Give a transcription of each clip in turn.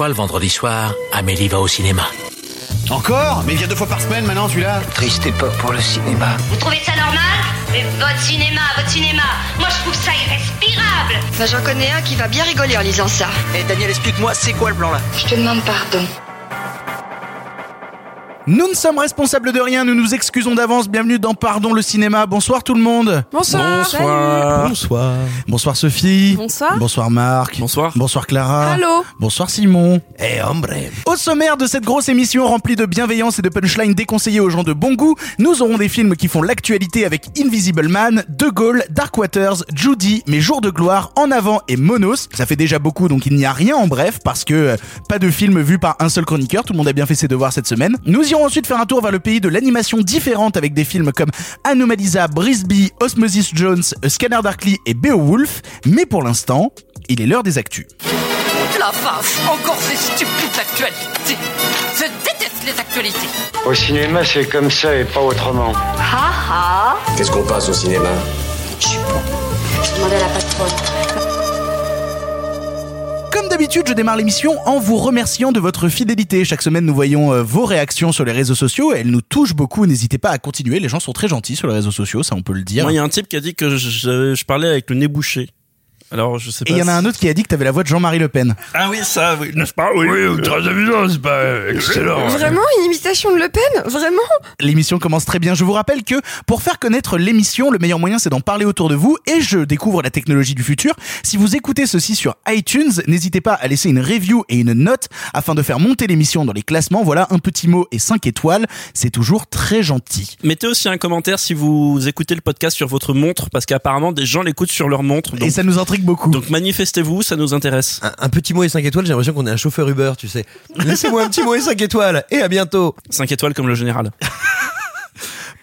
fois, le vendredi soir, Amélie va au cinéma. Encore Mais il vient deux fois par semaine maintenant celui-là Triste époque pour le cinéma. Vous trouvez ça normal Mais votre cinéma, votre cinéma, moi je trouve ça irrespirable Enfin, j'en connais un qui va bien rigoler en lisant ça. Eh Daniel, explique-moi, c'est quoi le plan là? Je te demande pardon. Nous ne sommes responsables de rien, nous nous excusons d'avance. Bienvenue dans Pardon le cinéma. Bonsoir tout le monde. Bonsoir. Bonsoir. Bonsoir Sophie. Bonsoir. Bonsoir Marc. Bonsoir. Bonsoir Clara. Allô. Bonsoir Simon. Eh hombre Au sommaire de cette grosse émission remplie de bienveillance et de punchlines déconseillées aux gens de bon goût, nous aurons des films qui font l'actualité avec Invisible Man, De Gaulle, Dark Waters, Judy, Mes Jours de Gloire, En Avant et Monos. Ça fait déjà beaucoup donc il n'y a rien en bref parce que euh, pas de film vu par un seul chroniqueur, tout le monde a bien fait ses devoirs cette semaine. Nous irons ensuite faire un tour vers le pays de l'animation différente avec des films comme Anomalisa, Brisby, Osmosis Jones, A Scanner Darkly et Beowulf. Mais pour l'instant, il est l'heure des actus. La vache, encore ces stupides actualités. Je déteste les actualités. Au cinéma, c'est comme ça et pas autrement. Ha ha Qu'est-ce qu'on passe au cinéma? Je demandais à la patronne. Comme d'habitude, je démarre l'émission en vous remerciant de votre fidélité. Chaque semaine, nous voyons euh, vos réactions sur les réseaux sociaux. Elles nous touchent beaucoup. N'hésitez pas à continuer. Les gens sont très gentils sur les réseaux sociaux, ça on peut le dire. Il y a un type qui a dit que je, je parlais avec le nez bouché. Alors, je sais pas. Et il y en a un autre qui a dit que t'avais la voix de Jean-Marie Le Pen. Ah oui, ça, oui, n'est-ce pas? Oui, très amusant, c'est pas excellent. Vraiment une imitation de Le Pen? Vraiment? L'émission commence très bien. Je vous rappelle que pour faire connaître l'émission, le meilleur moyen c'est d'en parler autour de vous et je découvre la technologie du futur. Si vous écoutez ceci sur iTunes, n'hésitez pas à laisser une review et une note afin de faire monter l'émission dans les classements. Voilà, un petit mot et 5 étoiles. C'est toujours très gentil. Mettez aussi un commentaire si vous écoutez le podcast sur votre montre, parce qu'apparemment des gens l'écoutent sur leur montre. Donc, Et ça nous intrigue beaucoup. donc manifestez-vous, ça nous intéresse. Un, un petit mot et 5 étoiles, j'ai l'impression qu'on est un chauffeur Uber, tu sais. Laissez-moi un petit mot et 5 étoiles, et à bientôt. 5 étoiles comme le général.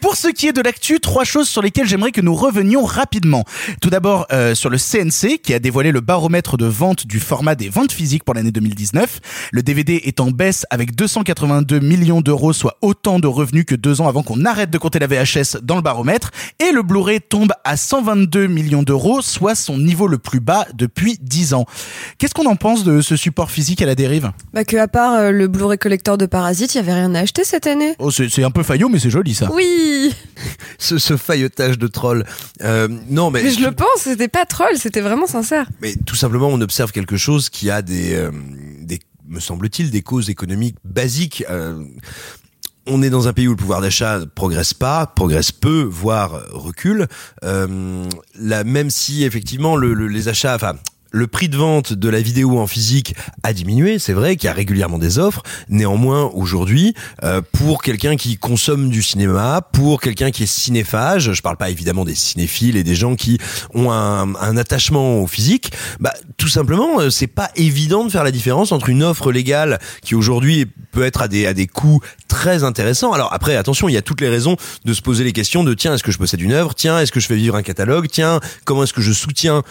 Pour ce qui est de l'actu, trois choses sur lesquelles j'aimerais que nous revenions rapidement. Tout d'abord euh, sur le CNC qui a dévoilé le baromètre de vente du format des ventes physiques pour l'année 2019. Le DVD est en baisse avec 282 millions d'euros, soit autant de revenus que deux ans avant qu'on arrête de compter la VHS dans le baromètre. Et le Blu-ray tombe à 122 millions d'euros, soit son niveau le plus bas depuis 10 ans. Qu'est-ce qu'on en pense de ce support physique à la dérive? Bah que à part euh, le Blu-ray collector de Parasite, il y avait rien à acheter cette année. Oh, c'est c'est un peu faillot, mais c'est joli ça. Oui Ce, ce faillotage de troll. Euh, non, mais, Mais je le pense, c'était pas troll, c'était vraiment sincère. mais tout simplement, on observe quelque chose qui a des, euh, des me semble-t-il, des causes économiques basiques. Euh, on est dans un pays où le pouvoir d'achat progresse pas, progresse peu, voire recule. Euh, là, même si effectivement le, le- les achats, enfin le prix de vente de la vidéo en physique a diminué, c'est vrai qu'il y a régulièrement des offres. Néanmoins, aujourd'hui, euh, pour quelqu'un qui consomme du cinéma, pour quelqu'un qui est cinéphage, je parle pas évidemment des cinéphiles et des gens qui ont un, attachement au physique, bah tout simplement, euh, c'est pas évident de faire la différence entre une offre légale qui aujourd'hui peut être à des à des coûts très intéressants. Alors après, attention, il y a toutes les raisons de se poser les questions de tiens, est-ce que je possède une œuvre? Tiens, est-ce que je fais vivre un catalogue? Tiens, comment est-ce que je soutiens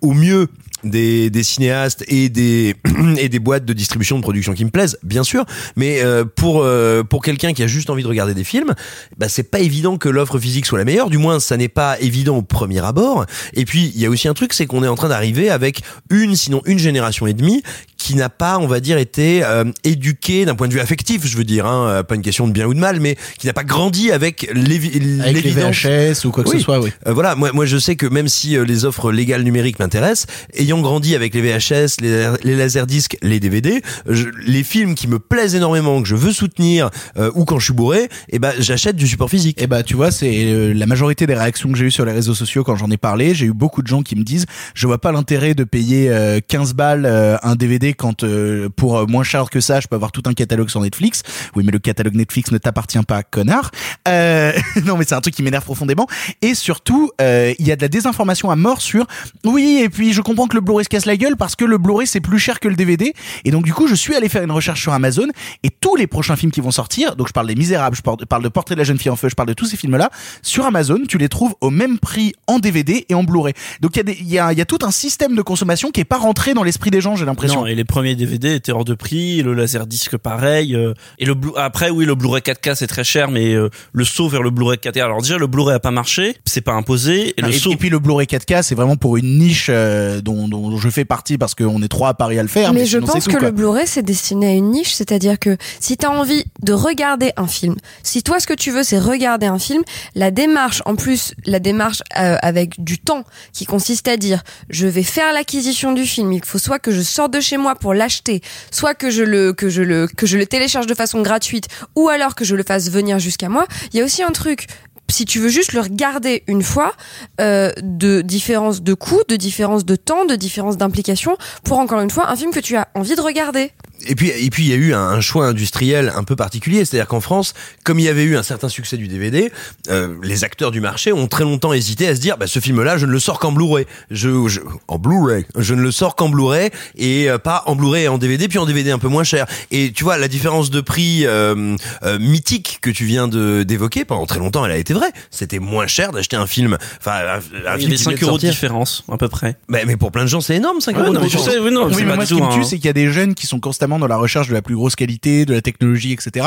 au mieux des, des cinéastes et des et des boîtes de distribution de production qui me plaisent, bien sûr. Mais euh, pour euh, pour quelqu'un qui a juste envie de regarder des films, bah c'est pas évident que l'offre physique soit la meilleure. Du moins, ça n'est pas évident au premier abord. Et puis il y a aussi un truc, c'est qu'on est en train d'arriver avec une, sinon une génération et demie qui n'a pas, on va dire, été euh, éduquée d'un point de vue affectif, je veux dire, hein, euh, pas une question de bien ou de mal, mais qui n'a pas grandi avec l'évidence VHS ou quoi que Oui. ce soit, oui. euh, voilà, moi, moi je sais que même si euh, les offres légales numériques m'intéressent, ayant grandi avec les VHS, les, les laserdiscs, les DVD, je- les films qui me plaisent énormément, que je veux soutenir, euh, ou quand je suis bourré, eh ben j'achète du support physique. Et bah tu vois, c'est euh, la majorité des réactions que j'ai eues sur les réseaux sociaux quand j'en ai parlé. J'ai eu beaucoup de gens qui me disent je vois pas l'intérêt de payer euh, 15 balles euh, un DVD quand euh, pour euh, moins cher que ça, je peux avoir tout un catalogue sur Netflix. Oui, mais le catalogue Netflix ne t'appartient pas, connard. Euh, non, mais c'est un truc qui m'énerve profondément. Et surtout, euh, il y a de la désinformation à mort sur oui. Et puis je comprends que le Blu-ray se casse la gueule parce que le Blu-ray c'est plus cher que le DVD. Et donc du coup, je suis allé faire une recherche sur Amazon et tous les prochains films qui vont sortir. Donc je parle des Misérables, je parle de Portrait de la jeune fille en feu, je parle de tous ces films-là sur Amazon. Tu les trouves au même prix en DVD et en Blu-ray. Donc il y y a, y a tout un système de consommation qui est pas rentré dans l'esprit des gens, j'ai l'impression. Les premiers DVD étaient hors de prix, le laserdisc pareil. euh, et le Blu- après, oui, le Blu-ray 4K c'est très cher, mais euh, le saut vers le Blu-ray 4K. Alors déjà, le Blu-ray a pas marché, c'est pas imposé. Et Ah, le et, saut. et puis le Blu-ray 4K, c'est vraiment pour une niche euh, dont, dont je fais partie parce qu'on est trois à Paris à le faire. Mais je sinon, c'est pense tout, que quoi. le Blu-ray c'est destiné à une niche, c'est-à-dire que si tu as envie de regarder un film, si toi ce que tu veux c'est regarder un film, la démarche en plus la démarche euh, avec du temps qui consiste à dire je vais faire l'acquisition du film, il faut soit que je sorte de chez moi pour l'acheter, soit que je le télécharge de façon gratuite ou alors que je le fasse venir jusqu'à moi. Il y a aussi un truc si tu veux juste le regarder une fois, euh, de différence de coût, de différence de temps, de différence d'implication, pour encore une fois un film que tu as envie de regarder. Et puis, et puis, il y a eu un, un choix industriel un peu particulier. C'est-à-dire qu'en France, comme il y avait eu un certain succès du DVD, euh, les acteurs du marché ont très longtemps hésité à se dire, bah, ce film-là, je ne le sors qu'en Blu-ray. Je, je- en Blu-ray. Je ne le sors qu'en Blu-ray et euh, pas en Blu-ray et en DVD, puis en DVD un peu moins cher. Et tu vois, la différence de prix euh, euh, mythique que tu viens de d'évoquer, pendant très longtemps, elle a été vraie. C'était moins cher d'acheter un film. Enfin, un, un Il y film avait qui 5 venait de euros de différence, à peu près. Mais, mais pour plein de gens, c'est énorme, 5 Ouais, euros. non, mais différence. sais, oui, non, Oui, mais moi, ce qui me tue, hein. c'est qu'il y a des jeunes qui sont constamment dans la recherche de la plus grosse qualité, de la technologie, etc.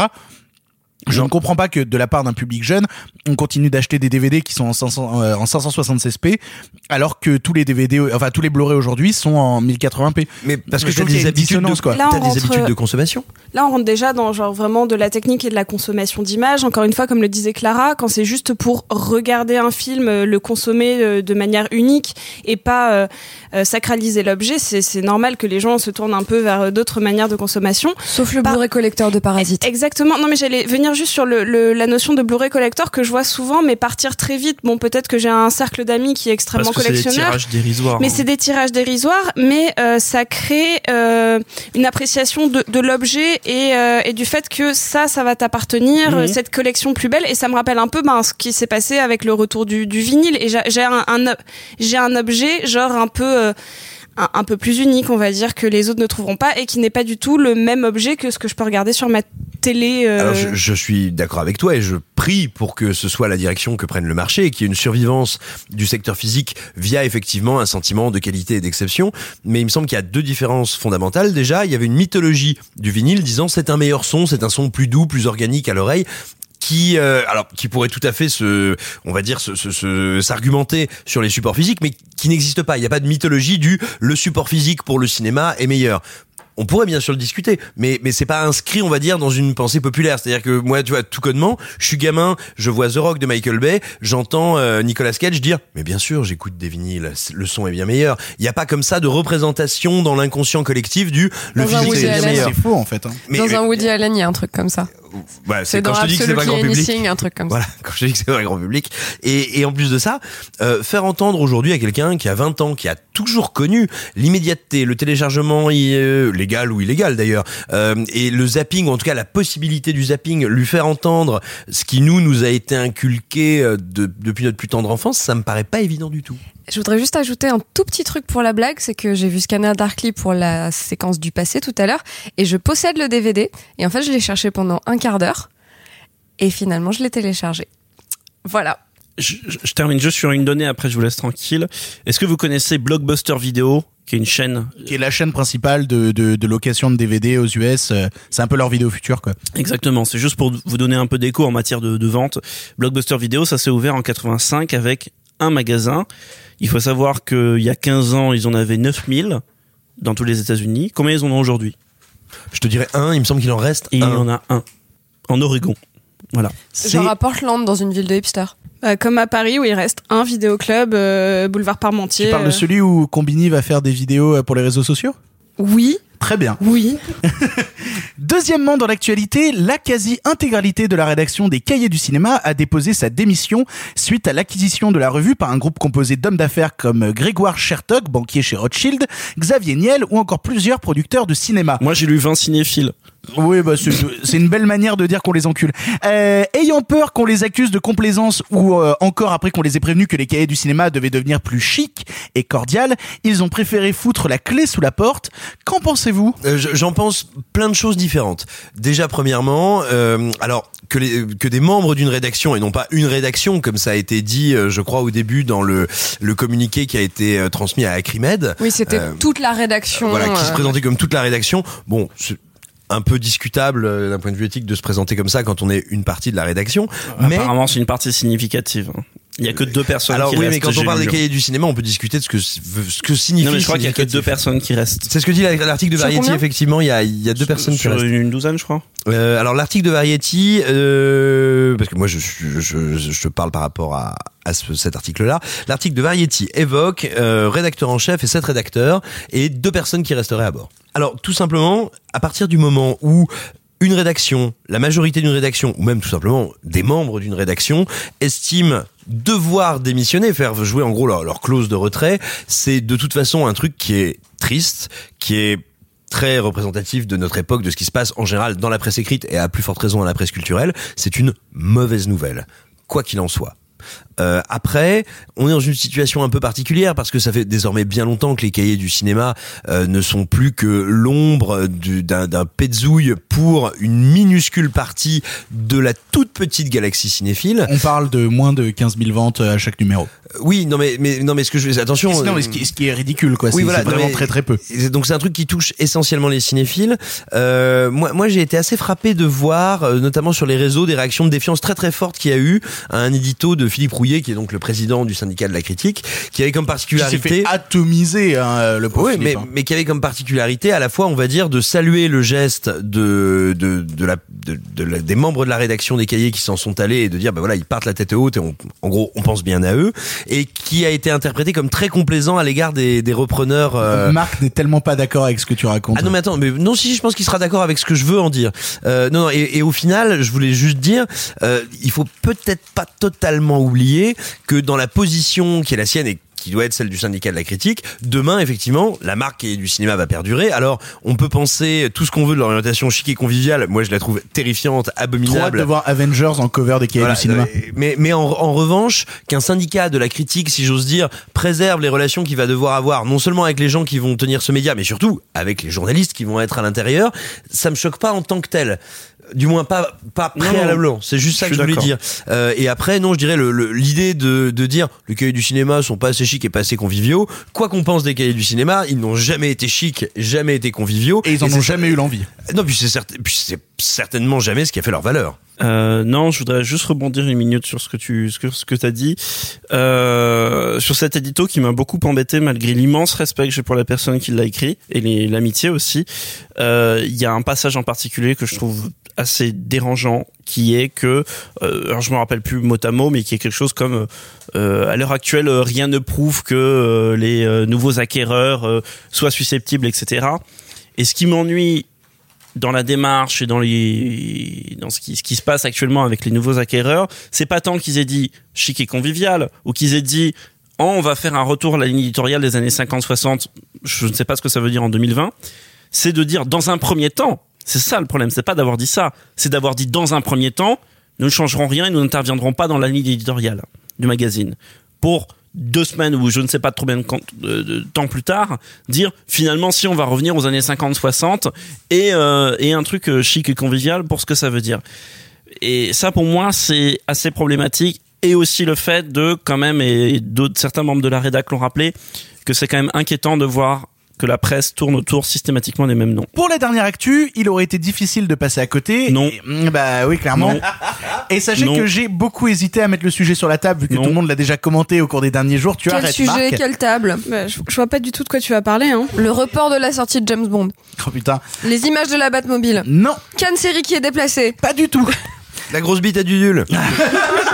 Je ne comprends pas que de la part d'un public jeune, on continue d'acheter des DVD qui sont en, 500, euh, en 576p, alors que tous les DVD, enfin tous les Blu-ray aujourd'hui sont en 1080p. Mais parce que Je trouve des habitudes de, quoi. Là, on t'as des rentre- habitudes de consommation. Là, on rentre déjà dans genre vraiment de la technique et de la consommation d'images. Encore une fois, comme le disait Clara, quand c'est juste pour regarder un film, euh, le consommer euh, de manière unique et pas euh, euh, sacraliser l'objet, c'est normal que les gens se tournent un peu vers euh, d'autres manières de consommation. Sauf le Blu-ray collecteur de Parasite. Exactement. Non, mais j'allais venir juste sur le, le- la notion de Blu-ray collector que je vois souvent, mais partir très vite. Bon, peut-être que j'ai un cercle d'amis qui est extrêmement Parce que c'est des collectionneur. tirages dérisoires. Mais hein. c'est des tirages dérisoires, mais euh, ça crée euh, une appréciation de, de l'objet et, euh, et du fait que ça, ça va t'appartenir, Mhm. euh, cette collection plus belle. Et ça me rappelle un peu ben, ce qui s'est passé avec le retour du, du vinyle. Et j'ai un, un, o- j'ai un objet genre un peu... un, un peu plus unique, on va dire, que les autres ne trouveront pas et qui n'est pas du tout le même objet que ce que je peux regarder sur ma télé. euh, Alors je, je suis d'accord avec toi et je prie pour que ce soit la direction que prenne le marché et qu'il y ait une survivance du secteur physique via effectivement un sentiment de qualité et d'exception. Mais il me semble qu'il y a deux différences fondamentales. Déjà, il y avait une mythologie du vinyle disant c'est un meilleur son, c'est un son plus doux, plus organique à l'oreille qui euh, alors qui pourrait tout à fait se on va dire se se- se- s'argumenter sur les supports physiques mais qui n'existe pas il n'y a pas de mythologie du le support physique pour le cinéma est meilleur on pourrait bien sûr le discuter, mais mais c'est pas inscrit, on va dire, dans une pensée populaire. C'est-à-dire que moi, tu vois, tout connement, je suis gamin, je vois The Rock de Michael Bay, j'entends euh, Nicolas Cage dire, mais bien sûr, j'écoute des vinyles, le son est bien meilleur. Il n'y a pas comme ça de représentation dans l'inconscient collectif du le Dans physique c'est bien Allen. meilleur. C'est faux en fait. hein. Mais, dans mais- un Woody Allen, il y a un truc comme ça. Voilà, C'est quand je te dis que c'est pas grand public. Un truc comme ça. Voilà, quand je dis que c'est pas grand public. Et, et en plus de ça, euh, faire entendre aujourd'hui à quelqu'un qui a 20 ans, qui a toujours connu l'immédiateté, le téléchargement euh, légal ou illégal d'ailleurs, euh, et le zapping, ou en tout cas la possibilité du zapping, lui faire entendre ce qui nous nous a été inculqué euh, de- depuis notre plus tendre enfance, ça me paraît pas évident du tout. Je voudrais juste ajouter un tout petit truc pour la blague, c'est que j'ai vu Scanner Darkly pour la séquence du passé tout à l'heure, et je possède le DVD, et en fait je l'ai cherché pendant un quart d'heure, et finalement je l'ai téléchargé. Voilà. je, je- je termine juste sur une donnée, après je vous laisse tranquille. Est-ce que vous connaissez Blockbuster Vidéo, qui est une chaîne? Qui est la chaîne principale de, de, de location de DVD aux US. euh, C'est un peu leur vidéo future quoi. Exactement, c'est juste pour vous donner un peu d'écho en matière de, de vente. Blockbuster Vidéo, ça s'est ouvert en 85 avec un magasin. Il faut savoir qu'il y a 15 ans, ils en avaient 9000 dans tous les États-Unis. Combien ils en ont aujourd'hui? Je te dirais un, il me semble qu'il en reste Et il y un. en a un en Oregon. Voilà. Genre à Portland, dans une ville de hipster. euh, comme à Paris où il reste un vidéoclub, euh, boulevard Parmentier. Tu parles de euh. celui où Combini va faire des vidéos euh, pour les réseaux sociaux? Oui, Très bien. oui. Deuxièmement, dans l'actualité, la quasi-intégralité de la rédaction des Cahiers du cinéma a déposé sa démission suite à l'acquisition de la revue par un groupe composé d'hommes d'affaires comme Grégoire Chertok, banquier chez Rothschild, Xavier Niel ou encore plusieurs producteurs de cinéma. Moi, j'ai lu 20 cinéphiles. Oui, bah c'est c'est une belle manière de dire qu'on les encule. Euh, ayant peur qu'on les accuse de complaisance ou euh, encore après qu'on les ait prévenus que les cahiers du cinéma devaient devenir plus chic et cordial, ils ont préféré foutre la clé sous la porte. Qu'en pensez-vous? Euh, je- J'en pense plein de choses différentes. Déjà, premièrement, euh, alors que les que des membres d'une rédaction et non pas une rédaction comme ça a été dit, euh, je crois au début dans le le communiqué qui a été euh, transmis à Acrimed. Oui, c'était Euh, toute la rédaction. voilà, qui se euh, présentait comme toute la rédaction. Bon, c'est un peu discutable euh, d'un point de vue éthique de se présenter comme ça quand on est une partie de la rédaction. Mais Apparemment, c'est une partie significative. Il y a que deux personnes alors qui oui, restent. mais quand on parle des cahiers du cinéma, on peut discuter de ce que ce que signifie. Non, mais je crois qu'il y a que deux personnes qui restent. C'est ce que dit la- l'article de Variety. Effectivement, il y a, il y a deux personnes qui Sur restent. une, une douzaine, je crois. Euh, alors l'article de Variety, euh, parce que moi je, je, je, je te parle par rapport à, à ce- cet article-là. L'article de Variety évoque euh, rédacteur en chef et sept rédacteurs et deux personnes qui resteraient à bord. Alors tout simplement, à partir du moment où une rédaction, la majorité d'une rédaction, ou même tout simplement des membres d'une rédaction, estiment devoir démissionner, faire jouer en gros leur, clause de retrait, c'est de toute façon un truc qui est triste, qui est très représentatif de notre époque, de ce qui se passe en général dans la presse écrite et à plus forte raison dans la presse culturelle, c'est une mauvaise nouvelle, quoi qu'il en soit. Euh, après, on est dans une situation un peu particulière parce que ça fait désormais bien longtemps que les cahiers du cinéma euh, ne sont plus que l'ombre du- d'un petzouille pour une minuscule partie de la toute petite galaxie cinéphile. On parle de moins de 15 000 ventes à chaque numéro. Oui, non mais mais non mais ce que je veux attention. Non, mais ce qui, ce qui est ridicule, quoi. Oui, c'est voilà, vraiment mais- très très peu. Donc c'est un truc qui touche essentiellement les cinéphiles. Euh, moi, moi j'ai été assez frappé de voir, euh, notamment sur les réseaux, des réactions de défiance très très fortes qu'il y a eu à un édito de Philippe Rouillet, qui est donc le président du syndicat de la critique, qui avait comme Qui s'est particularité fait atomiser, hein, le pauvre oui, mais, Philippe, hein. mais qui avait comme particularité à la fois, on va dire, de saluer le geste de de, de la de, de la- des membres de la rédaction des cahiers qui s'en sont allés et de dire, ben voilà, ils partent la tête haute et on, en gros, on pense bien à eux, et qui a été interprété comme très complaisant à l'égard des, des repreneurs. euh, Marc n'est tellement pas d'accord avec ce que tu racontes. ah non mais attends, mais non si je pense qu'il sera d'accord avec ce que je veux en dire. Euh, non non et, et au final, je voulais juste dire, euh, il faut peut-être pas totalement oublier que dans la position qui est la sienne et qui doit être celle du syndicat de la critique, demain effectivement la marque du cinéma va perdurer. Alors on peut penser tout ce qu'on veut de l'orientation chic et conviviale. Moi je la trouve terrifiante, Trop hâte abominable. de voir Avengers en cover des cahiers Voilà, du cinéma. Mais, mais en, en revanche, qu'un syndicat de la critique, si j'ose dire, préserve les relations qu'il va devoir avoir, non seulement avec les gens qui vont tenir ce média, mais surtout avec les journalistes qui vont être à l'intérieur, ça me choque pas en tant que tel. Du moins pas pas préalablement. C'est juste ça je que je voulais dire. Euh, et après, non, je dirais le- le- l'idée de, de dire les cahiers du cinéma sont pas assez chics et pas assez conviviaux. Quoi qu'on pense des cahiers du cinéma, ils n'ont jamais été chics, jamais été conviviaux. Et ils en ont jamais eu l'envie. Non, puis c'est certain- puis c'est certainement jamais ce qui a fait leur valeur. Euh, non, je voudrais juste rebondir une minute sur ce que tu ce que ce que t'as dit euh, sur cet édito qui m'a beaucoup embêté malgré l'immense respect que j'ai pour la personne qui l'a écrit et l'amitié aussi. Euh, Il y a un passage en particulier que je trouve assez dérangeant qui est que euh, alors je me rappelle plus mot à mot mais qui est quelque chose comme euh, à l'heure actuelle euh, rien ne prouve que euh, les euh, nouveaux acquéreurs euh, soient susceptibles etc. Et ce qui m'ennuie dans la démarche et dans les dans ce qui ce qui se passe actuellement avec les nouveaux acquéreurs, c'est pas tant qu'ils aient dit chic et convivial ou qu'ils aient dit oh, on va faire un retour à la ligne éditoriale des années 50-60, je ne sais pas ce que ça veut dire en 2020, c'est de dire dans un premier temps, c'est ça le problème, c'est pas d'avoir dit ça, c'est d'avoir dit dans un premier temps, nous ne changerons rien et nous n'interviendrons pas dans la ligne éditoriale du magazine. Pour deux semaines ou je ne sais pas trop bien de- de temps plus tard, dire finalement si on va revenir aux années 50-60 et, euh, et un truc euh, chic et convivial pour ce que ça veut dire. Et ça pour moi c'est assez problématique et aussi le fait de quand même et d'autres certains membres de la rédac l'ont rappelé que c'est quand même inquiétant de voir que la presse tourne autour systématiquement des mêmes noms. Pour la dernière actu, il aurait été difficile de passer à côté. Non. Et, mm, bah oui, clairement. Non. Et sachez Non. que j'ai beaucoup hésité à mettre le sujet sur la table vu que Non. tout le monde l'a déjà commenté au cours des derniers jours. Tu Quel arrêtes, sujet, Marc. quelle table Bah, je, je vois pas du tout de quoi tu vas parler. Hein. Le report de la sortie de James Bond. Oh putain. Les images de la Batmobile. Non, Cannes série qui est déplacée. pas du tout. La grosse bite à Dudule.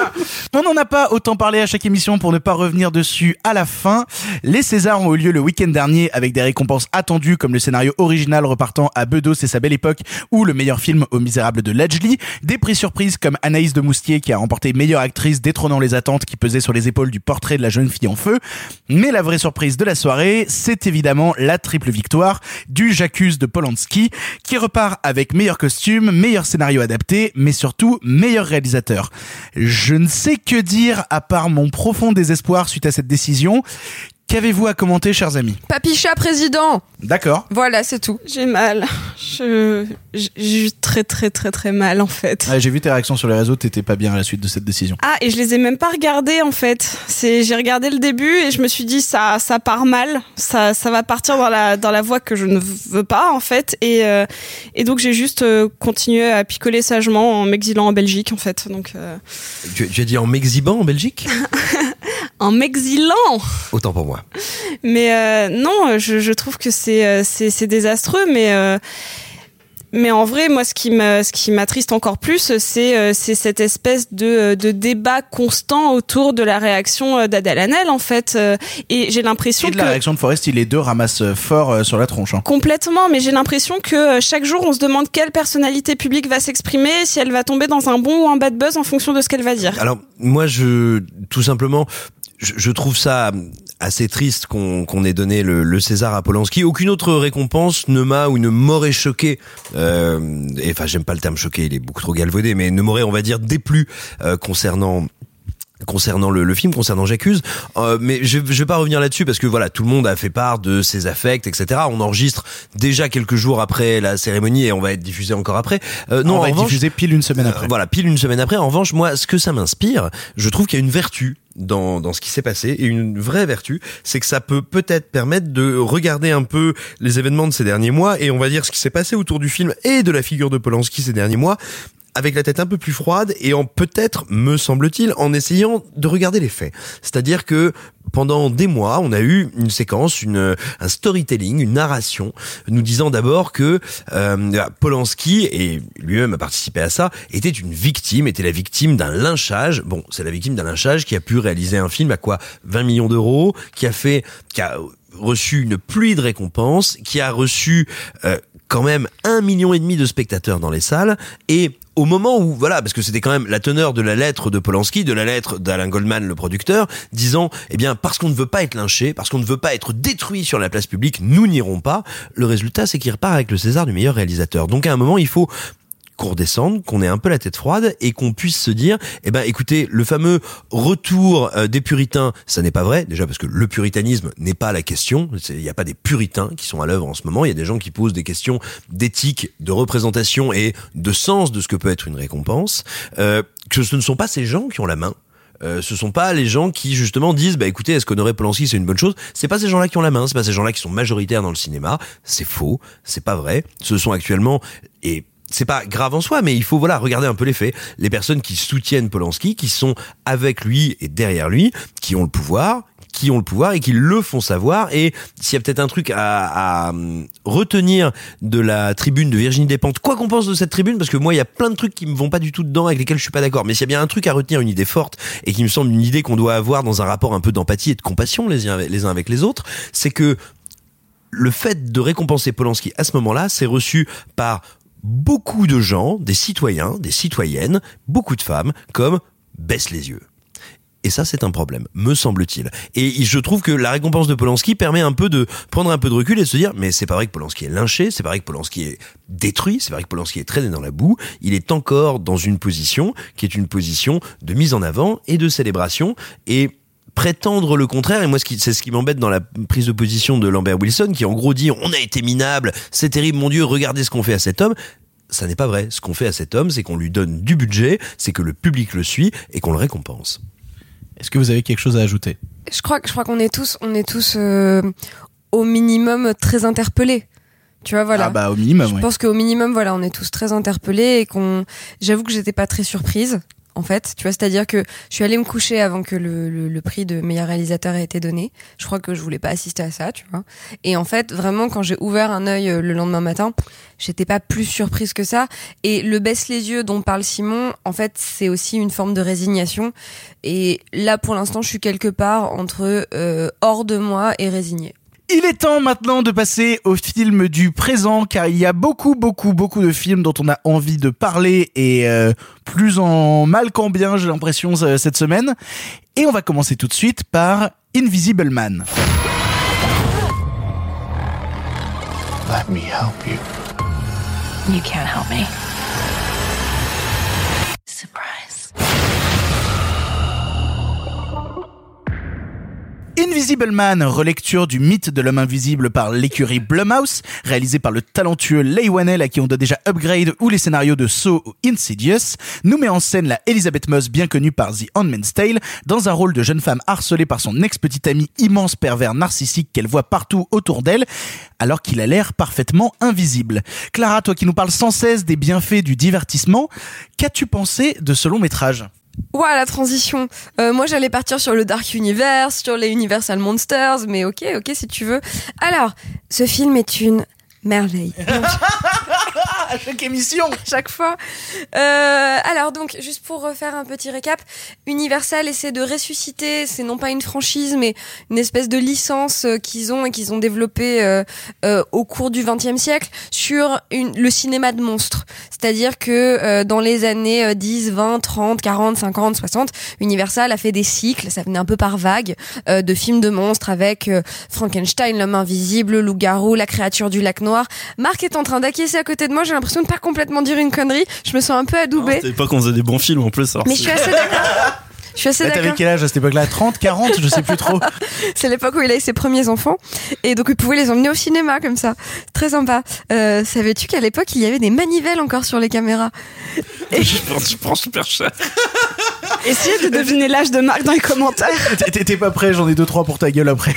On n'en a pas autant parlé à chaque émission pour ne pas revenir dessus à la fin. Les Césars ont eu lieu le week-end dernier avec des récompenses attendues comme le scénario original repartant à Bedos et sa belle époque ou le meilleur film au misérable de Lajli. Des prix surprises comme Anaïs de Moustier qui a remporté meilleure actrice détrônant les attentes qui pesaient sur les épaules du portrait de la jeune fille en feu. Mais la vraie surprise de la soirée, c'est évidemment la triple victoire du J'accuse de Polanski qui repart avec meilleur costume, meilleur scénario adapté, mais surtout meilleur réalisateur. Je ne sais que dire à part mon profond désespoir suite à cette décision. Qu'avez-vous à commenter, chers amis Papy chat président D'accord. Voilà, c'est tout. J'ai mal. Je j'ai eu très très très très mal en fait. Ouais, J'ai vu tes réactions sur les réseaux, t'étais pas bien à la suite de cette décision. Ah et je les ai même pas regardés en fait. C'est j'ai regardé le début et je me suis dit ça ça part mal, ça ça va partir dans la dans la voie que je ne veux pas en fait et euh, et donc j'ai juste euh, continué à picoler sagement en m'exilant en Belgique en fait. Donc euh, Tu, tu as dit en m'exhibant en Belgique? en m'exilant. Autant pour moi. Mais euh, non, je, je trouve que c'est euh, c'est c'est désastreux, mais euh, mais en vrai, moi, ce qui me ce qui m'attriste encore plus, c'est euh, c'est cette espèce de de débat constant autour de la réaction euh, d'Adèle Hanel, en fait. Euh, Et j'ai l'impression Et de que la réaction de Forest, il les deux ramassent euh, fort euh, sur la tronche. hein. Complètement, mais j'ai l'impression que euh, chaque jour on se demande quelle personnalité publique va s'exprimer, si elle va tomber dans un bon ou un bad buzz en fonction de ce qu'elle va dire. Alors moi, je tout simplement, je, je trouve ça assez triste qu'on qu'on ait donné le, le César à Polanski. Aucune autre récompense ne m'a ou ne m'aurait choqué. Euh, et enfin, j'aime pas le terme choqué, il est beaucoup trop galvaudé, mais ne m'aurait, on va dire, déplu euh, concernant concernant le, le film, concernant J'accuse. Euh, mais je, je vais pas revenir là-dessus parce que voilà, tout le monde a fait part de ses affects, etc. On enregistre déjà quelques jours après la cérémonie et on va être diffusé encore après. Euh, non, On en va être revanche, diffusé pile une semaine euh, après. voilà, pile une semaine après. En revanche, moi, ce que ça m'inspire, je trouve qu'il y a une vertu dans, dans ce qui s'est passé. Et une vraie vertu, c'est que ça peut peut-être permettre de regarder un peu les événements de ces derniers mois et on va dire ce qui s'est passé autour du film et de la figure de Polanski ces derniers mois avec la tête un peu plus froide et en peut-être, me semble-t-il, en essayant de regarder les faits. C'est-à-dire que pendant des mois, on a eu une séquence, une, un storytelling, une narration, nous disant d'abord que euh, Polanski, et lui-même a participé à ça, était une victime, était la victime d'un lynchage. Bon, c'est la victime d'un lynchage qui a pu réaliser un film à quoi 20 millions d'euros, qui a fait, qui a reçu une pluie de récompenses, qui a reçu euh, quand même un million et demi de spectateurs dans les salles. Et au moment où voilà parce que c'était quand même la teneur de la lettre de Polanski de la lettre d'Alain Goldman le producteur disant eh bien parce qu'on ne veut pas être lynché parce qu'on ne veut pas être détruit sur la place publique nous n'irons pas. Le résultat c'est qu'il repart avec le César du meilleur réalisateur. Donc à un moment il faut qu'on redescende, qu'on ait un peu la tête froide et qu'on puisse se dire, eh ben, écoutez, le fameux retour euh, des puritains, ça n'est pas vrai. Déjà parce que le puritanisme n'est pas la question. Il n'y a pas des puritains qui sont à l'œuvre en ce moment. Il y a des gens qui posent des questions d'éthique, de représentation et de sens de ce que peut être une récompense. Euh, que ce ne sont pas ces gens qui ont la main. Euh, ce sont pas les gens qui justement disent bah écoutez est-ce qu'honorer Polanski c'est une bonne chose? C'est pas ces gens-là qui ont la main c'est pas ces gens-là qui sont majoritaires dans le cinéma c'est faux c'est pas vrai ce sont actuellement et c'est pas grave en soi, mais il faut voilà regarder un peu les faits. Les personnes qui soutiennent Polanski, qui sont avec lui et derrière lui, qui ont le pouvoir, qui ont le pouvoir et qui le font savoir. Et s'il y a peut-être un truc à, à, hum, retenir de la tribune de Virginie Despentes, quoi qu'on pense de cette tribune, parce que moi il y a plein de trucs qui me vont pas du tout dedans, avec lesquels je suis pas d'accord. Mais s'il y a bien un truc à retenir, une idée forte et qui me semble une idée qu'on doit avoir dans un rapport un peu d'empathie et de compassion les uns les, uns avec les autres, c'est que le fait de récompenser Polanski à ce moment-là, c'est reçu par beaucoup de gens, des citoyens, des citoyennes, beaucoup de femmes, comme baisse les yeux. Et ça, c'est un problème, me semble-t-il. Et je trouve que la récompense de Polanski permet un peu de prendre un peu de recul et de se dire, mais c'est pas vrai que Polanski est lynché, c'est pas vrai que Polanski est détruit, c'est vrai que Polanski est traîné dans la boue. Il est encore dans une position qui est une position de mise en avant et de célébration. Et prétendre le contraire et moi c'est ce qui m'embête dans la prise de position de Lambert Wilson qui en gros dit on a été minable c'est terrible mon dieu regardez ce qu'on fait à cet homme ça n'est pas vrai ce qu'on fait à cet homme c'est qu'on lui donne du budget c'est que le public le suit et qu'on le récompense Est-ce que vous avez quelque chose à ajouter? Je crois que je crois qu'on est tous on est tous euh, au minimum très interpellés. Tu vois voilà. Ah bah au minimum, Je ouais. pense qu'au minimum voilà, on est tous très interpellés et qu'on j'avoue que j'étais pas très surprise en fait, tu vois, c'est-à-dire que je suis allée me coucher avant que le, prix de meilleur réalisateur ait été donné. Je crois que je voulais pas assister à ça, tu vois. Et en fait, vraiment, quand j'ai ouvert un œil euh, le lendemain matin, j'étais pas plus surprise que ça. Et le baisse les yeux dont parle Simon, en fait, c'est aussi une forme de résignation. Et là, pour l'instant, je suis quelque part entre euh, hors de moi et résignée. Il est temps maintenant de passer au film du présent car il y a beaucoup beaucoup beaucoup de films dont on a envie de parler et euh, plus en mal qu'en bien j'ai l'impression euh, cette semaine et on va commencer tout de suite par Invisible Man. Let me help you. You can't help me. Invisible Man, relecture du mythe de l'homme invisible par l'écurie Blumhouse, réalisé par le talentueux Leigh Whannell à qui on doit déjà Upgrade ou les scénarios de Saw ou Insidious, nous met en scène la Elizabeth Moss bien connue par The Handmaid's Tale dans un rôle de jeune femme harcelée par son ex-petit ami immense pervers narcissique qu'elle voit partout autour d'elle, alors qu'il a l'air parfaitement invisible. Clara, toi qui nous parles sans cesse des bienfaits du divertissement, qu'as-tu pensé de ce long métrage? Ouah, la transition. Euh, moi, j'allais partir sur le Dark Universe, sur les Universal Monsters, mais ok, ok, si tu veux. Alors, ce film est une merveille. à chaque émission. chaque fois. Euh, alors donc, juste pour refaire un petit récap, Universal essaie de ressusciter, c'est non pas une franchise, mais une espèce de licence euh, qu'ils ont et qu'ils ont développée euh, euh, au cours du XXe siècle sur une, le cinéma de monstres. C'est-à-dire que euh, dans les années euh, 10, 20, 30, 40, 50, 60, Universal a fait des cycles, ça venait un peu par vague, euh, de films de monstres avec Frankenstein, l'homme invisible, le loup-garou, la créature du lac noir. Marc est en train d'acquiescer à côté de moi, j'ai l'impression de pas complètement dire une connerie. Je me sens un peu adoubée. C'était pas qu'on faisait des bons films en plus. alors Mais je c'est- suis assez d'accord. Je suis assez Bah, T'avais quel âge à cette époque-là? 30, 40, je sais plus trop. C'est l'époque où il a eu ses premiers enfants et donc il pouvait les emmener au cinéma comme ça. Très sympa. Euh, Savais-tu qu'à l'époque il y avait des manivelles encore sur les caméras? Je pense- je prends super cher. Essayez de deviner l'âge de Marc dans les commentaires. T'es pas prêt, j'en ai deux trois pour ta gueule après.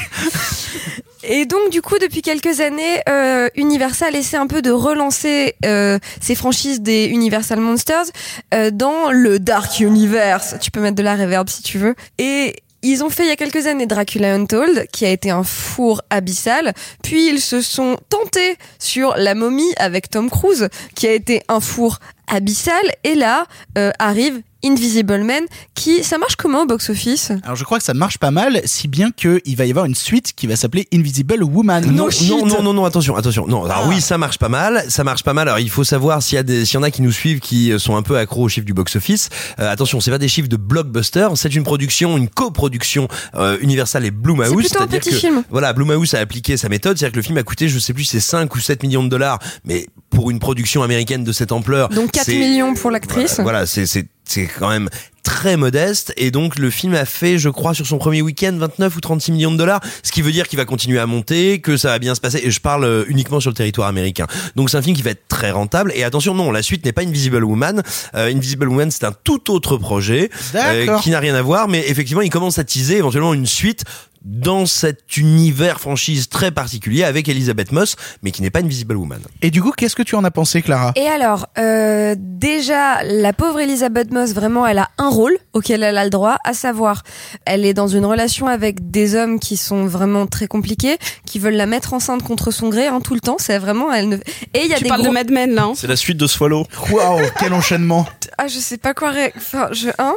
Et donc du coup depuis quelques années, euh, Universal essaie un peu de relancer euh, ses franchises des Universal Monsters euh, dans le Dark Universe. Tu peux mettre de la reverb si tu veux. Et ils ont fait il y a quelques années Dracula Untold, qui a été un four abyssal. Puis ils se sont tentés sur La momie avec Tom Cruise, qui a été un four abyssal. Et là euh, arrive Invisible Man, qui ça marche comment au box-office? Alors je crois que ça marche pas mal, si bien que il va y avoir une suite qui va s'appeler Invisible Woman. Non, non, non, non, non, attention, attention. Non, alors Ah. oui, ça marche pas mal, ça marche pas mal. Alors il faut savoir s'il y a des, s'il y en a qui nous suivent qui sont un peu accros aux chiffres du box-office. Euh, attention, c'est pas des chiffres de blockbuster, c'est une production, une coproduction euh, Universal et Blumhouse. C'est plutôt un petit que, film. Voilà, Blumhouse a appliqué sa méthode, c'est-à-dire que le film a coûté, je sais plus, c'est 5 ou 7 millions de dollars, mais pour une production américaine de cette ampleur, Donc 4 c'est- millions pour l'actrice. voilà, c'est c'est c'est quand même très modeste. Et donc le film a fait je crois sur son premier week-end 29 ou 36 millions de dollars. Ce qui veut dire qu'il va continuer à monter que ça va bien se passer. Et je parle euh, uniquement sur le territoire américain. Donc c'est un film qui va être très rentable. Et attention non la suite n'est pas Invisible Woman. Euh, Invisible Woman c'est un tout autre projet euh, qui n'a rien à voir. Mais effectivement il commence à teaser éventuellement une suite dans cet univers franchise très particulier avec Elizabeth Moss mais qui n'est pas Invisible Woman. Et du coup, qu'est-ce que tu en as pensé, Clara? Et alors, euh, déjà, la pauvre Elisabeth Moss, vraiment, elle a un rôle auquel elle a le droit, à savoir, elle est dans une relation avec des hommes qui sont vraiment très compliqués, qui veulent la mettre enceinte contre son gré, hein, tout le temps. C'est vraiment, elle ne. Et il y a Tu des parles gros... de Mad Men là. hein. C'est la suite de Swallow. Waouh, quel enchaînement Ah, je sais pas quoi. ré- Enfin, je hein.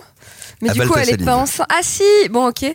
Mais du coup, elle est pas enceinte. Ah si, bon ok.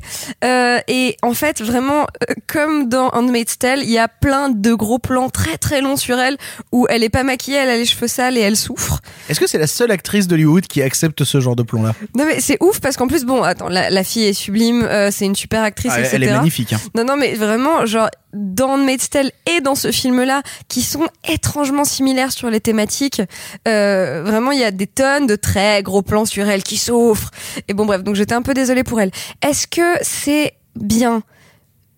Euh, et en fait, vraiment, euh, comme dans Handmaid's Tale, il y a plein de gros plans très très longs sur elle où elle est pas maquillée, elle a les cheveux sales et elle souffre. Est-ce que c'est la seule actrice d'Hollywood qui accepte ce genre de plan-là Non mais c'est ouf parce qu'en plus bon attends la, la fille est sublime euh, c'est une super actrice Ah, elle- etc. Elle est magnifique. hein. Non non mais vraiment genre dans Tale et dans ce film là qui sont étrangement similaires sur les thématiques euh, vraiment il y a des tonnes de très gros plans sur elle qui souffrent et bon bref donc j'étais un peu désolée pour elle. Est-ce que c'est bien?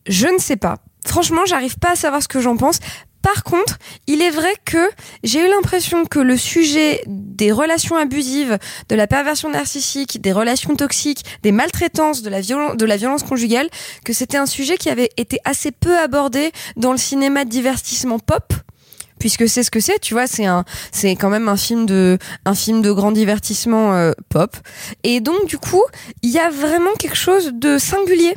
Je ne sais pas. Franchement j'arrive pas à savoir ce que j'en pense. Par contre, il est vrai que j'ai eu l'impression que le sujet des relations abusives, de la perversion narcissique, des relations toxiques, des maltraitances, de la, violence, conjugale, que c'était un sujet qui avait été assez peu abordé dans le cinéma de divertissement pop puisque c'est ce que c'est, tu vois, c'est un, c'est quand même un film de, un film de grand divertissement euh, pop. Et donc du coup, il y a vraiment quelque chose de singulier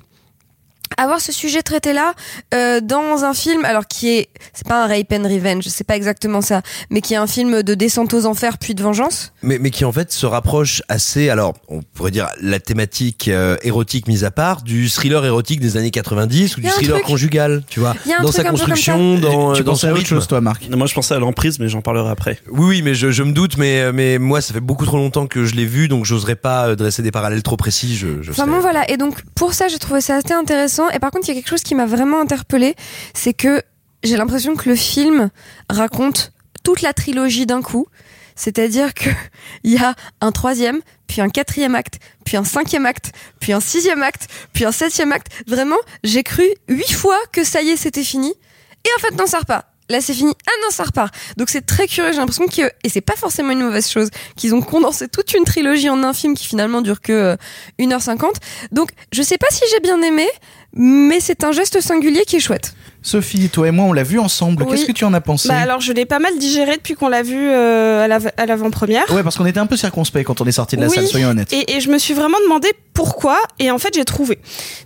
avoir ce sujet traité là euh, dans un film alors qui est c'est pas un rape and revenge c'est pas exactement ça mais qui est un film de descente aux enfers puis de vengeance mais, mais qui en fait se rapproche assez, alors on pourrait dire la thématique euh, érotique mise à part, du thriller érotique des années 90 ou du thriller truc. conjugal, tu vois, Y a un dans truc sa un peu comme construction, ça. dans, tu euh, dans pensais son à autre rythme. chose, toi, Marc? Moi, je pensais à l'emprise, mais j'en parlerai après. Oui, oui, mais je, je me doute, mais, mais moi, ça fait beaucoup trop longtemps que je l'ai vu, donc j'oserais pas dresser des parallèles trop précis. Je, je Enfin sais. bon voilà et donc pour ça j'ai trouvé ça assez intéressant et par contre il y a quelque chose qui m'a vraiment interpellée c'est que j'ai l'impression que le film raconte toute la trilogie d'un coup C'est-à-dire que il y a un troisième, puis un quatrième acte, puis un cinquième acte, puis un sixième acte, puis un septième acte. Vraiment, j'ai cru huit fois que ça y est, c'était fini. Et en fait, non, ça repart. Là, c'est fini. Ah non, ça repart. Donc c'est très curieux. J'ai l'impression que et c'est pas forcément une mauvaise chose qu'ils ont condensé toute une trilogie en un film qui finalement dure que euh, 1h50. Donc je sais pas si j'ai bien aimé, mais c'est un geste singulier qui est chouette. Sophie, toi et moi, on l'a vu ensemble. Oui. Qu'est-ce que tu en as pensé Bah alors je l'ai pas mal digéré depuis qu'on l'a vu euh, à l'ava- à l'avant-première. Ouais, parce qu'on était un peu circonspect quand on est sorti de la Oui, salle, soyons honnêtes. Et, et je me suis vraiment demandé pourquoi. Et en fait, j'ai trouvé.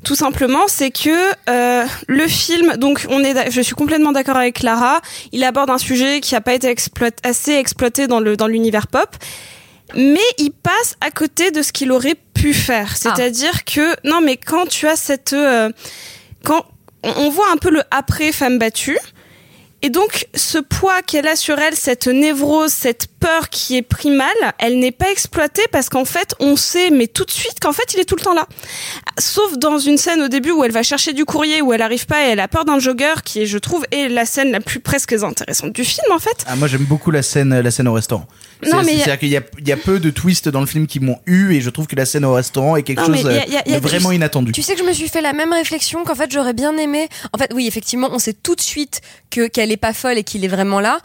Tout simplement, c'est que euh, le film. Donc, on est. Je suis complètement d'accord avec Clara. Il aborde un sujet qui n'a pas été exploit- assez exploité dans le dans l'univers pop. Mais il passe à côté de ce qu'il aurait pu faire. C'est-à-dire que non, mais quand tu as cette euh, quand on voit un peu le après femme battue. Et donc, ce poids qu'elle a sur elle, cette névrose, cette peur qui est primale, elle n'est pas exploitée parce qu'en fait, on sait, mais tout de suite, qu'en fait, il est tout le temps là. Sauf dans une scène au début où elle va chercher du courrier, où elle arrive pas et elle a peur d'un jogger, qui est, je trouve, est la scène la plus presque intéressante du film, en fait. Ah, moi, j'aime beaucoup la scène, la scène au restaurant. C'est-à-dire qu'il y a, peu de twists dans le film qui m'ont eu et je trouve que la scène au restaurant est quelque Non, chose y a- euh, y a- y a- de vraiment tu- inattendu. Tu sais que je me suis fait la même réflexion qu'en fait j'aurais bien aimé. En fait, oui, effectivement, on sait tout de suite que qu'elle est pas folle et qu'il est vraiment là.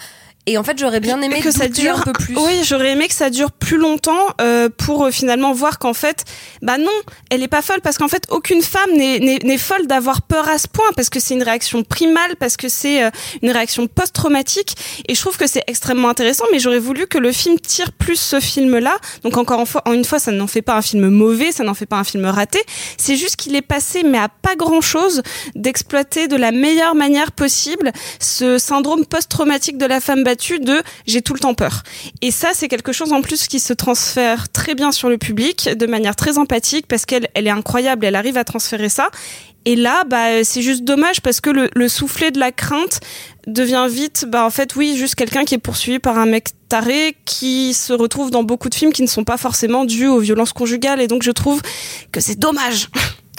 Et en fait, j'aurais bien aimé que ça dure un peu plus. Oui, j'aurais aimé que ça dure plus longtemps euh, pour euh, finalement voir qu'en fait, bah non, elle est pas folle parce qu'en fait, aucune femme n'est folle d'avoir peur à ce point parce que c'est une réaction primale, parce que c'est euh, une réaction post-traumatique. Et je trouve que c'est extrêmement intéressant, mais j'aurais voulu que le film tire plus ce film-là. Donc encore une fois, en une fois, ça n'en fait pas un film mauvais, ça n'en fait pas un film raté. C'est juste qu'il est passé, mais à pas grand-chose, d'exploiter de la meilleure manière possible ce syndrome post-traumatique de la femme battue de j'ai tout le temps peur. Et ça, c'est quelque chose en plus qui se transfère très bien sur le public, de manière très empathique, parce qu'elle elle est incroyable, elle arrive à transférer ça. Et là, bah, c'est juste dommage parce que le, le soufflet de la crainte devient vite, bah, en fait, oui, juste quelqu'un qui est poursuivi par un mec taré qui se retrouve dans beaucoup de films qui ne sont pas forcément dus aux violences conjugales. Et donc, je trouve que c'est dommage.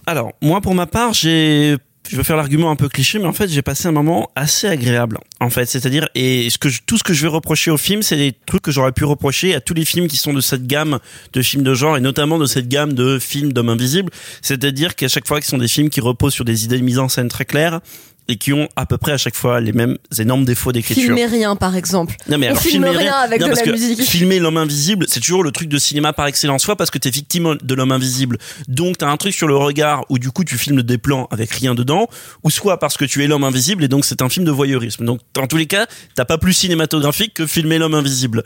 Alors, moi, pour ma part, j'ai, je vais faire l'argument un peu cliché, mais en fait, j'ai passé un moment assez agréable. En fait, c'est-à-dire, et que tout ce que je vais reprocher au film, c'est des trucs que j'aurais pu reprocher à tous les films qui sont de cette gamme de films de genre, et notamment de cette gamme de films d'hommes invisibles. C'est-à-dire qu'à chaque fois, ce sont des films qui reposent sur des idées de mise en scène très claires, et qui ont à peu près à chaque fois les mêmes énormes défauts d'écriture. Filmer rien, par exemple. Non mais alors filme filmer rien avec non, de la que musique. filmer l'homme invisible, c'est toujours le truc de cinéma par excellence, soit parce que t'es victime de l'homme invisible, donc t'as un truc sur le regard où du coup tu filmes des plans avec rien dedans, ou soit parce que tu es l'homme invisible et donc c'est un film de voyeurisme. Donc dans tous les cas, t'as pas plus cinématographique que filmer l'homme invisible.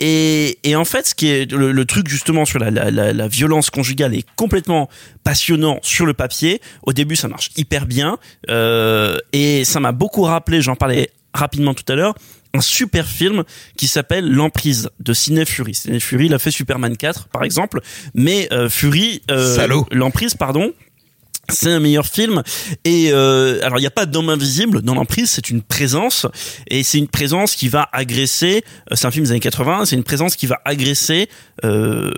Et, et en fait, ce qui est le, le truc justement sur la, la, la, la violence conjugale est complètement passionnant sur le papier. Au début, ça marche hyper bien euh, et ça m'a beaucoup rappelé. J'en parlais rapidement tout à l'heure un super film qui s'appelle L'emprise de Ciné Fury. Ciné Fury, il a fait Superman 4 par exemple, mais euh, Fury, euh, l'emprise pardon, c'est un meilleur film. Et euh, alors il n'y a pas d'homme invisible dans l'emprise c'est une présence. Et c'est une présence qui va agresser euh, c'est un film des années 80 c'est une présence qui va agresser euh,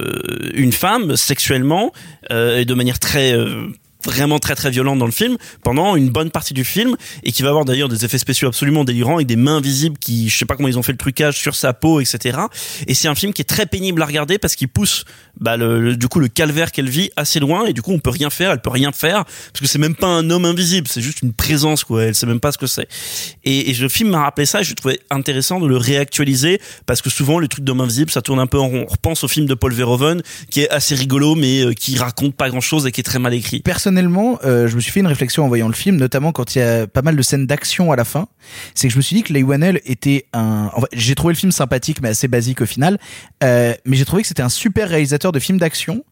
une femme sexuellement euh, et de manière très euh, vraiment très très violente dans le film pendant une bonne partie du film et qui va avoir d'ailleurs des effets spéciaux absolument délirants avec des mains visibles qui je sais pas comment ils ont fait le trucage sur sa peau etc et c'est un film qui est très pénible à regarder parce qu'il pousse bah, le, du coup le calvaire qu'elle vit assez loin et du coup on peut rien faire elle peut rien faire parce que c'est même pas un homme invisible c'est juste une présence quoi elle sait même pas ce que c'est. Et, et le film m'a rappelé ça et je trouvais intéressant de le réactualiser parce que souvent les trucs d'homme invisible ça tourne un peu en rond. On repense au film de Paul Verhoeven qui est assez rigolo mais euh, qui raconte pas grand chose et qui est très mal écrit Personnellement, euh, je me suis fait une réflexion en voyant le film, notamment quand il y a pas mal de scènes d'action à la fin. C'est que je me suis dit que Leigh était un. j'ai trouvé le film sympathique, mais assez basique au final. Euh, mais j'ai trouvé que c'était un super réalisateur de films d'action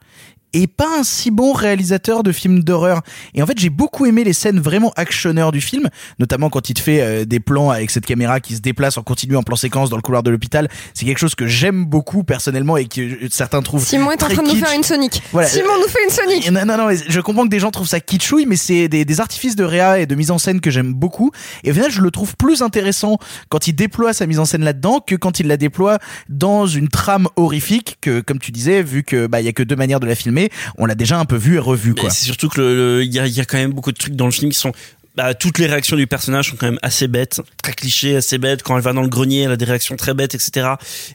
et pas un si bon réalisateur de films d'horreur. Et en fait, j'ai beaucoup aimé les scènes vraiment actionneurs du film, notamment quand il te fait euh, des plans avec cette caméra qui se déplace en continu en plan séquence dans le couloir de l'hôpital. C'est quelque chose que j'aime beaucoup personnellement et que certains trouvent Simon est en train de nous kitsch. faire une Sonic. Voilà. Simon nous fait une Sonic. Non, non, non, je comprends que des gens trouvent ça kitschouille, mais c'est des, des artifices de réa et de mise en scène que j'aime beaucoup. Et au final, je le trouve plus intéressant quand il déploie sa mise en scène là-dedans que quand il la déploie dans une trame horrifique que, comme tu disais, vu que bah il y a que deux manières de la filmer, on l'a déjà un peu vu et revu quoi. Mais C'est surtout que il y a, il y a quand même beaucoup de trucs dans le film qui sont bah, toutes les réactions du personnage sont quand même assez bêtes, très clichés, assez bêtes. Quand elle va dans le grenier, elle a des réactions très bêtes, etc.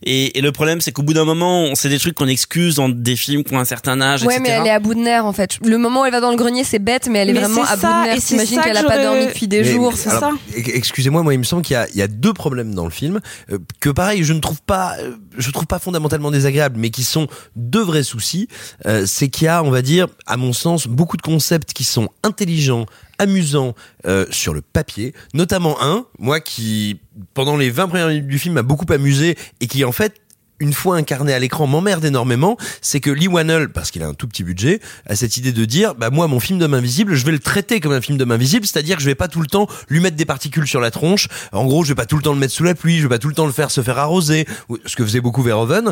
Et, et le problème, c'est qu'au bout d'un moment, c'est des trucs qu'on excuse dans des films qui ont un certain âge, Ouais, etc. mais elle est à bout de nerfs en fait. Le moment où elle va dans le grenier, c'est bête, mais elle est Mais vraiment à bout de nerfs. T'imagines ça qu'elle a pas j'aurais- dormi depuis des Mais- jours. c'est ça. Excusez-moi, moi il me semble qu'il y a, il y a deux problèmes dans le film euh, que pareil, je ne trouve pas, euh, je trouve pas fondamentalement désagréables, mais qui sont deux vrais soucis. Euh, c'est qu'il y a, on va dire, à mon sens, beaucoup de concepts qui sont intelligents, amusants euh, sur le papier, notamment un, moi qui pendant les 20 premières minutes du film m'a beaucoup amusé et qui en fait une fois incarné à l'écran m'emmerde énormément, c'est que Lee Wannell, parce qu'il a un tout petit budget, a cette idée de dire, bah moi mon film d'homme invisible, je vais le traiter comme un film d'homme invisible, c'est-à-dire que je vais pas tout le temps lui mettre des particules sur la tronche. En gros, je vais pas tout le temps le mettre sous la pluie, je vais pas tout le temps le faire se faire arroser, ce que faisait beaucoup Verhoeven,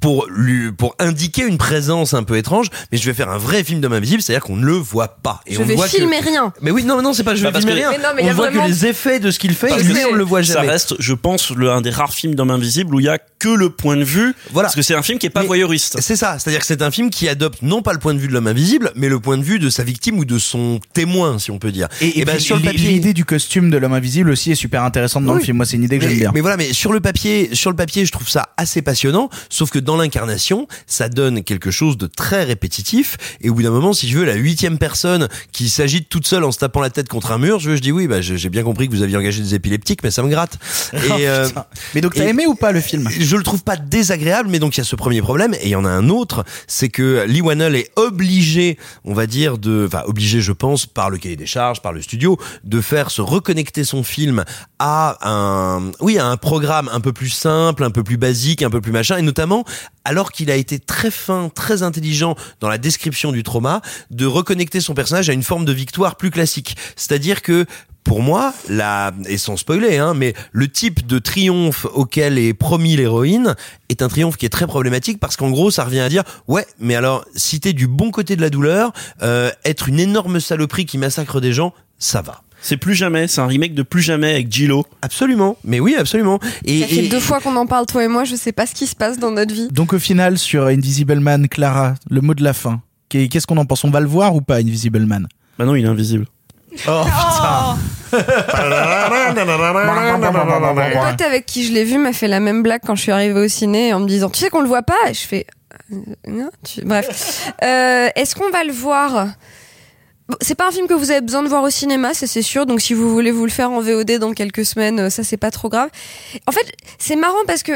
pour lui, pour indiquer une présence un peu étrange. Mais je vais faire un vrai film d'homme invisible, c'est-à-dire qu'on ne le voit pas. Et Je on ne vais voit filmer que... rien. Mais oui, non, non, c'est pas je vais Bah, filmer que- rien. Mais non, on voit vraiment- que les effets de ce qu'il fait, Parce et lui, que on le voit Ça jamais. reste, je pense, le, un des rares films d'homme invisible où il y a que le point de vue. Voilà. Parce que c'est un film qui est pas Mais- voyeuriste. C'est ça, c'est-à-dire que c'est un film qui adopte non pas le point de vue de l'homme invisible, mais le point de vue de sa victime ou de son témoin, si on peut dire. Et, et ben, puis, sur le papier, l'idée du costume de l'homme invisible aussi est super intéressante dans Oui. le film. Moi, c'est une idée que mais, j'aime bien. mais voilà, mais sur le papier, sur le papier, je trouve ça assez passionnant. Sauf que dans l'incarnation, ça donne quelque chose de très répétitif. Et au bout d'un moment, si je veux, la huitième personne qui s'agite toute seule en se tapant la tête contre un mur, je, veux, je dis oui, bah j'ai bien compris que vous aviez engagé des épileptiques, mais ça me gratte. Oh, Et, euh, mais donc, t'as aimé ou pas le film? je le trouve pas désagréable, mais donc il y a ce premier problème et il y en a un autre, c'est que Lee Wannell est obligé, on va dire de, enfin obligé, je pense, par le cahier des charges, par le studio, de faire se reconnecter son film à un, oui, à un programme un peu plus simple, un peu plus basique, un peu plus machin, et notamment alors qu'il a été très fin, très intelligent dans la description du trauma, de reconnecter son personnage à une forme de victoire plus classique. C'est-à-dire que pour moi, la, et sans spoiler, hein, mais le type de triomphe auquel est promis l'héroïne est un triomphe qui est très problématique parce qu'en gros, ça revient à dire, ouais, mais alors, si t'es du bon côté de la douleur, euh, être une énorme saloperie qui massacre des gens, ça va. C'est plus jamais, c'est un remake de plus jamais avec Gillo. Absolument, mais oui, absolument. Et, Ça fait et- deux fois qu'on en parle, toi et moi, je sais pas ce qui se passe dans notre vie. Donc, au final, sur Invisible Man, Clara, le mot de la fin. Qu'est- Qu'est-ce qu'on en pense? On va le voir ou pas, Invisible Man? Bah non, il est invisible. Oh putain Mon pote avec qui je l'ai vu m'a fait la même blague quand je suis arrivée au ciné en me disant Tu sais qu'on le voit pas? Et je fais euh, non, tu- Bref. Euh, Est-ce qu'on va le voir? C'est pas un film que vous avez besoin de voir au cinéma, ça c'est sûr. Donc si vous voulez vous le faire en VOD dans quelques semaines, euh, ça c'est pas trop grave. En fait, c'est marrant parce que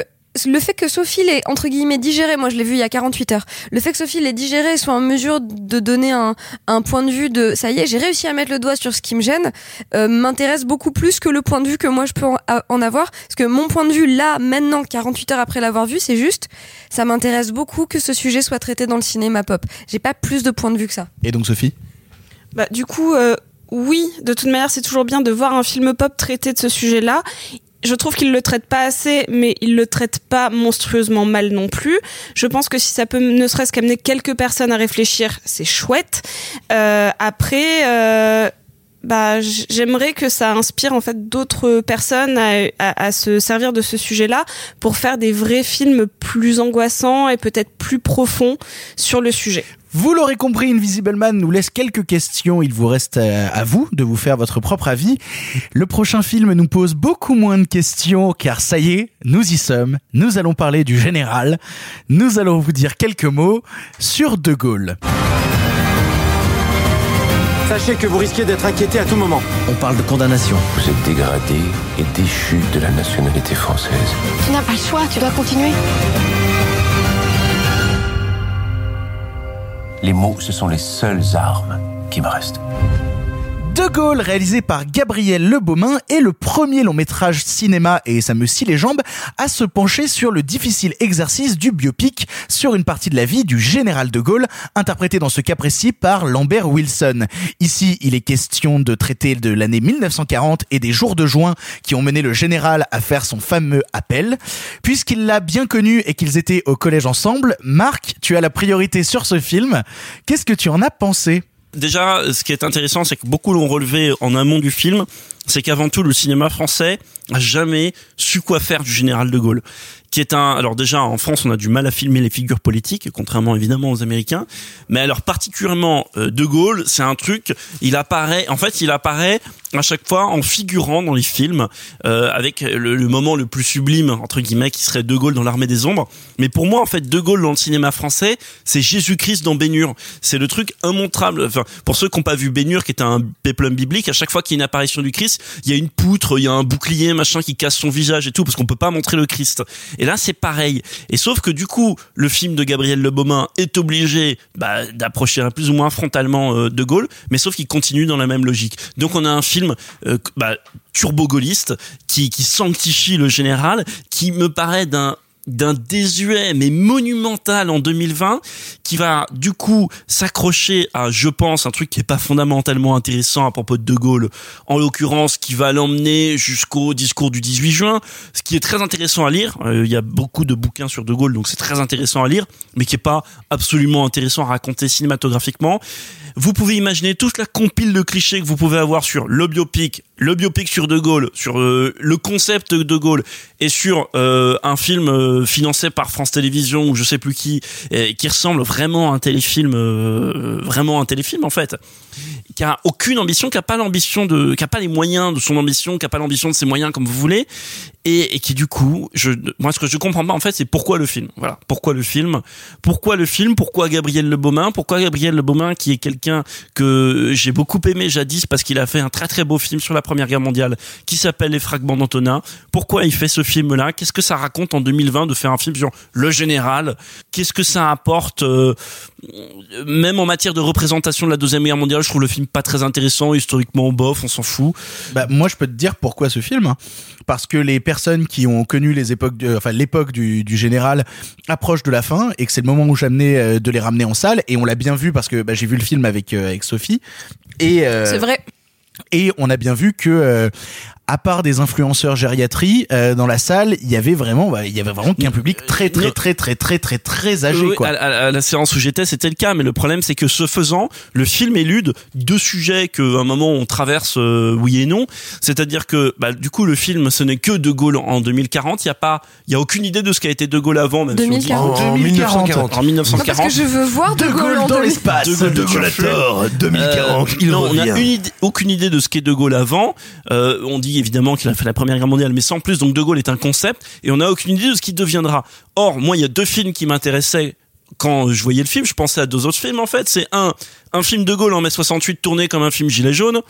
le fait que Sophie l'ait entre guillemets digéré, moi je l'ai vu il y a 48 heures. Le fait que Sophie l'ait digéré et soit en mesure de donner un, un point de vue de ça y est, j'ai réussi à mettre le doigt sur ce qui me gêne, euh, m'intéresse beaucoup plus que le point de vue que moi je peux en avoir. Parce que mon point de vue là, maintenant, 48 heures après l'avoir vu, c'est juste, ça m'intéresse beaucoup que ce sujet soit traité dans le cinéma pop. J'ai pas plus de point de vue que ça. Et donc, Sophie? Bah, du coup, euh, oui, de toute manière, c'est toujours bien de voir un film pop traiter de ce sujet-là. Je trouve qu'il le traite pas assez, mais il le traite pas monstrueusement mal non plus. Je pense que si ça peut ne serait-ce qu'amener quelques personnes à réfléchir, c'est chouette. Euh, après, euh, bah, j'aimerais que ça inspire en fait d'autres personnes à- à se servir de ce sujet-là pour faire des vrais films plus angoissants et peut-être plus profonds sur le sujet. Vous l'aurez compris, Invisible Man nous laisse quelques questions. Il vous reste à, à vous de vous faire votre propre avis. Le prochain film nous pose beaucoup moins de questions car ça y est, nous y sommes. Nous allons parler du général. Nous allons vous dire quelques mots sur De Gaulle. Sachez que vous risquez d'être inquiété à tout moment. On parle de condamnation. Vous êtes dégradé et déchu de la nationalité française. Tu n'as pas le choix, tu dois continuer. Les mots, ce sont les seules armes qui me restent. De Gaulle, réalisé par Gabriel Lebaumin, est le premier long métrage cinéma, et ça me scie les jambes, à se pencher sur le difficile exercice du biopic sur une partie de la vie du général de Gaulle, interprété dans ce cas précis par Lambert Wilson. Ici, il est question de traiter de l'année 1940 et des jours de juin qui ont mené le général à faire son fameux appel. Puisqu'il l'a bien connu et qu'ils étaient au collège ensemble, Marc, tu as la priorité sur ce film. Qu'est-ce que tu en as pensé? Déjà, ce qui est intéressant, c'est que beaucoup l'ont relevé en amont du film, c'est qu'avant tout, le cinéma français a jamais su quoi faire du général de Gaulle qui est un alors déjà en France on a du mal à filmer les figures politiques contrairement évidemment aux Américains. Mais alors particulièrement euh, de Gaulle c'est un truc il apparaît en fait il apparaît à chaque fois en figurant dans les films euh, avec le, le moment le plus sublime entre guillemets qui serait de Gaulle dans l'armée des ombres. Mais pour moi en fait de Gaulle dans le cinéma français c'est Jésus-Christ dans Bénur. C'est le truc immontrable. Enfin pour ceux qui n'ont pas vu Bénur qui est un péplum biblique à chaque fois qu'il y a une apparition du Christ il y a une poutre il y a un bouclier machin qui casse son visage et tout parce qu'on peut pas montrer le Christ et là, c'est pareil. Et sauf que du coup, le film de Gabriel Le Baumin est obligé bah, d'approcher plus ou moins frontalement euh, De Gaulle, mais sauf qu'il continue dans la même logique. Donc on a un film euh, bah, turbo-gaulliste qui, qui sanctifie le général, qui me paraît d'un d'un désuet mais monumental en 2020 qui va du coup s'accrocher à je pense un truc qui est pas fondamentalement intéressant à propos de De Gaulle en l'occurrence qui va l'emmener jusqu'au discours du 18 juin ce qui est très intéressant à lire. Euh, il y a beaucoup de bouquins sur De Gaulle donc c'est très intéressant à lire mais qui est pas absolument intéressant à raconter cinématographiquement. Vous pouvez imaginer toute la compile de clichés que vous pouvez avoir sur le biopic, le biopic sur De Gaulle, sur euh, le concept de Gaulle et sur euh, un film euh, financé par France Télévisions ou je sais plus qui, qui ressemble vraiment à un téléfilm, vraiment à un téléfilm en fait, qui a aucune ambition, qui a pas l'ambition de, qui a pas les moyens de son ambition, qui a pas l'ambition de ses moyens comme vous voulez, et, qui du coup, je, moi ce que je comprends pas en fait, c'est pourquoi le film. Voilà, pourquoi le film, pourquoi le film, pourquoi Gabriel Le Baumin, pourquoi Gabriel Le Baumin qui est quelqu'un que j'ai beaucoup aimé jadis parce qu'il a fait un très très beau film sur la Première Guerre mondiale qui s'appelle Les Fragments d'Antona. Pourquoi il fait ce film-là? Qu'est-ce que ça raconte en 2020 de faire un film sur le général? Qu'est-ce que ça apporte euh, Même en matière de représentation de la Deuxième Guerre mondiale, je trouve le film pas très intéressant, historiquement bof, on s'en fout. Bah, moi, je peux te dire pourquoi ce film. hein. Parce que les personnes qui ont connu les époques, de- enfin l'époque du, du général approche de la fin et que c'est le moment où j'amenais euh, de les ramener en salle et on l'a bien vu parce que bah, j'ai vu le film avec euh, avec Sophie et euh, C'est vrai. et on a bien vu que euh, à part des influenceurs gériatrie euh, dans la salle, il y avait vraiment bah, il y avait vraiment qu'un public très très très très très très très âgé Oui, quoi. À, à- à la séance où j'étais, c'était le cas, mais le problème c'est que ce faisant, le film élude deux sujets qu'à un moment on traverse euh, oui et non. C'est-à-dire que bah, du coup le film ce n'est que De Gaulle en 2040. Il y a pas, il y a aucune idée de ce qu'a été De Gaulle avant. Même si on dit- 2040. En 1940. En 1940. Parce que je veux voir De, Gaulle, en dans 2000. l'espace. De Gaulle, De Gaulle a tort, 2040, Euh, il non, on revient. a une idée- aucune idée de ce qu'est De Gaulle avant. Euh, on dit évidemment qu'il a fait la Première Guerre mondiale, mais sans plus. Donc De Gaulle est un concept, et on n'a aucune idée de ce qu'il deviendra. Or, moi, il y a deux films qui m'intéressaient quand je voyais le film. Je pensais à deux autres films en fait. C'est un, un film De Gaulle en mai 68 tourné comme un film Gilet jaune,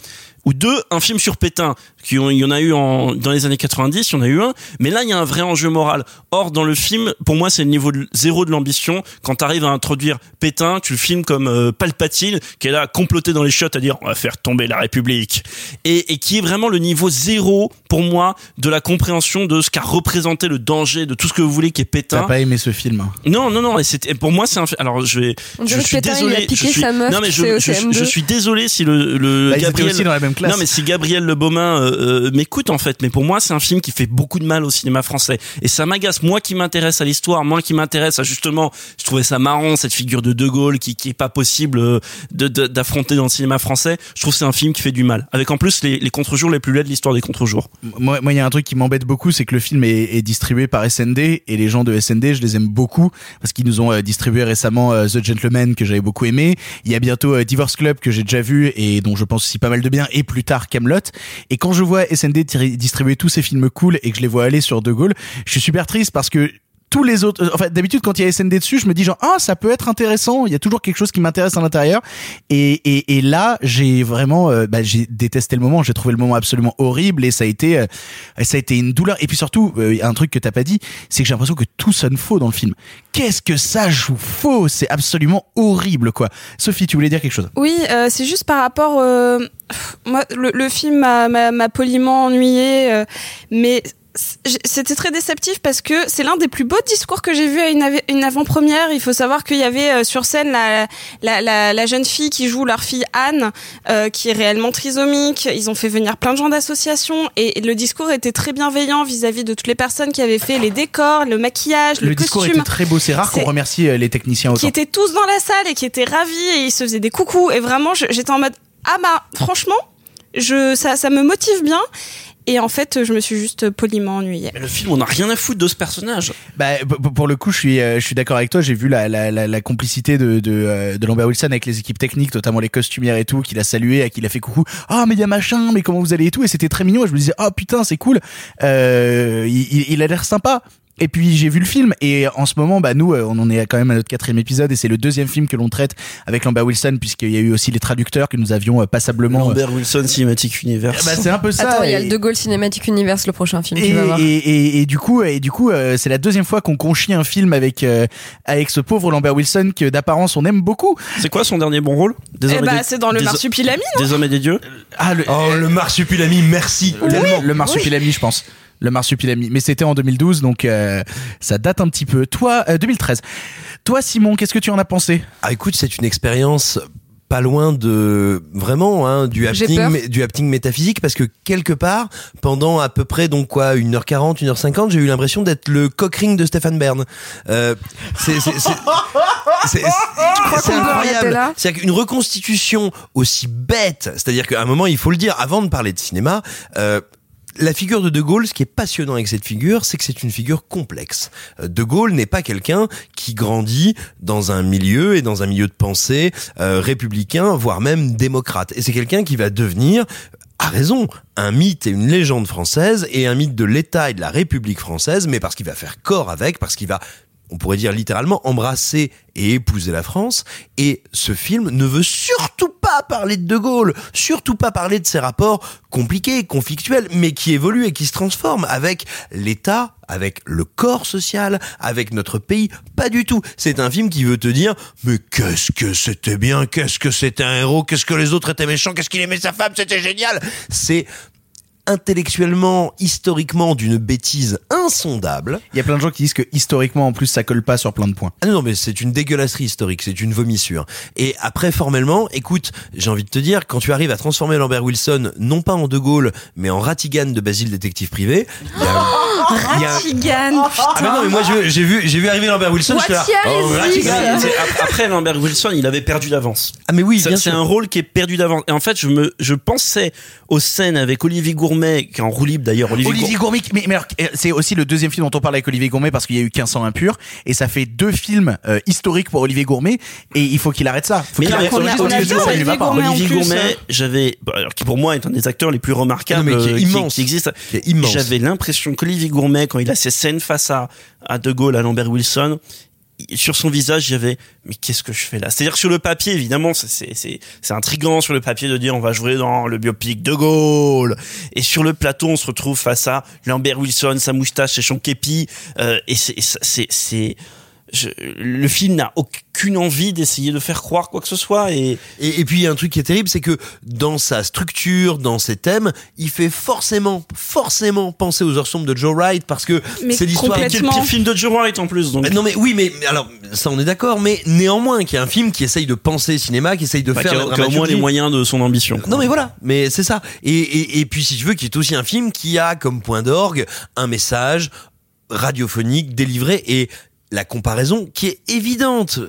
ou deux, un film sur Pétain. Qui ont- il y en a eu en, dans les années 90, il y en a eu un. Mais là, il y a un vrai enjeu moral. Or, dans le film, pour moi, c'est le niveau de, zéro de l'ambition. Quand tu arrives à introduire Pétain, tu le filmes comme euh, Palpatine, qui est là comploté dans les chiottes à dire on va faire tomber la République. Et, et qui est vraiment le niveau zéro, pour moi, de la compréhension de ce qu'a représenté le danger, de tout ce que vous voulez qui est Pétain. T'as pas aimé ce film Non, non, non. Et c'était pour moi, c'est un. Alors, je vais. On je que suis Pétain, il a désolé. piqué je suis, sa meuf non, mais je, fait je, OCM2. je suis désolé si le, le Bah, Gabriel. aussi dans la même classe. Non, mais si Gabriel Le Baumin euh, euh, m'écoute en fait, mais pour moi, c'est un film qui fait beaucoup de mal au cinéma français. Et ça m'agace. Moi, qui m'intéresse à l'histoire, moi qui m'intéresse à justement, je trouvais ça marrant cette figure de De Gaulle qui qui est pas possible euh, d'affronter dans le cinéma français. Je trouve que c'est un film qui fait du mal. Avec en plus les, les contre-jours les plus laids de l'histoire des contre-jours. Moi, moi, il y a un truc qui m'embête beaucoup, c'est que le film est, est distribué par SND et les gens de SND, je les aime beaucoup parce qu'ils nous ont euh, distribué récemment euh, The Gentleman que j'avais beaucoup aimé. Il y a bientôt euh, Divorce Club que j'ai déjà vu et dont je pense aussi pas mal de bien et plus tard Camelot. Et quand je vois SND distribuer tous ces films cool et que je les vois aller sur De Gaulle, je suis super triste parce que tous les autres, euh, enfin d'habitude quand il y a SND dessus, je me dis genre ah ça peut être intéressant, il y a toujours quelque chose qui m'intéresse à l'intérieur. Et, et, et là j'ai vraiment, euh, bah, j'ai détesté le moment, j'ai trouvé le moment absolument horrible et ça a été, euh, ça a été une douleur. Et puis surtout, euh, un truc que t'as pas dit, c'est que j'ai l'impression que tout sonne faux dans le film. Qu'est-ce que ça joue faux? C'est absolument horrible quoi. Sophie, tu voulais dire quelque chose? Oui, c'est juste par rapport. moi, le, le film m'a- poliment ennuyé, mais c'était très déceptif parce que c'est l'un des plus beaux discours que j'ai vu à une, avant-première. Il faut savoir qu'il y avait euh, sur scène la, la, la, la jeune fille qui joue leur fille Anne, euh, qui est réellement trisomique. Ils ont fait venir plein de gens d'associations et le discours était très bienveillant vis-à-vis de toutes les personnes qui avaient fait les décors, le maquillage, le, Le discours costume était très beau, c'est rare qu'on remercie euh, les techniciens qui autant. étaient tous dans la salle et qui étaient ravis et ils se faisaient des coucous et vraiment j'étais en mode ah bah franchement je ça, ça me motive bien. Et en fait, je me suis juste poliment ennuyée. Mais le film, on n'a rien à foutre de ce personnage. Bah, pour le coup, je suis, euh, je suis d'accord avec toi. J'ai vu la, la, la, la complicité de, de, euh, de Lambert Wilson avec les équipes techniques, notamment les costumières et tout, qu'il a salué, à qui il a fait coucou. Ah, mais il y a machin, mais comment vous allez et tout? Et c'était très mignon. Et je me disais, ah putain, c'est cool. Euh, il, il- il a l'air sympa. Et puis j'ai vu le film et en ce moment, bah nous, euh, on en est quand même à notre quatrième épisode et c'est le deuxième film que l'on traite avec Lambert Wilson puisqu'il y a eu aussi les traducteurs que nous avions euh, passablement. Lambert Wilson Cinematic Universe. Bah, c'est un peu ça. Attends, il y a le De Gaulle Cinematic Universe, le prochain film, et, tu vas voir. et, et, et du coup, et du coup, euh, c'est la deuxième fois qu'on conchit un film avec euh, avec ce pauvre Lambert Wilson que d'apparence on aime beaucoup. C'est quoi son dernier bon rôle? Des Eh hommes et bah, des- c'est dans le des- Marsupilami, Des hommes et des dieux? Ah le, Oh, le marsupilami, merci. le, le marsupilami, je pense. Le marsupilami, mais c'était en 2012, donc euh, ça date un petit peu. Toi, euh, 2013. Toi, Simon, qu'est-ce que tu en as pensé? Ah écoute, c'est une expérience pas loin de vraiment hein, du mé- du happening métaphysique parce que quelque part pendant à peu près donc quoi 1h40 1h50 j'ai eu l'impression d'être le cockring de Stéphane Bern. Euh, c'est c'est- c'est- c'est- c'est- c'est qu'on peut arrêter incroyable c'est qu'une reconstitution aussi bête c'est-à-dire qu'à un moment il faut le dire avant de parler de cinéma euh, la figure de De Gaulle, ce qui est passionnant avec cette figure, c'est que c'est une figure complexe. Euh, De Gaulle n'est pas quelqu'un qui grandit dans un milieu et dans un milieu de pensée euh, républicain, voire même démocrate. Et c'est quelqu'un qui va devenir à raison, un mythe et une légende française et un mythe de l'État et de la République française, mais parce qu'il va faire corps avec, parce qu'il va on pourrait dire littéralement embrasser et épouser la France. Et ce film ne veut surtout pas parler de De Gaulle, surtout pas parler de ses rapports compliqués, conflictuels, mais qui évoluent et qui se transforment avec l'État, avec le corps social, avec notre pays. Pas du tout. C'est un film qui veut te dire, mais qu'est-ce que c'était bien, qu'est-ce que c'était un héros, qu'est-ce que les autres étaient méchants, qu'est-ce qu'il aimait sa femme, c'était génial. C'est intellectuellement, historiquement, d'une bêtise insondable. Il y a plein de gens qui disent que historiquement, en plus, ça colle pas sur plein de points. Ah non, non, mais c'est une dégueulasserie historique, c'est une vomissure. Et après, formellement, écoute, j'ai envie de te dire, quand tu arrives à transformer Lambert Wilson, non pas en De Gaulle, mais en Ratigan de Basile Détective Privé, il y a... il y a- Ratigan, Ah mais non, mais moi je- j'ai vu, j'ai vu arriver Lambert Wilson, je suis là, What oh, Ratigan. Après Lambert Wilson, il avait perdu d'avance. Ah mais oui, c'est un rôle qui est perdu d'avance. Et en fait, je me, je pensais aux scènes avec Olivier Gourmet, qui est en roue libre d'ailleurs. Olivier, Olivier Gour- Gourmet, mais, mais alors, euh, c'est aussi le deuxième film dont on parle avec Olivier Gourmet parce qu'il y a eu 15 ans impur et ça fait deux films euh, historiques pour Olivier Gourmet et il faut qu'il arrête ça. Faut Mais qu'il non, arrête mais ça lui va Olivier pas. Gourmet Olivier Gourmet, j'avais, bah, alors, qui pour moi est un des acteurs les plus remarquables non, mais qui est euh, immense. qui, existe. Qui est immense. J'avais l'impression qu'Olivier Gourmet, quand il a ses scènes face à, à De Gaulle, à Lambert Wilson, il- sur son visage, il y avait, mais qu'est-ce que je fais là? C'est-à-dire sur le papier, évidemment, c'est, c'est, c'est, intriguant sur le papier de dire on va jouer dans le biopic de Gaulle. Et sur le plateau, on se retrouve face à Lambert Wilson, sa moustache et son képi, euh, et c'est, je- le film n'a aucune envie d'essayer de faire croire quoi que ce soit et Et, et puis il y a un truc qui est terrible, c'est que dans sa structure, dans ses thèmes, il fait forcément, forcément penser aux heures sombres de Joe Wright parce que c'est l'histoire. Et qui est le pire film de Joe Wright en plus. Donc. Euh, Non mais oui mais alors ça on est d'accord mais néanmoins qu'il y a un film qui essaye de penser cinéma qui essaye de Bah, faire qui a, la qui a au moins les moyens de son ambition. quoi. Non mais voilà, mais c'est ça. Et, et, et puis si tu veux, qui est aussi un film qui a comme point d'orgue un message radiophonique délivré et la comparaison qui est évidente.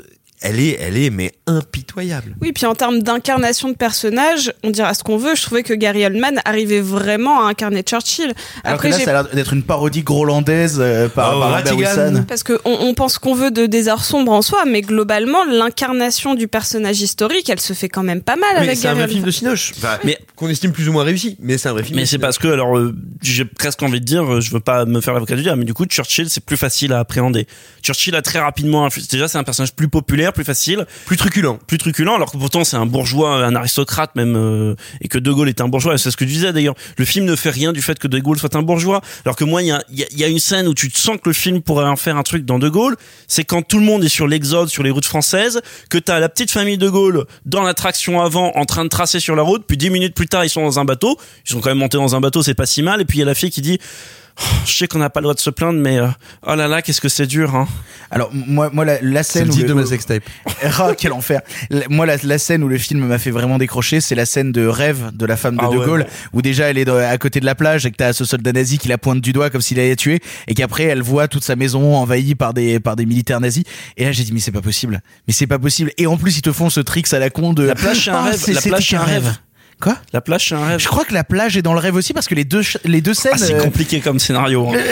Elle est, elle est, mais impitoyable. Oui, puis en termes d'incarnation de personnage, on dira ce qu'on veut. Je trouvais que Gary Oldman arrivait vraiment à incarner Churchill. Alors Après, que là, ça a l'air d'être une parodie grolandaise euh, par, Oh, par. Wilson. Parce qu'on on pense qu'on veut de des heures sombres en soi, mais globalement, l'incarnation du personnage historique, elle se fait quand même pas mal Mais avec c'est un Gary vrai film Oldman. de Cinoche. Enfin, Mais- qu'on estime plus ou moins réussi, mais c'est un vrai film. Mais c'est parce que alors euh, j'ai presque envie de dire, euh, je veux pas me faire l'avocat du diable, mais du coup Churchill c'est plus facile à appréhender. Churchill a très rapidement déjà c'est un personnage plus populaire, plus facile, plus truculent, plus truculent, alors que pourtant c'est un bourgeois, un aristocrate même, euh, et que De Gaulle est un bourgeois. C'est ce que tu disais d'ailleurs. Le film ne fait rien du fait que De Gaulle soit un bourgeois, alors que moi il y a, y a- y a une scène où tu te sens que le film pourrait en faire un truc dans De Gaulle, c'est quand tout le monde est sur l'exode, sur les routes françaises, que t'as la petite famille De Gaulle dans l'attraction avant, en train de tracer sur la route, puis dix minutes plus tard ils sont dans un bateau, ils sont quand même montés dans un bateau, c'est pas si mal, et puis il y a la fille qui dit Oh, je sais qu'on n'a pas le droit de se plaindre, mais euh, oh là là, qu'est-ce que c'est dur, hein. Alors moi, moi la, la C'est scène le où titre de le- ma sextape. Ah, quel enfer. La- Moi, la, la scène où le film m'a fait vraiment décrocher, c'est la scène de rêve de la femme de Ah De Gaulle, ouais. où déjà elle est à côté de la plage et que t'as ce soldat nazi qui la pointe du doigt comme s'il allait la tuer, et qu'après elle voit toute sa maison envahie par des par des militaires nazis. Et là j'ai dit mais c'est pas possible, mais c'est pas possible. Et en plus ils te font ce tricks à la con de La plage, c'est un Ah, rêve. La plage, c'est un rêve. Quoi La plage, c'est un rêve. Je crois que la plage est dans le rêve aussi parce que les deux les deux scènes. Ah, c'est euh, compliqué comme scénario. hein.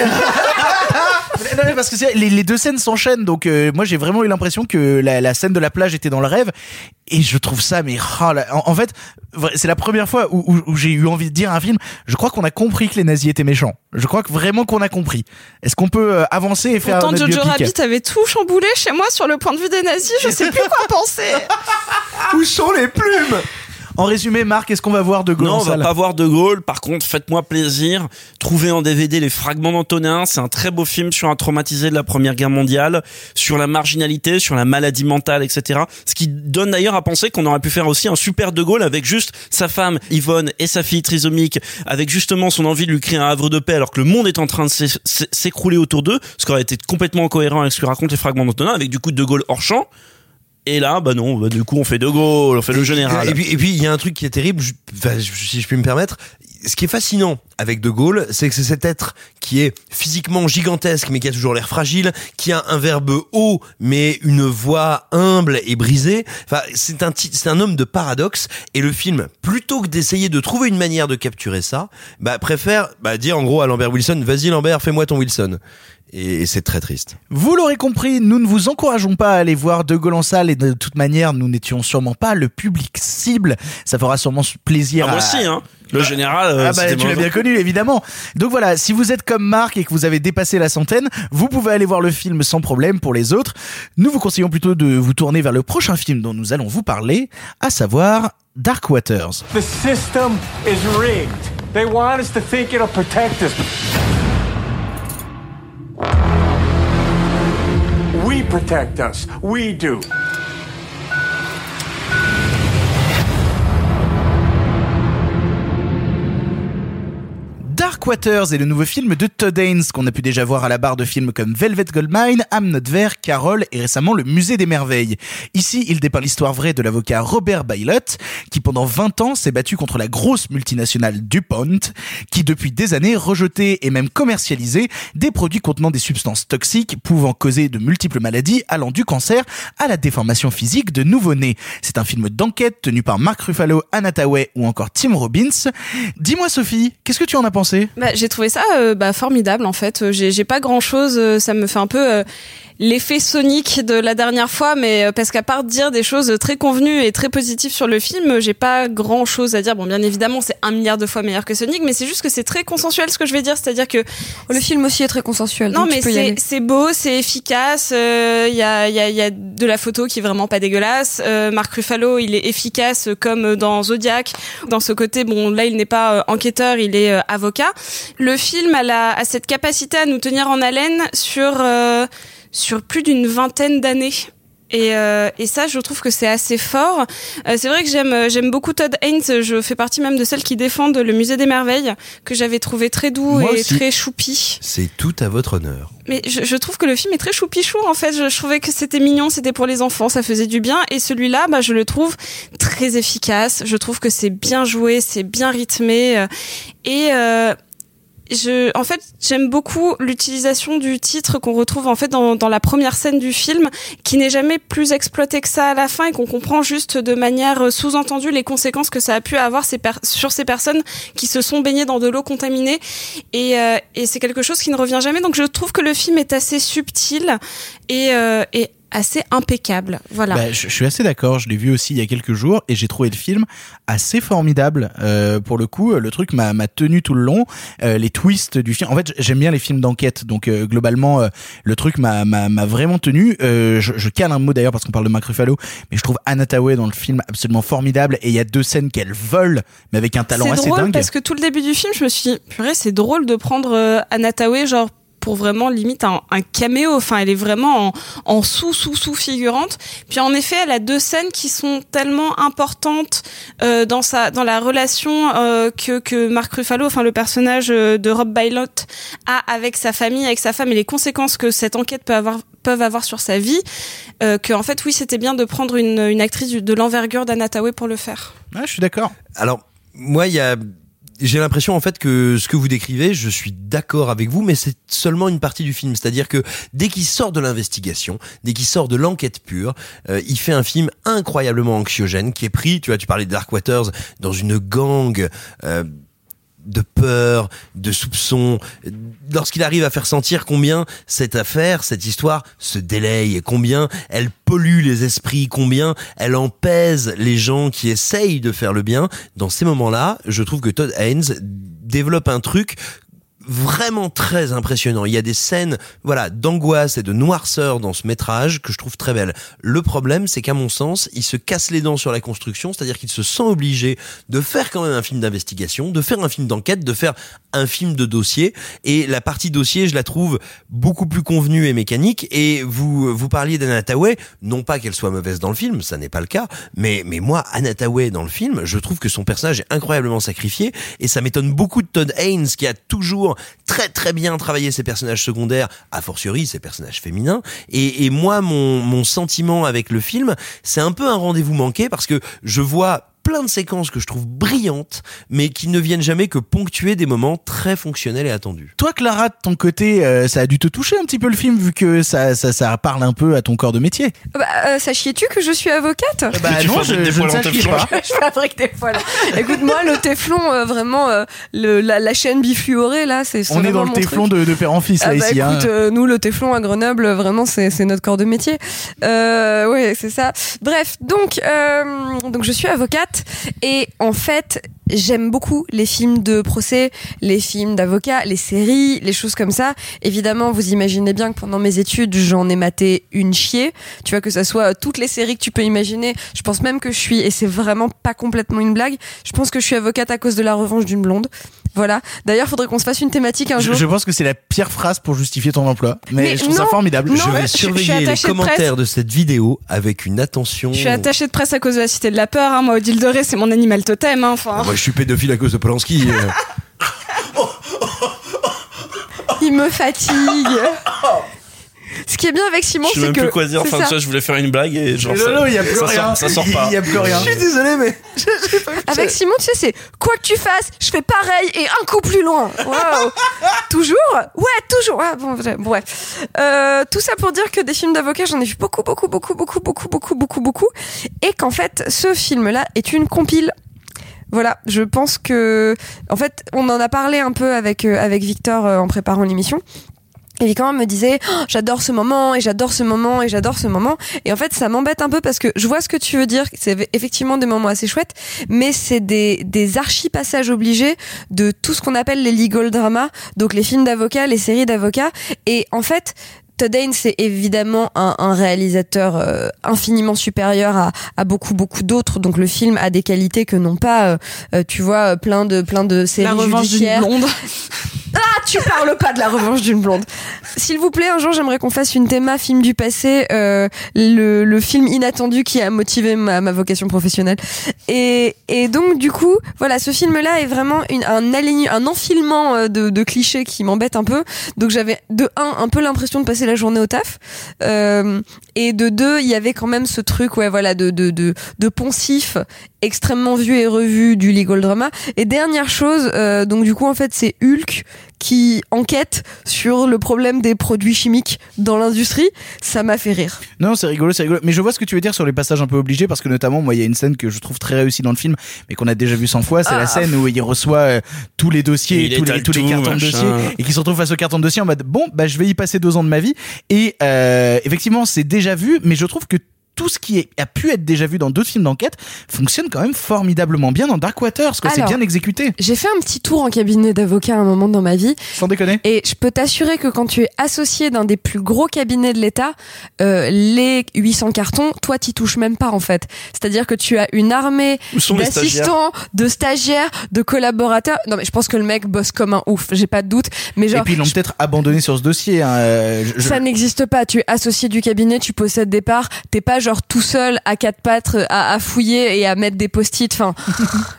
Non, mais parce que les, les deux scènes s'enchaînent, donc euh, moi j'ai vraiment eu l'impression que la, la scène de la plage était dans le rêve, et je trouve ça, mais oh là, en, en fait, c'est la première fois où, où- où j'ai eu envie de dire à un film, je crois qu'on a compris que les nazis étaient méchants. Je crois que vraiment qu'on a compris. Est-ce qu'on peut euh, avancer et faire Pourtant, notre Jojo Rabbit avait tout chamboulé chez moi sur le point de vue des nazis. Je sais plus quoi penser. Où sont les plumes? En résumé, Marc, est-ce qu'on va voir de Gaulle Non, on va pas voir De Gaulle. Par contre, faites-moi plaisir. Trouvez en DVD les fragments d'Antonin. C'est un très beau film sur un traumatisé de la Première Guerre mondiale, sur la marginalité, sur la maladie mentale, etc. Ce qui donne d'ailleurs à penser qu'on aurait pu faire aussi un super De Gaulle avec juste sa femme Yvonne et sa fille trisomique, avec justement son envie de lui créer un havre de paix alors que le monde est en train de s'é- s'é- s'écrouler autour d'eux, ce qui aurait été complètement cohérent avec ce que racontent les fragments d'Antonin, avec du coup De Gaulle hors champ. Et là, bah non, bah du coup on fait De Gaulle, on fait le général. Et puis, et puis, il y a un truc qui est terrible, je- enfin, je- si je puis me permettre. Ce qui est fascinant avec De Gaulle, c'est que c'est cet être qui est physiquement gigantesque, mais qui a toujours l'air fragile, qui a un verbe haut, mais une voix humble et brisée. Enfin, c'est un, c'est un homme de paradoxe. Et le film, plutôt que d'essayer de trouver une manière de capturer ça, bah, préfère bah, dire en gros à Lambert Wilson, vas-y Lambert, fais-moi ton Wilson. Et, c'est très triste. Vous l'aurez compris, nous ne vous encourageons pas à aller voir De Gaulle en salle et de toute manière, nous n'étions sûrement pas le public cible. Ça fera sûrement plaisir Ah, à... moi aussi, hein. Le général, euh, Ah bah c'était tu l'as bien connu évidemment. Donc voilà, si vous êtes comme Marc et que vous avez dépassé la centaine, vous pouvez aller voir le film sans problème pour les autres. Nous vous conseillons plutôt de vous tourner vers le prochain film dont nous allons vous parler, à savoir Dark Waters. The system is rigged. They want us to think it'll protect us. We protect us. We do. Dark Waters est le nouveau film de Todd Haynes qu'on a pu déjà voir à la barre de films comme Velvet Goldmine, Am Vert, Carol et récemment Le Musée des Merveilles. Ici, il dépeint l'histoire vraie de l'avocat Robert Bailott qui pendant 20 ans s'est battu contre la grosse multinationale DuPont qui depuis des années rejetait et même commercialisait des produits contenant des substances toxiques pouvant causer de multiples maladies allant du cancer à la déformation physique de nouveau-nés. C'est un film d'enquête tenu par Mark Ruffalo, Anna Tawai ou encore Tim Robbins. Dis-moi Sophie, qu'est-ce que tu en as pensé? Bah, j'ai trouvé ça euh, bah, formidable en fait. Euh, J'ai pas grand chose. Ça me fait un peu euh, l'effet Sonic de la dernière fois, mais euh, parce qu'à part dire des choses très convenues et très positives sur le film, euh, j'ai pas grand chose à dire. Bon, bien évidemment, c'est un milliard de fois meilleur que Sonic, mais c'est juste que c'est très consensuel ce que je vais dire. C'est-à-dire que Le film aussi est très consensuel. non, mais c'est beau, c'est efficace. Il y, a, y, a, y a de la photo qui est vraiment pas dégueulasse. Euh, Marc Ruffalo, il est efficace euh, comme dans Zodiac. Dans ce côté, bon, là, il n'est pas euh, enquêteur, il est euh, Le film a, cette capacité à nous tenir en haleine sur euh, sur plus d'une vingtaine d'années. Et, euh, et ça, je trouve que c'est assez fort. Euh, c'est vrai que j'aime euh, j'aime beaucoup Todd Haynes. Je fais partie même de celles qui défendent le Musée des Merveilles, que j'avais trouvé très doux Moi et aussi. très choupi. C'est tout à votre honneur. Mais je, je trouve que le film est très choupichou en fait. Je, je trouvais que c'était mignon, c'était pour les enfants, ça faisait du bien. Et celui-là, bah, je le trouve très efficace. Je trouve que c'est bien joué, c'est bien rythmé. euh, Et euh, je, en fait, j'aime beaucoup l'utilisation du titre qu'on retrouve en fait dans, dans la première scène du film, qui n'est jamais plus exploité que ça à la fin et qu'on comprend juste de manière euh, sous-entendue les conséquences que ça a pu avoir sur ces personnes qui se sont baignées dans de l'eau contaminée. Et, euh, et c'est quelque chose qui ne revient jamais. Donc je trouve que le film est assez subtil et, euh, et assez impeccable. Voilà. Bah, je, je suis assez d'accord. Je l'ai vu aussi il y a quelques jours et j'ai trouvé le film assez formidable. Euh, pour le coup, le truc m'a m'a tenu tout le long. Euh, les twists du film. En fait, j'aime bien les films d'enquête. Donc euh, globalement, euh, le truc m'a m'a m'a vraiment tenu. Euh, je, je cale un mot d'ailleurs parce qu'on parle de Mark Ruffalo, mais je trouve Anna Tawai dans le film absolument formidable. Et il y a deux scènes qu'elle vole, mais avec un talent C'est assez drôle dingue. parce que tout le début du film, je me suis dit, purée, c'est drôle de prendre euh, Anna Tawai, genre pour vraiment limite un, un caméo. Enfin, elle est vraiment en, en sous sous sous figurante. Puis en effet, elle a deux scènes qui sont tellement importantes euh, dans sa dans la relation euh, que que Mark Ruffalo, enfin le personnage euh, de Rob Bailott a avec sa famille, avec sa femme et les conséquences que cette enquête peut avoir peuvent avoir sur sa vie. Euh, que en fait, oui, c'était bien de prendre une, une actrice du- de l'envergure d'Anna Tawai pour le faire. Ouais, je suis d'accord. Alors, moi, il y a j'ai l'impression en fait que ce que vous décrivez, je suis d'accord avec vous, mais c'est seulement une partie du film. C'est-à-dire que dès qu'il sort de l'investigation, dès qu'il sort de l'enquête pure, euh, il fait un film incroyablement anxiogène qui est pris, tu vois, tu parlais de Dark Waters, dans une gang. Euh, de peur, de soupçon, lorsqu'il arrive à faire sentir combien cette affaire, cette histoire se délaye, combien elle pollue les esprits, combien elle empèse les gens qui essayent de faire le bien, dans ces moments-là, je trouve que Todd Haynes développe un truc vraiment très impressionnant. Il y a des scènes, voilà, d'angoisse et de noirceur dans ce métrage que je trouve très belle. Le problème, c'est qu'à mon sens, il se casse les dents sur la construction, c'est-à-dire qu'il se sent obligé de faire quand même un film d'investigation, de faire un film d'enquête, de faire un film de dossier. Et la partie dossier, je la trouve beaucoup plus convenue et mécanique. Et vous, vous parliez d'Anna non pas qu'elle soit mauvaise dans le film, ça n'est pas le cas, mais, mais moi, Anna dans le film, je trouve que son personnage est incroyablement sacrifié. Et ça m'étonne beaucoup de Todd Haynes, qui a toujours très très bien travaillé ses personnages secondaires, a fortiori ses personnages féminins. Et, et moi, mon, mon sentiment avec le film, c'est un peu un rendez-vous manqué parce que je vois plein de séquences que je trouve brillantes, mais qui ne viennent jamais que ponctuer des moments très fonctionnels et attendus. Toi, Clara, de ton côté, euh, ça a dû te toucher un petit peu le film, vu que ça, ça, ça parle un peu à ton corps de métier. Bah, euh, sachiez-tu que je suis avocate? Bah tu non, je, des je ne sachiez pas. je fabrique des poils. Écoute, moi, le téflon, euh, vraiment, euh, le, la, la chaîne bifluorée, là, c'est On est dans le téflon de, de père en fils, là, Ah bah ici. hein. écoute, euh, nous le téflon à Grenoble, vraiment c'est c'est notre corps de métier. Euh, ouais, c'est ça. Bref, donc euh, donc je suis avocate et en fait j'aime beaucoup les films de procès, les films d'avocats, les séries, les choses comme ça. Évidemment, vous imaginez bien que pendant mes études, j'en ai maté une chier. Tu vois que ça soit toutes les séries que tu peux imaginer. Je pense même que je suis et c'est vraiment pas complètement une blague. Je pense que je suis avocate à cause de la revanche d'une blonde. Voilà. D'ailleurs, faudrait qu'on se fasse une thématique un jour. je pense que c'est la pire phrase pour justifier ton emploi. Mais, Mais je trouve ça formidable. non, je vais je surveiller les de commentaires de cette vidéo avec une attention. Je suis attachée de presse à cause de la cité de la peur. Hein. Moi, Odile de Ré, c'est mon animal totem. Hein. Enfin, Ah, Moi, je suis pédophile à cause de Polanski. euh. Il me fatigue. ce qui est bien avec Simon, c'est que. Je sais même plus quoi dire. Enfin, ça. je voulais faire une blague et genre. Non, non, il n'y a plus ça rien. Sort, ça sort pas. Il n'y a plus rien. Je suis désolé, mais. avec Simon, tu sais, c'est quoi que tu fasses, je fais pareil et un coup plus loin. Waouh. toujours Ouais, toujours. Ah, bon, bref. Euh, tout ça pour dire que des films d'avocats, j'en ai vu beaucoup, beaucoup, beaucoup, beaucoup, beaucoup, beaucoup, beaucoup, beaucoup. Et qu'en fait, ce film-là est une compile voilà, je pense que en fait, on en a parlé un peu avec euh, avec Victor euh, en préparant l'émission. Et Victor me disait Oh, j'adore ce moment et j'adore ce moment et j'adore ce moment et en fait ça m'embête un peu parce que je vois ce que tu veux dire c'est effectivement des moments assez chouettes mais c'est des des archi passages obligés de tout ce qu'on appelle les legal dramas donc les films d'avocats les séries d'avocats et en fait Todd Haynes, c'est évidemment un, un réalisateur euh, infiniment supérieur à, à beaucoup beaucoup d'autres. Donc le film a des qualités que n'ont pas, euh, euh, tu vois, plein de plein de séries la revanche judiciaires. blonde. Ah, tu parles pas de la revanche d'une blonde. S'il vous plaît, un jour, j'aimerais qu'on fasse une théma film du passé, euh, le, le film inattendu qui a motivé ma, ma vocation professionnelle. Et, et donc, du coup, voilà, ce film-là est vraiment une, un align, un enfilement euh, de, de clichés qui m'embête un peu. Donc, j'avais de un, un peu l'impression de passer la journée au taf, euh, et de deux, il y avait quand même ce truc, ouais, voilà, de de de, de poncif extrêmement vu et revu du legal drama. Et dernière chose, euh, donc du coup en fait c'est Hulk qui enquête sur le problème des produits chimiques dans l'industrie. Ça m'a fait rire. Non, c'est rigolo, c'est rigolo. Mais je vois ce que tu veux dire sur les passages un peu obligés parce que notamment, moi, il y a une scène que je trouve très réussie dans le film, mais qu'on a déjà vu 100 fois. C'est Ah. la scène où il reçoit euh, tous les dossiers, tous les, tous les cartons de dossiers et qui se retrouve face au carton de dossier en mode bon, bah, je vais y passer deux ans de ma vie. Et euh, effectivement, c'est déjà vu, mais je trouve que tout ce qui est- a pu être déjà vu dans d'autres films d'enquête fonctionne quand même formidablement bien dans Dark Waters, parce que c'est bien exécuté. J'ai fait un petit tour en cabinet d'avocat à un moment dans ma vie. Sans déconner. Et je peux t'assurer que quand tu es associé d'un des plus gros cabinets de l'État, euh, les 800 cartons, toi t'y touches même pas en fait. C'est-à-dire que tu as une armée d'assistants, de stagiaires, de collaborateurs. Non mais je pense que le mec bosse comme un ouf, j'ai pas de doute. Mais Et genre puis ils l'ont peut-être abandonné sur ce dossier. hein, euh, je- je- ça n'existe pas. Tu es associé du cabinet, tu possèdes des parts. T'es pas genre tout seul à quatre pattes à, à fouiller et à mettre des post-it. Enfin,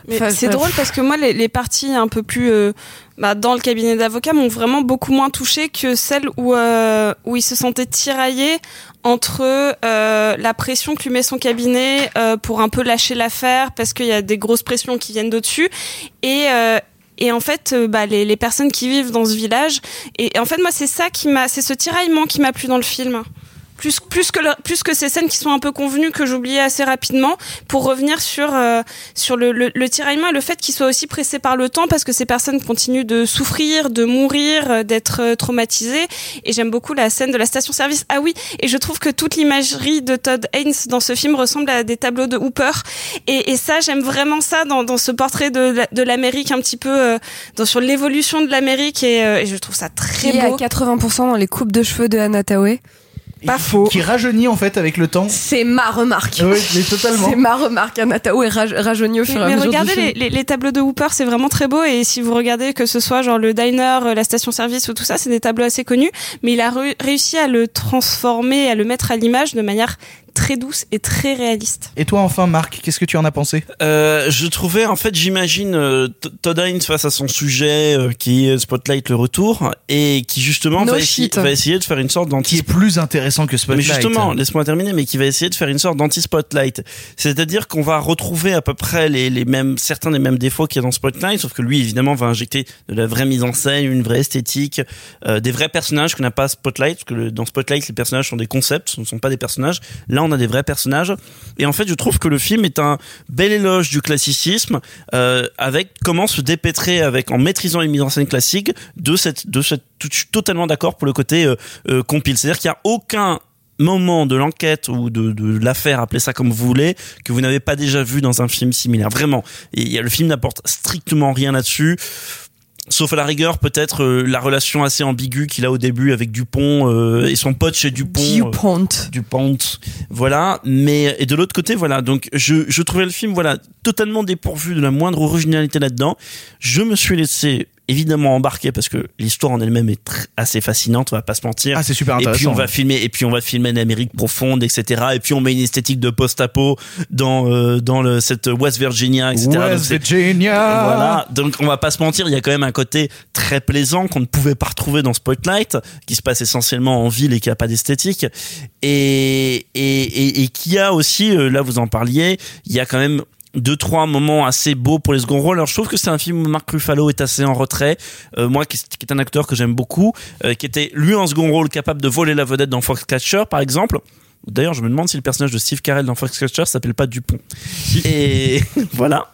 c'est drôle parce que moi, les, les parties un peu plus euh, bah, dans le cabinet d'avocat m'ont vraiment beaucoup moins touché que celles où euh, où il se sentait tiraillé entre euh, la pression que lui met son cabinet euh, pour un peu lâcher l'affaire parce qu'il y a des grosses pressions qui viennent de dessus et euh, et en fait euh, bah, les, les personnes qui vivent dans ce village et, et en fait moi c'est ça qui m'a c'est ce tiraillement qui m'a plu dans le film plus plus que le- plus que ces scènes qui sont un peu convenues que j'oubliais assez rapidement pour revenir sur euh, sur le, le, le tiraillement et le fait qu'ils soient aussi pressés par le temps parce que ces personnes continuent de souffrir de mourir euh, d'être euh, traumatisées. Et j'aime beaucoup la scène de la station service ah oui et je trouve que toute l'imagerie de Todd Haynes dans ce film ressemble à des tableaux de Hooper. Et, et ça j'aime vraiment ça dans, dans ce portrait de, de l'Amérique un petit peu euh, dans, sur l'évolution de l'Amérique. Et, euh, et je trouve ça très Qui est à beau. 80% dans les coupes de cheveux de Anna Tawai. Pas faux. Qui rajeunit en fait avec le temps. C'est ma remarque. Oui, mais totalement. C'est ma remarque. Anna Tawai raj- rajeunit au fur et à Mais mesure du regardez film. les, les, les tableaux de Hooper, c'est vraiment très beau. Et si vous regardez que ce soit genre le diner, euh, la station-service ou tout ça, c'est des tableaux assez connus. Mais il a réussi à le transformer, à le mettre à l'image de manière très douce et très réaliste. Et toi enfin Marc, qu'est-ce que tu en as pensé? Euh, je trouvais, en fait, j'imagine euh, Todd Haynes face à son sujet euh, qui est Spotlight le retour et qui justement No va, essayer, shit. va essayer de faire une sorte d'anti. Qui est plus intéressant que Mais Spotlight. justement, laisse-moi terminer, mais qui va essayer de faire une sorte d'anti-spotlight. C'est-à-dire qu'on va retrouver à peu près les, les mêmes, certains des mêmes défauts qu'il y a dans Spotlight, sauf que lui, évidemment, va injecter de la vraie mise en scène, une vraie esthétique, euh, des vrais personnages que n'a pas Spotlight, parce que le- dans Spotlight, les personnages sont des concepts, ce ne sont pas des personnages. Là, on a des vrais personnages. Et en fait, je trouve que le film est un bel éloge du classicisme, euh, avec comment se dépêtrer avec, en maîtrisant une mise en scène classique, de cette, de cette, je suis totalement d'accord pour le côté euh, euh, compile. C'est-à-dire qu'il n'y a aucun moment de l'enquête ou de, de l'affaire, appelez ça comme vous voulez, que vous n'avez pas déjà vu dans un film similaire. Vraiment. Et le film n'apporte strictement rien là-dessus. Sauf à la rigueur, peut-être euh, la relation assez ambiguë qu'il a au début avec Dupont euh, et son pote chez Dupont. euh, Dupont. Dupont. Voilà. Mais et de l'autre côté, voilà. Donc je, je trouvais le film voilà totalement dépourvu de la moindre originalité là-dedans. Je me suis laissé évidemment embarquer parce que l'histoire en elle-même est assez fascinante, on va pas se mentir. Ah, c'est super Et puis intéressant, on va filmer et puis on va filmer une Amérique profonde, etc. Et puis on met une esthétique de post-apo dans euh, dans le, cette West Virginia, etc. West Virginia. Voilà, donc on va pas se mentir, il y a quand même un côté très plaisant qu'on ne pouvait pas retrouver dans Spotlight, qui se passe essentiellement en ville et qui a pas d'esthétique, et, et, et, et qui a aussi, euh, là vous en parliez, il y a quand même deux trois moments assez beaux pour les seconds rôles. Alors je trouve que c'est un film où Mark Ruffalo est assez en retrait. Euh, moi qui, qui est un acteur que j'aime beaucoup, euh, qui était lui en second rôle capable de voler la vedette dans Foxcatcher par exemple. D'ailleurs, je me demande si le personnage de Steve Carell dans Foxcatcher s'appelle pas Dupont. Et voilà.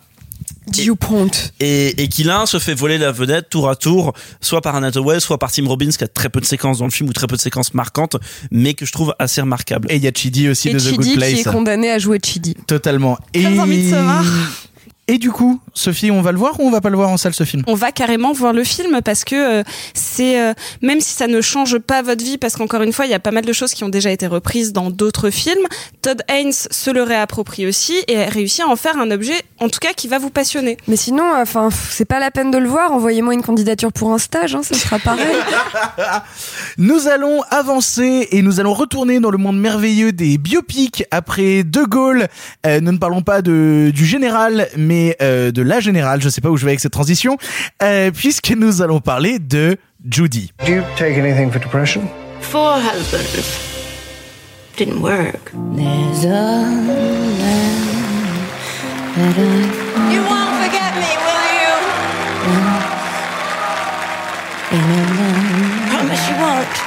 Dupont. Et, et qui là se fait voler la vedette tour à tour, soit par Anna soit par Tim Robbins, qui a très peu de séquences dans le film ou très peu de séquences marquantes, mais que je trouve assez remarquables. Et il y a Chidi aussi Et de The Chidi Good qui Place. est condamné à jouer Chidi. Totalement. Et... Envie de savoir. Et du coup, Sophie, on va le voir ou on va pas le voir en salle ce film? On va carrément voir le film parce que euh, c'est euh, même si ça ne change pas votre vie parce qu'encore une fois il y a pas mal de choses qui ont déjà été reprises dans d'autres films. Todd Haynes se le réapproprie aussi et a réussi à en faire un objet en tout cas qui va vous passionner. Mais sinon, enfin, c'est pas la peine de le voir. Envoyez-moi une candidature pour un stage, hein, ça sera pareil. Nous allons avancer et nous allons retourner dans le monde merveilleux des biopics après De Gaulle. Euh, nous ne parlons pas de, du général, mais euh, de la générale. Je sais pas où je vais avec cette transition, euh, puisque nous allons parler de Judy. Do you take anything for depression? Four husbands. Didn't work. There's a You won't forget me, will you? Promise you won't.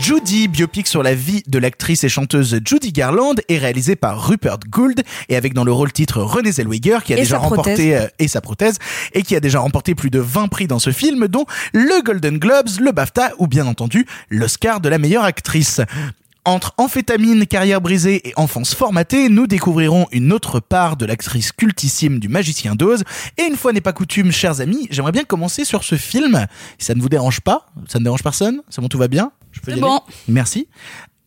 Judy, biopic sur la vie de l'actrice et chanteuse Judy Garland, est réalisé par Rupert Gould et avec dans le rôle titre Renée Zellweger qui a Et déjà remporté euh, et sa prothèse et qui a déjà remporté plus de 20 prix dans ce film dont le Golden Globes, le BAFTA ou bien entendu l'Oscar de la meilleure actrice. Entre amphétamine, carrière brisée et enfance formatée, nous découvrirons une autre part de l'actrice cultissime du magicien d'Oz. Et une fois n'est pas coutume, chers amis, j'aimerais bien commencer sur ce film. Si ça ne vous dérange pas, ça ne dérange personne, c'est bon, tout va bien? Je peux y aller? bon. Merci.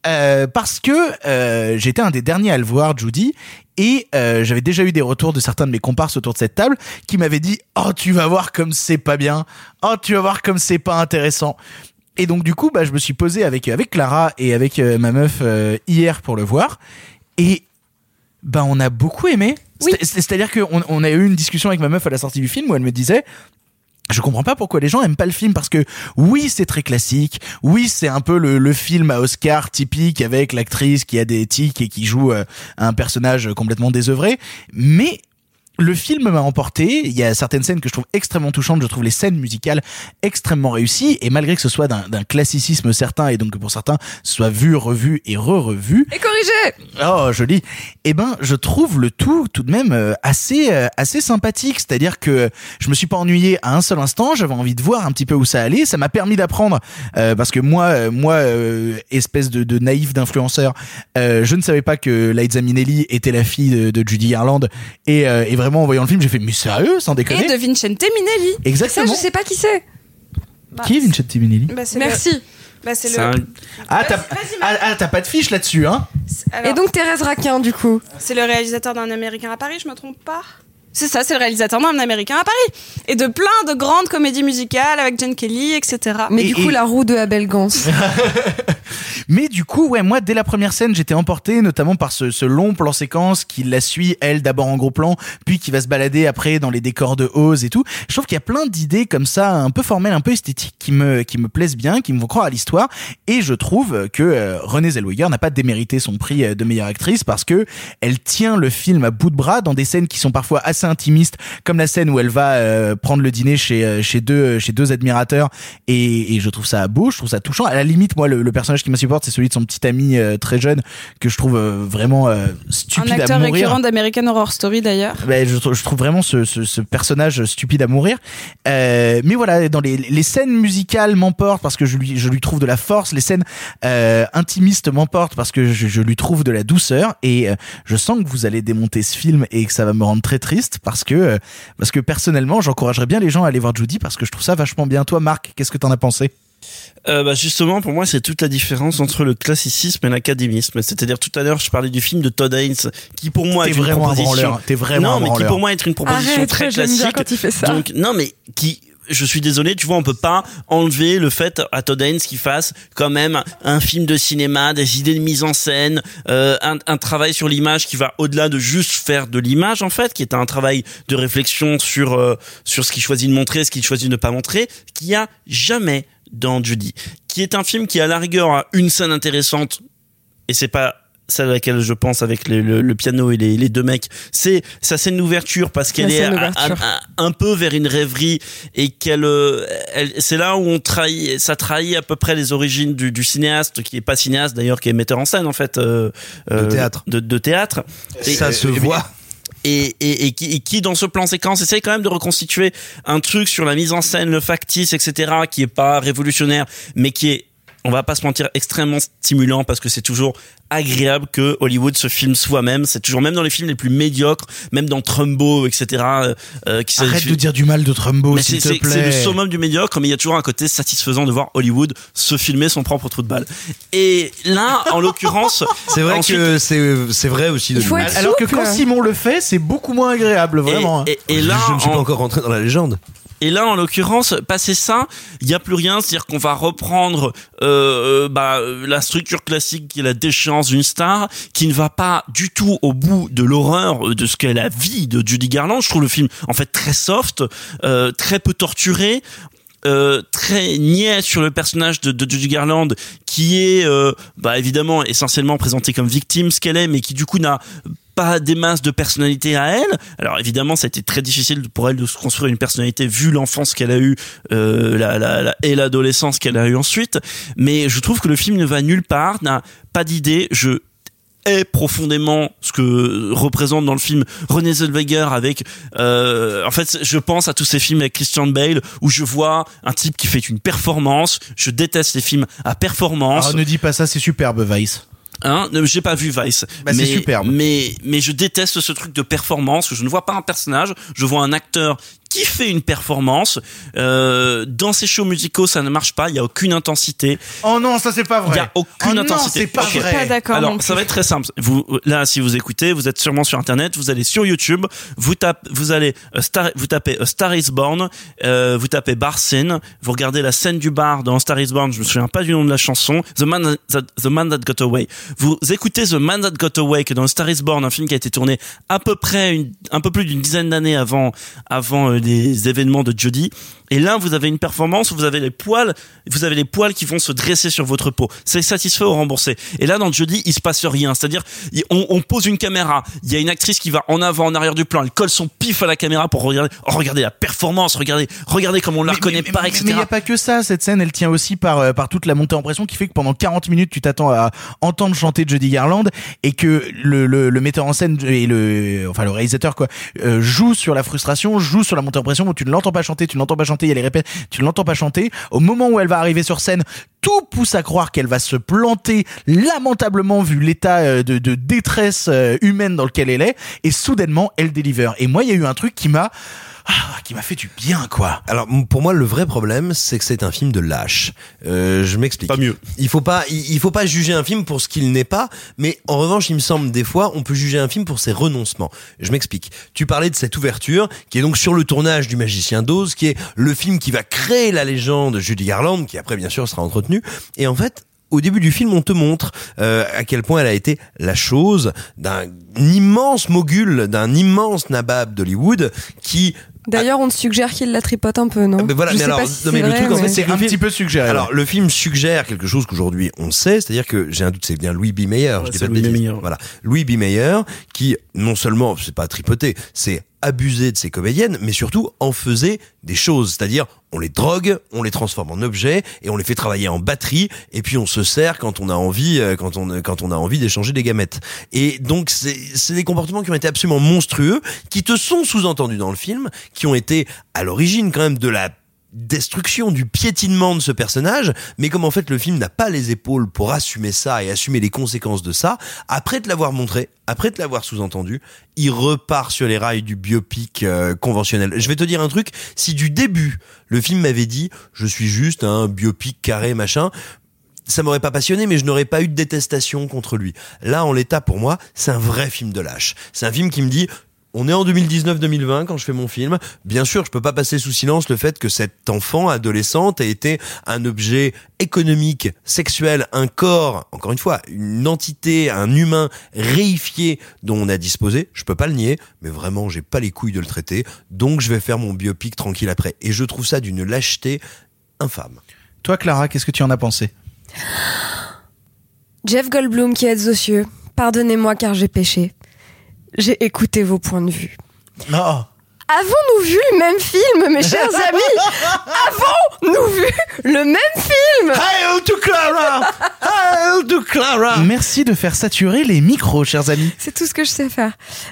Euh, parce que euh, j'étais un des derniers à le voir, Judy, et euh, j'avais déjà eu des retours de certains de mes comparses autour de cette table qui m'avaient dit "Oh, tu vas voir comme c'est pas bien. Oh, tu vas voir comme c'est pas intéressant." Et donc du coup, bah, je me suis posé avec avec Clara et avec euh, ma meuf euh, hier pour le voir, et bah on a beaucoup aimé. Oui. C'est-à-dire qu'on on a eu une discussion avec ma meuf à la sortie du film où elle me disait je comprends pas pourquoi les gens aiment pas le film parce que oui c'est très classique, oui c'est un peu le, le film à Oscar typique avec l'actrice qui a des tics et qui joue euh, un personnage complètement désœuvré, mais le film m'a emporté. Il y a certaines scènes que je trouve extrêmement touchantes. Je trouve les scènes musicales extrêmement réussies. Et malgré que ce soit d'un classicisme certain et donc que pour certains ce soit vu, revu et re-revu. Et corrigé Oh, joli. Eh ben, je trouve le tout tout de même euh, assez euh, assez sympathique. C'est-à-dire que je me suis pas ennuyé à un seul instant. J'avais envie de voir un petit peu où ça allait. Ça m'a permis d'apprendre euh, parce que moi, moi, euh, espèce de, de naïf d'influenceur, euh, je ne savais pas que Liza Minnelli était la fille de, de Judy Garland. Et, et vraiment en voyant le film, j'ai fait mais sérieux, sans déconner. Et de Vincente Minelli. Exactement. Ça, je sais pas qui c'est. Qui est Vincente Minnelli Bah, Merci. le- Bah, c'est le... un- Ah, t'as ah, ah, t'as pas de fiche là-dessus, hein Alors, Et donc Thérèse Raquin, du coup. c'est le réalisateur d'un Américain à Paris, je me trompe pas? C'est ça, c'est le réalisateur d'un Américain à Paris. Et de plein de grandes comédies musicales avec Jane Kelly, etc. Mais Et- du coup, et- la roue de Abel Gans. Mais du coup, ouais, moi, dès la première scène, j'étais emporté, notamment par ce, ce long plan séquence qui la suit, elle, d'abord en gros plan, puis qui va se balader après dans les décors de Oz et tout. Je trouve qu'il y a plein d'idées comme ça, un peu formelles, un peu esthétiques, qui me, qui me plaisent bien, qui me font croire à l'histoire. Et je trouve que euh, Renée Zellweger n'a pas démérité son prix euh, de meilleure actrice parce que elle tient le film à bout de bras dans des scènes qui sont parfois assez intimistes, comme la scène où elle va euh, prendre le dîner chez, euh, chez deux, chez deux admirateurs. Et, et je trouve ça beau, je trouve ça touchant. À la limite, moi, le, le personnage qui m'insupporte, c'est celui de son petit ami euh, très jeune que je trouve euh, vraiment euh, Un stupide à acteur mourir. récurrent d'American Horror Story d'ailleurs. Ben, je, trou- je trouve vraiment ce, ce, ce personnage stupide à mourir. Euh, mais voilà, dans les, les scènes musicales m'emportent parce que je lui, je lui trouve de la force. Les scènes euh, intimistes m'emportent parce que je, je lui trouve de la douceur. Et euh, je sens que vous allez démonter ce film et que ça va me rendre très triste parce que euh, parce que personnellement, j'encouragerais bien les gens à aller voir Judy parce que je trouve ça vachement bien. Toi, Marc, qu'est-ce que t'en as pensé? Euh, bah justement, pour moi, c'est toute la différence entre le classicisme et l'académisme. C'est-à-dire, tout à l'heure, je parlais du film de Todd Haynes, qui pour moi est une vraiment un proposition. T'es vraiment non, mais qui pour moi est une proposition Arrête, très classique. quand il fait ça. Donc, non, mais qui je suis désolé, tu vois, on peut pas enlever le fait à Todd Haynes qu'il fasse quand même un film de cinéma, des idées de mise en scène, euh, un, un travail sur l'image qui va au-delà de juste faire de l'image en fait, qui est un travail de réflexion sur euh, sur ce qu'il choisit de montrer, ce qu'il choisit de ne pas montrer, qu'il y a jamais dans Judy, qui est un film qui à la rigueur a une scène intéressante et c'est pas celle à laquelle je pense avec les- le, le piano et les, les deux mecs, c'est sa scène d'ouverture parce qu'elle est un, peu vers une rêverie et qu'elle, euh, elle- c'est là où on trahit, ça trahit à peu près les origines du, du cinéaste qui est pas cinéaste d'ailleurs, qui est metteur en scène en fait, euh, euh, théâtre. de, de théâtre. Et- Ça se et- voit. et, et, et, qui, et qui dans ce plan séquence essaye quand même de reconstituer un truc sur la mise en scène, le factice, etc., qui est pas révolutionnaire, mais qui est on va pas se mentir, extrêmement stimulant parce que c'est toujours agréable que Hollywood se filme soi-même. C'est toujours même dans les films les plus médiocres, même dans Trumbo, etc. euh, euh, qui Arrête de dire du mal de Trumbo, mais s'il c'est te c'est- c'est le plaît. summum du médiocre, mais il y a toujours un côté satisfaisant de voir Hollywood se filmer son propre trou de balle. Et là, en l'occurrence, C'est vrai ensuite- que c'est vrai aussi de Alors que quand Simon le fait, c'est beaucoup moins agréable, vraiment. hein. Et, et- et là, je ne suis en- pas encore rentré dans la légende. Et là, en l'occurrence, passé ça, il y a plus rien, c'est-à-dire qu'on va reprendre euh, euh, bah, la structure classique qui est la déchéance d'une star, qui ne va pas du tout au bout de l'horreur euh, de ce qu'est la vie de Judy Garland. Je trouve le film en fait très soft, très peu torturé. Euh, très niais sur le personnage de, de Judy Garland qui est euh, bah évidemment essentiellement présenté comme victime ce qu'elle est mais qui du coup n'a pas des masses de personnalité à elle. Alors évidemment, ça a été très difficile pour elle de se construire une personnalité vu l'enfance qu'elle a eue euh, la, la, la- et l'adolescence qu'elle a eue ensuite. Mais je trouve que le film ne va nulle part, n'a pas d'idée. Je hais profondément ce que représente dans le film René Zellweger avec euh, en fait je pense à tous ces films avec Christian Bale où je vois un type qui fait une performance je déteste les films à performance Alors, ne dis pas ça, c'est superbe, Vice. Hein, j'ai pas vu Vice. Bah, c'est mais, superbe. Mais, mais je déteste ce truc de performance. Je ne vois pas un personnage, je vois un acteur qui fait une performance. Euh, dans ces shows musicaux, ça ne marche pas. Il y a aucune intensité. Oh non, ça c'est pas vrai. Il y a aucune Oh non, intensité. c'est pas Ok. vrai. Pas d'accord. non Alors, ça va être très simple. Vous, là, si vous écoutez, vous êtes sûrement sur Internet, vous allez sur YouTube, vous tapez, vous allez, euh, Star, vous tapez A Star is Born, euh, vous tapez bar scene, vous regardez la scène du bar dans Star is Born, je me souviens pas du nom de la chanson, The Man That, The Man That Got Away. Vous écoutez The Man That Got Away, qui est dans Star is Born, un film qui a été tourné à peu près une, un peu plus d'une dizaine d'années avant, avant euh, des événements de Jodie. Et là, vous avez une performance où vous avez les poils, vous avez les poils qui vont se dresser sur votre peau. C'est satisfait ou remboursé. Et là, dans Jodie, il se passe rien. C'est-à-dire, on, on pose une caméra. Il y a une actrice qui va en avant, en arrière du plan. Elle colle son pif à la caméra pour regarder. Oh, regardez la performance. Regardez, regardez comme on la reconnaît pas, etc. Mais il n'y a pas que ça, cette scène, elle tient aussi par, euh, par toute la montée en pression qui fait que pendant 40 minutes, tu t'attends à entendre chanter Judy Garland et que le, le, le metteur en scène et le, enfin, le réalisateur, quoi, euh, joue sur la frustration, joue sur la montée en pression où tu ne l'entends pas chanter, tu ne l'entends pas chanter, il y a les répètes, tu ne l'entends pas chanter. Au moment où elle va arriver sur scène, tout pousse à croire qu'elle va se planter lamentablement vu l'état euh, de, de détresse euh, humaine dans lequel elle est et soudainement elle délivre. Et moi, il y a eu un truc qui m'a, ah, qui m'a fait du bien, quoi. Alors pour moi le vrai problème c'est que c'est un film de lâche. Euh, je m'explique. Pas mieux. Il faut pas il, il faut pas juger un film pour ce qu'il n'est pas, mais en revanche il me semble des fois on peut juger un film pour ses renoncements. Je m'explique. Tu parlais de cette ouverture qui est donc sur le tournage du Magicien d'Oz, qui est le film qui va créer la légende Judy Garland, qui après bien sûr sera entretenue. Et en fait au début du film, on te montre euh, à quel point elle a été la chose d'un immense mogul, d'un immense nabab d'Hollywood qui D'ailleurs, on te suggère qu'il la tripote un peu, non mais voilà, Je mais sais alors, pas si non, mais c'est le vrai, truc, en mais- fait, c'est un film- petit peu suggéré. Alors, le film suggère quelque chose qu'aujourd'hui on sait, c'est-à-dire que j'ai un doute, c'est bien Louis B. Mayer, je dis pas de Louis B. bêtises. Mayer. Voilà, Louis B. Mayer, qui non seulement c'est pas tripoté, c'est abusé de ses comédiennes, mais surtout en faisait des choses, c'est-à-dire on les drogue, on les transforme en objets et on les fait travailler en batterie et puis on se sert quand on a envie, euh, quand on quand on a envie d'échanger des gamètes. Et donc c'est c'est des comportements qui ont été absolument monstrueux, qui te sont sous-entendus dans le film, qui ont été à l'origine quand même de la destruction du piétinement de ce personnage, mais comme en fait le film n'a pas les épaules pour assumer ça et assumer les conséquences de ça, après te l'avoir montré, après te l'avoir sous-entendu, il repart sur les rails du biopic euh, conventionnel. Je vais te dire un truc, si du début le film m'avait dit je suis juste un biopic carré machin, ça m'aurait pas passionné, mais je n'aurais pas eu de détestation contre lui. Là, en l'état, pour moi, c'est un vrai film de lâche. C'est un film qui me dit, on est en 2019-2020 quand je fais mon film. Bien sûr, je peux pas passer sous silence le fait que cette enfant adolescente a été un objet économique, sexuel, un corps, encore une fois, une entité, un humain réifié dont on a disposé. Je peux pas le nier, mais vraiment, j'ai pas les couilles de le traiter. Donc, je vais faire mon biopic tranquille après. Et je trouve ça d'une lâcheté infâme. Toi, Clara, qu'est-ce que tu en as pensé? Jeff Goldblum qui êtes aux cieux, pardonnez-moi car j'ai péché. J'ai écouté vos points de vue. Non. Avons-nous vu le même film, mes chers amis? Avons-nous vu le même film? Hail to Clara Hail to Clara Merci de faire saturer les micros, chers amis. C'est tout ce que je sais faire.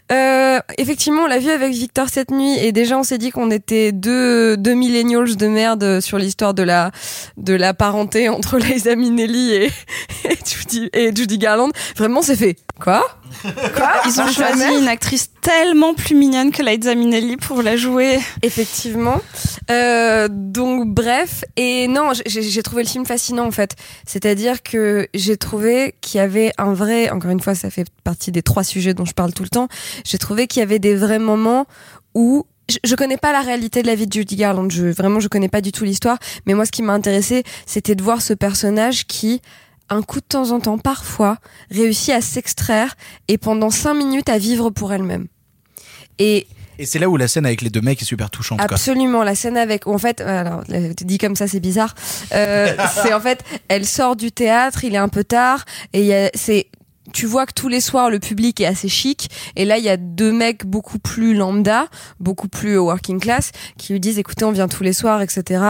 Euh, effectivement, on l'a vu avec Victor cette nuit et déjà on s'est dit qu'on était deux, deux millennials de merde sur l'histoire de la, de la parenté entre Liza Minnelli et, et, Judy, et Judy Garland. Vraiment, c'est fait. Quoi Quoi Ils ont la choisi une actrice tellement plus mignonne que Liza Minnelli pour la jouer. Effectivement. Euh, donc bref, et non, j'ai j'ai trouvé le film fascinant en fait. C'est-à-dire que j'ai trouvé qu'il y avait un vrai, encore une fois, ça fait partie des trois sujets dont je parle tout le temps. J'ai trouvé qu'il y avait des vrais moments où je, je connais pas la réalité de la vie de Judy Garland. Je, vraiment, je connais pas du tout l'histoire. Mais moi, ce qui m'a intéressé, c'était de voir ce personnage qui un coup de temps en temps, parfois, réussit à s'extraire et pendant cinq minutes à vivre pour elle-même. Et Et c'est là où la scène avec les deux mecs est super touchante. quoi. Absolument, la scène avec, en fait, alors, euh, dit comme ça, c'est bizarre. Euh, c'est en fait, elle sort du théâtre, il est un peu tard, et il y a, c'est, tu vois que tous les soirs le public est assez chic, et là il y a deux mecs beaucoup plus lambda, beaucoup plus working class, qui lui disent, écoutez, on vient tous les soirs, etc.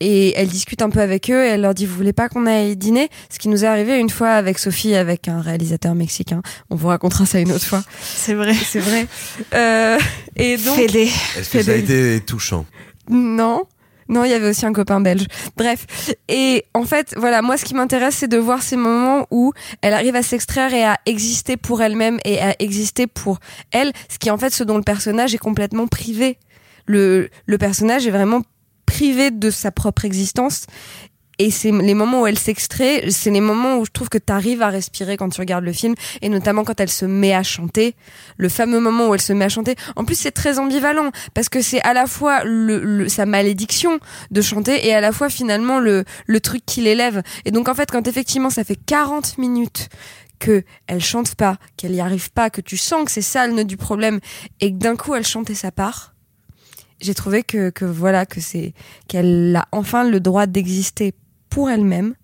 Et elle discute un peu avec eux, et elle leur dit, vous voulez pas qu'on aille dîner? Ce qui nous est arrivé une fois avec Sophie, avec un réalisateur mexicain. On vous racontera ça une autre fois. C'est vrai. C'est vrai. Euh, et donc. Fédé. Est-ce que ça a été touchant? Non. Non, il y avait aussi un copain belge. Bref. Et en fait, voilà, moi, ce qui m'intéresse, c'est de voir ces moments où elle arrive à s'extraire et à exister pour elle-même et à exister pour elle, ce qui est en fait ce dont le personnage est complètement privé. Le, le personnage est vraiment privé de sa propre existence. Et c'est les moments où elle s'extrait, c'est les moments où je trouve que tu arrives à respirer quand tu regardes le film, et notamment quand elle se met à chanter, le fameux moment où elle se met à chanter. En plus, c'est très ambivalent, parce que c'est à la fois le, le- sa malédiction de chanter, et à la fois finalement le, le truc qui l'élève. Et donc en fait, quand effectivement ça fait 40 minutes que elle chante pas, qu'elle y arrive pas, que tu sens que c'est ça le nœud du problème, et que d'un coup elle chante et ça part, j'ai trouvé que, que voilà que c'est qu'elle a enfin le droit d'exister pour elle-même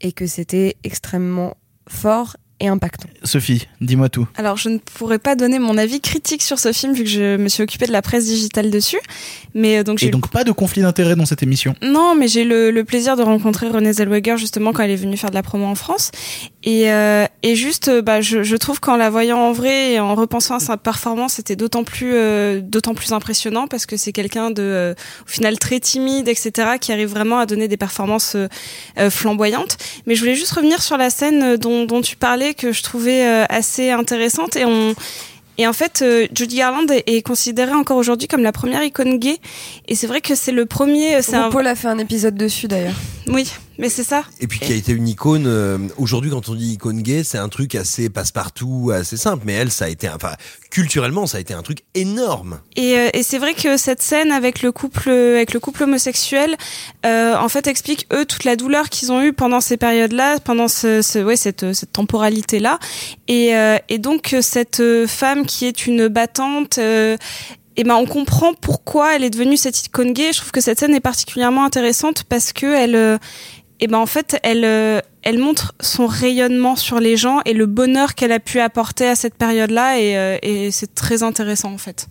et que c'était extrêmement fort et impactant. Sophie, dis-moi tout. Alors, je ne pourrais pas donner mon avis critique sur ce film vu que je me suis occupée de la presse digitale dessus. Mais euh, donc Et donc pas de conflit d'intérêt dans cette émission. Non, mais j'ai le, le plaisir de rencontrer Renée Zellweger justement quand elle est venue faire de la promo en France. Et, euh, et juste, euh, bah, je, je trouve qu'en la voyant en vrai et en repensant à sa performance, c'était d'autant plus, euh, d'autant plus impressionnant parce que c'est quelqu'un de, euh, au final, très timide, etc., qui arrive vraiment à donner des performances euh, euh, flamboyantes. Mais je voulais juste revenir sur la scène dont, dont tu parlais que je trouvais euh, assez intéressante et on et en fait, Judy Garland est, considérée encore aujourd'hui comme la première icône gay. Et c'est vrai que c'est le premier. C'est un... Paul a fait un épisode dessus d'ailleurs. Oui, mais c'est ça. Et puis qui a été une icône. euh, Aujourd'hui, quand on dit icône gay, c'est un truc assez passe-partout, assez simple. Mais elle, ça a été, enfin, culturellement, ça a été un truc énorme. Et, euh, et c'est vrai que cette scène avec le couple, avec le couple homosexuel, euh, en fait, explique eux toute la douleur qu'ils ont eue pendant ces périodes-là, pendant ce, ce- ouais, cette, cette temporalité-là. Et, euh, et donc cette femme qui est une battante. euh, et ben on comprend pourquoi elle est devenue cette icône gay. Je trouve que cette scène est particulièrement intéressante parce que elle, euh, et ben en fait elle, euh, elle montre son rayonnement sur les gens et le bonheur qu'elle a pu apporter à cette période-là et, euh, et c'est très intéressant en fait.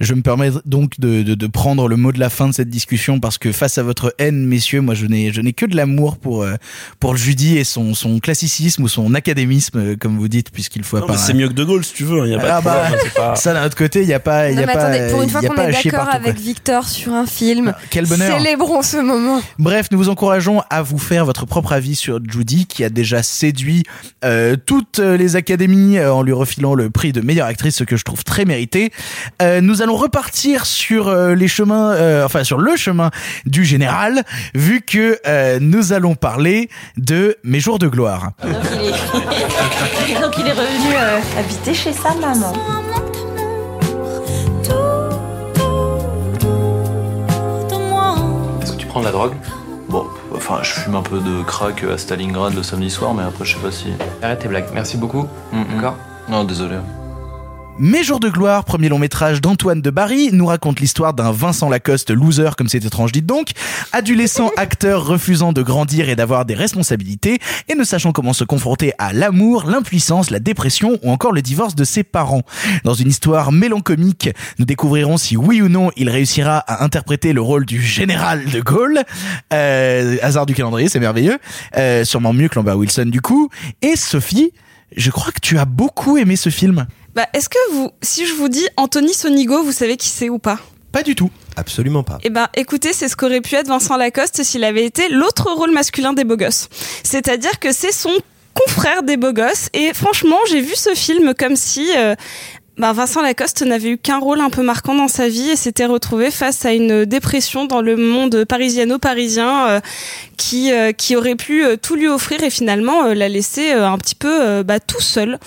Je me permets donc de, de, de prendre le mot de la fin de cette discussion parce que face à votre haine, messieurs, moi je n'ai je n'ai que de l'amour pour euh, pour Judy et son son classicisme ou son académisme, euh, comme vous dites, puisqu'il faut Non, mais pas. c'est mieux que De Gaulle si tu veux. Il y a pas Ah de bah, problème, pas- ça d'un autre côté, il y a pas il y Non, a mais pas attendez, pour une fois qu'on est d'accord quoi. avec Victor sur un film, Quel bonheur. célébrons ce moment. Bref, nous vous encourageons à vous faire votre propre avis sur Judy, qui a déjà séduit euh, toutes les académies euh, en lui refilant le prix de meilleure actrice, ce que je trouve très mérité. Euh, nous allons repartir sur euh, les chemins, euh, enfin sur le chemin du général, vu que euh, nous allons parler de Mes jours de gloire. Donc il est, Donc, il est revenu euh, habiter chez sa maman. Est-ce que tu prends de la drogue? Bon, enfin, je fume un peu de crack à Stalingrad le samedi soir, mais après, je sais pas si. Arrête tes blagues, merci beaucoup. D'accord? Non, désolé. Mes jours de gloire, premier long métrage d'Antoine de Barry, nous raconte l'histoire d'un Vincent Lacoste loser, comme c'est étrange dit donc, adolescent acteur refusant de grandir et d'avoir des responsabilités, et ne sachant comment se confronter à l'amour, l'impuissance, la dépression ou encore le divorce de ses parents. Dans une histoire mélancolique, nous découvrirons si oui ou non il réussira à interpréter le rôle du général de Gaulle. Euh, hasard du calendrier, c'est merveilleux. Euh, sûrement mieux que Lambert Wilson du coup. Et Sophie, je crois que tu as beaucoup aimé ce film. Bah, est-ce que vous, si je vous dis Anthony Sonigo, vous savez qui c'est ou pas? Pas du tout. Absolument pas. Eh ben, écoutez, c'est ce qu'aurait pu être Vincent Lacoste s'il avait été l'autre rôle masculin des beaux gosses. C'est-à-dire que c'est son confrère des beaux gosses. Et franchement, j'ai vu ce film comme si euh, ben, Vincent Lacoste n'avait eu qu'un rôle un peu marquant dans sa vie et s'était retrouvé face à une dépression dans le monde parisiano-parisien euh, qui, euh, qui aurait pu tout lui offrir et finalement l'a laissé euh, un petit peu bah, tout seul.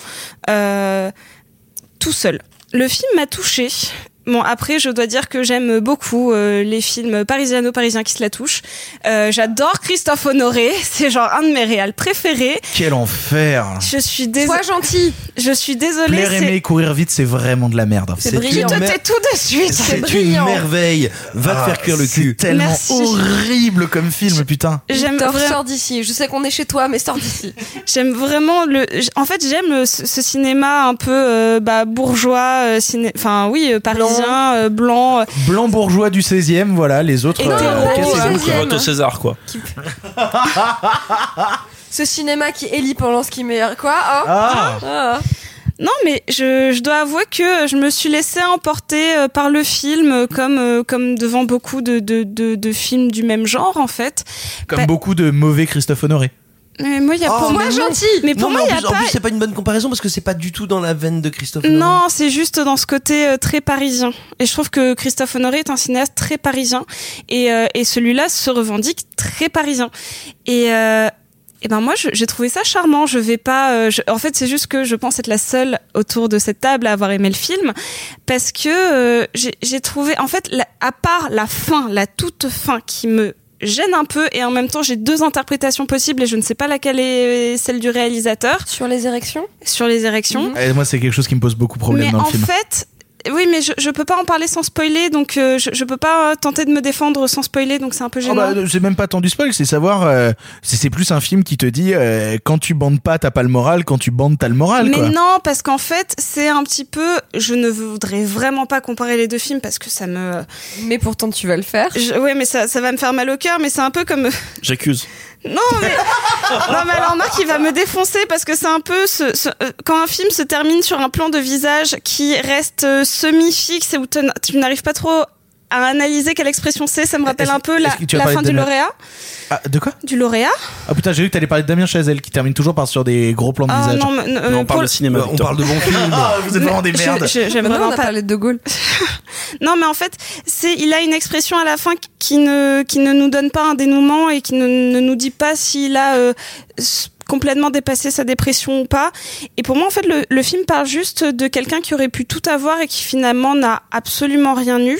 Euh, tout seul. Le film m'a touché. Bon, après, je dois dire que j'aime beaucoup euh, les films parisiano-parisiens qui se la touchent. Euh, J'adore Christophe Honoré, c'est genre un de mes réals préférés. Quel enfer Je suis désolée. Sois gentil. Je suis désolée. Plaire, c'est- aimer, courir vite, c'est vraiment de la merde. Tu te tais tout de suite. C'est une merveille. Va te faire cuire le cul. C'est tellement Merci. horrible comme film, putain. J'aime vraiment- sors d'ici. Je sais qu'on est chez toi, mais sors d'ici. J'aime vraiment le. En fait, j'aime ce, ce cinéma un peu euh, bah, bourgeois, euh, ciné... enfin oui, euh, parisien, euh, blanc. euh, Blanc bourgeois du 16e, voilà, les autres. Hétéro, euh. Vote au César, quoi. Ce cinéma qui élit pendant ce qui meilleur. Quoi hein Ah. Ah. Non, mais je, je dois avouer que je me suis laissée emporter euh, par le film, euh, comme, euh, comme devant beaucoup de, de, de, de films du même genre, en fait. Comme Bah, beaucoup de mauvais Christophe Honoré. Mais moi, il y a Oh, pour moi gentil. Mais pour non, moi, mais il en y a plus, en pas. plus, c'est pas une bonne comparaison parce que c'est pas du tout dans la veine de Christophe. Honoré. Non, c'est juste dans ce côté euh, très parisien. Et je trouve que Christophe Honoré est un cinéaste très parisien. Et, euh, et celui-là se revendique très parisien. Et, euh, et ben moi, j'ai trouvé ça charmant. Je vais pas. euh, je- en fait, c'est juste que je pense être la seule autour de cette table à avoir aimé le film, parce que euh, j'ai j'ai trouvé. En fait, la- à part la fin, la toute fin, qui me gêne un peu et en même temps j'ai deux interprétations possibles et je ne sais pas laquelle est celle du réalisateur. Sur les érections? Sur les érections. Et moi, c'est quelque chose qui me pose beaucoup de problèmes mais dans le en film. fait, oui, mais je, je peux pas en parler sans spoiler, donc euh, je, je peux pas euh, tenter de me défendre sans spoiler, donc c'est un peu Oh gênant. bah, c'est même pas tant du spoil, c'est savoir. euh, c'est c'est plus un film qui te dit euh, quand tu bandes pas, t'as pas le moral. Quand tu bandes, t'as le moral. mais quoi. non, parce qu'en fait, c'est un petit peu. Je ne voudrais vraiment pas comparer les deux films parce que ça me. Mais pourtant, tu vas le faire. Je, ouais, mais ça, ça va me faire mal au cœur, mais c'est un peu comme. J'accuse. Non, mais, non, mais alors Marc, il va me défoncer parce que c'est un peu ce, euh, quand un film se termine sur un plan de visage qui reste euh, semi-fixe et où tu n'arrives pas trop à analyser quelle expression c'est, ça me rappelle un peu la, fin du Damien- lauréat. Ah, de quoi? Du lauréat Ah putain, j'ai vu que t'allais parler de Damien Chazelle qui termine toujours par sur des gros plans de Ah visage. non, mais, euh, Non, on parle de cinéma. Euh, on parle de bons films. Ah, vous êtes vraiment des merdes. J'aime on vraiment pas. parlé de De Gaulle. Non, mais en fait, c'est il a une expression à la fin qui ne qui ne nous donne pas un dénouement et qui ne, ne nous dit pas s'il a euh, complètement dépassé sa dépression ou pas. Et pour moi, en fait, le, le film parle juste de quelqu'un qui aurait pu tout avoir et qui finalement n'a absolument rien eu.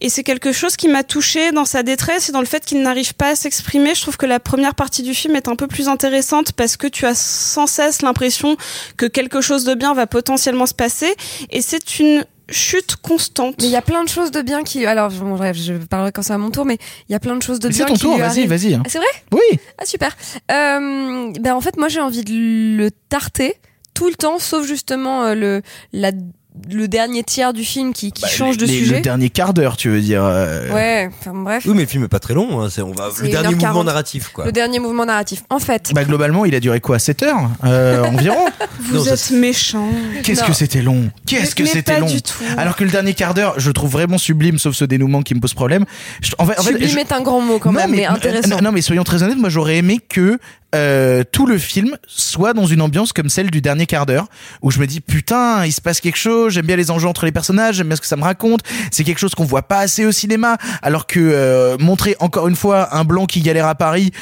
Et c'est quelque chose qui m'a touchée dans sa détresse et dans le fait qu'il n'arrive pas à s'exprimer. Je trouve que la première partie du film est un peu plus intéressante parce que tu as sans cesse l'impression que quelque chose de bien va potentiellement se passer. Et c'est une chute constante. Mais il y a plein de choses de bien qui. Alors, bon, bref, je parlerai quand c'est à mon tour, mais il y a plein de choses de Mais bien c'est ton qui tour, vas-y, vas-y. hein. Ah, c'est vrai? Oui. Ah, super. Euh, ben, en fait, moi, j'ai envie de le tarter tout le temps, sauf justement euh, le, la, le dernier tiers du film qui, qui Bah, change de les- sujet. Le dernier quart d'heure, tu veux dire. euh, Ouais, enfin bref. Oui, mais le film est pas très long. Hein. c'est- On va C'est le dernier 1h40. mouvement narratif, quoi. Le dernier mouvement narratif. En fait, Bah globalement, il a duré quoi 7 heures euh, environ Vous Non, ça, êtes méchant. Qu'est-ce Non. que c'était long Qu'est-ce que c'était pas long du tout. Alors que le dernier quart d'heure, je trouve vraiment sublime, sauf ce dénouement qui me pose problème. Je- en fait, en fait, sublime je- est un grand mot quand non, même, mais, euh, intéressant. non, non, mais soyons très honnêtes, moi j'aurais aimé que euh, tout le film soit dans une ambiance comme celle du dernier quart d'heure, où je me dis putain, il se passe quelque chose, j'aime bien les enjeux entre les personnages, j'aime bien ce que ça me raconte, c'est quelque chose qu'on voit pas assez au cinéma, alors que euh, montrer encore une fois un blanc qui galère à Paris,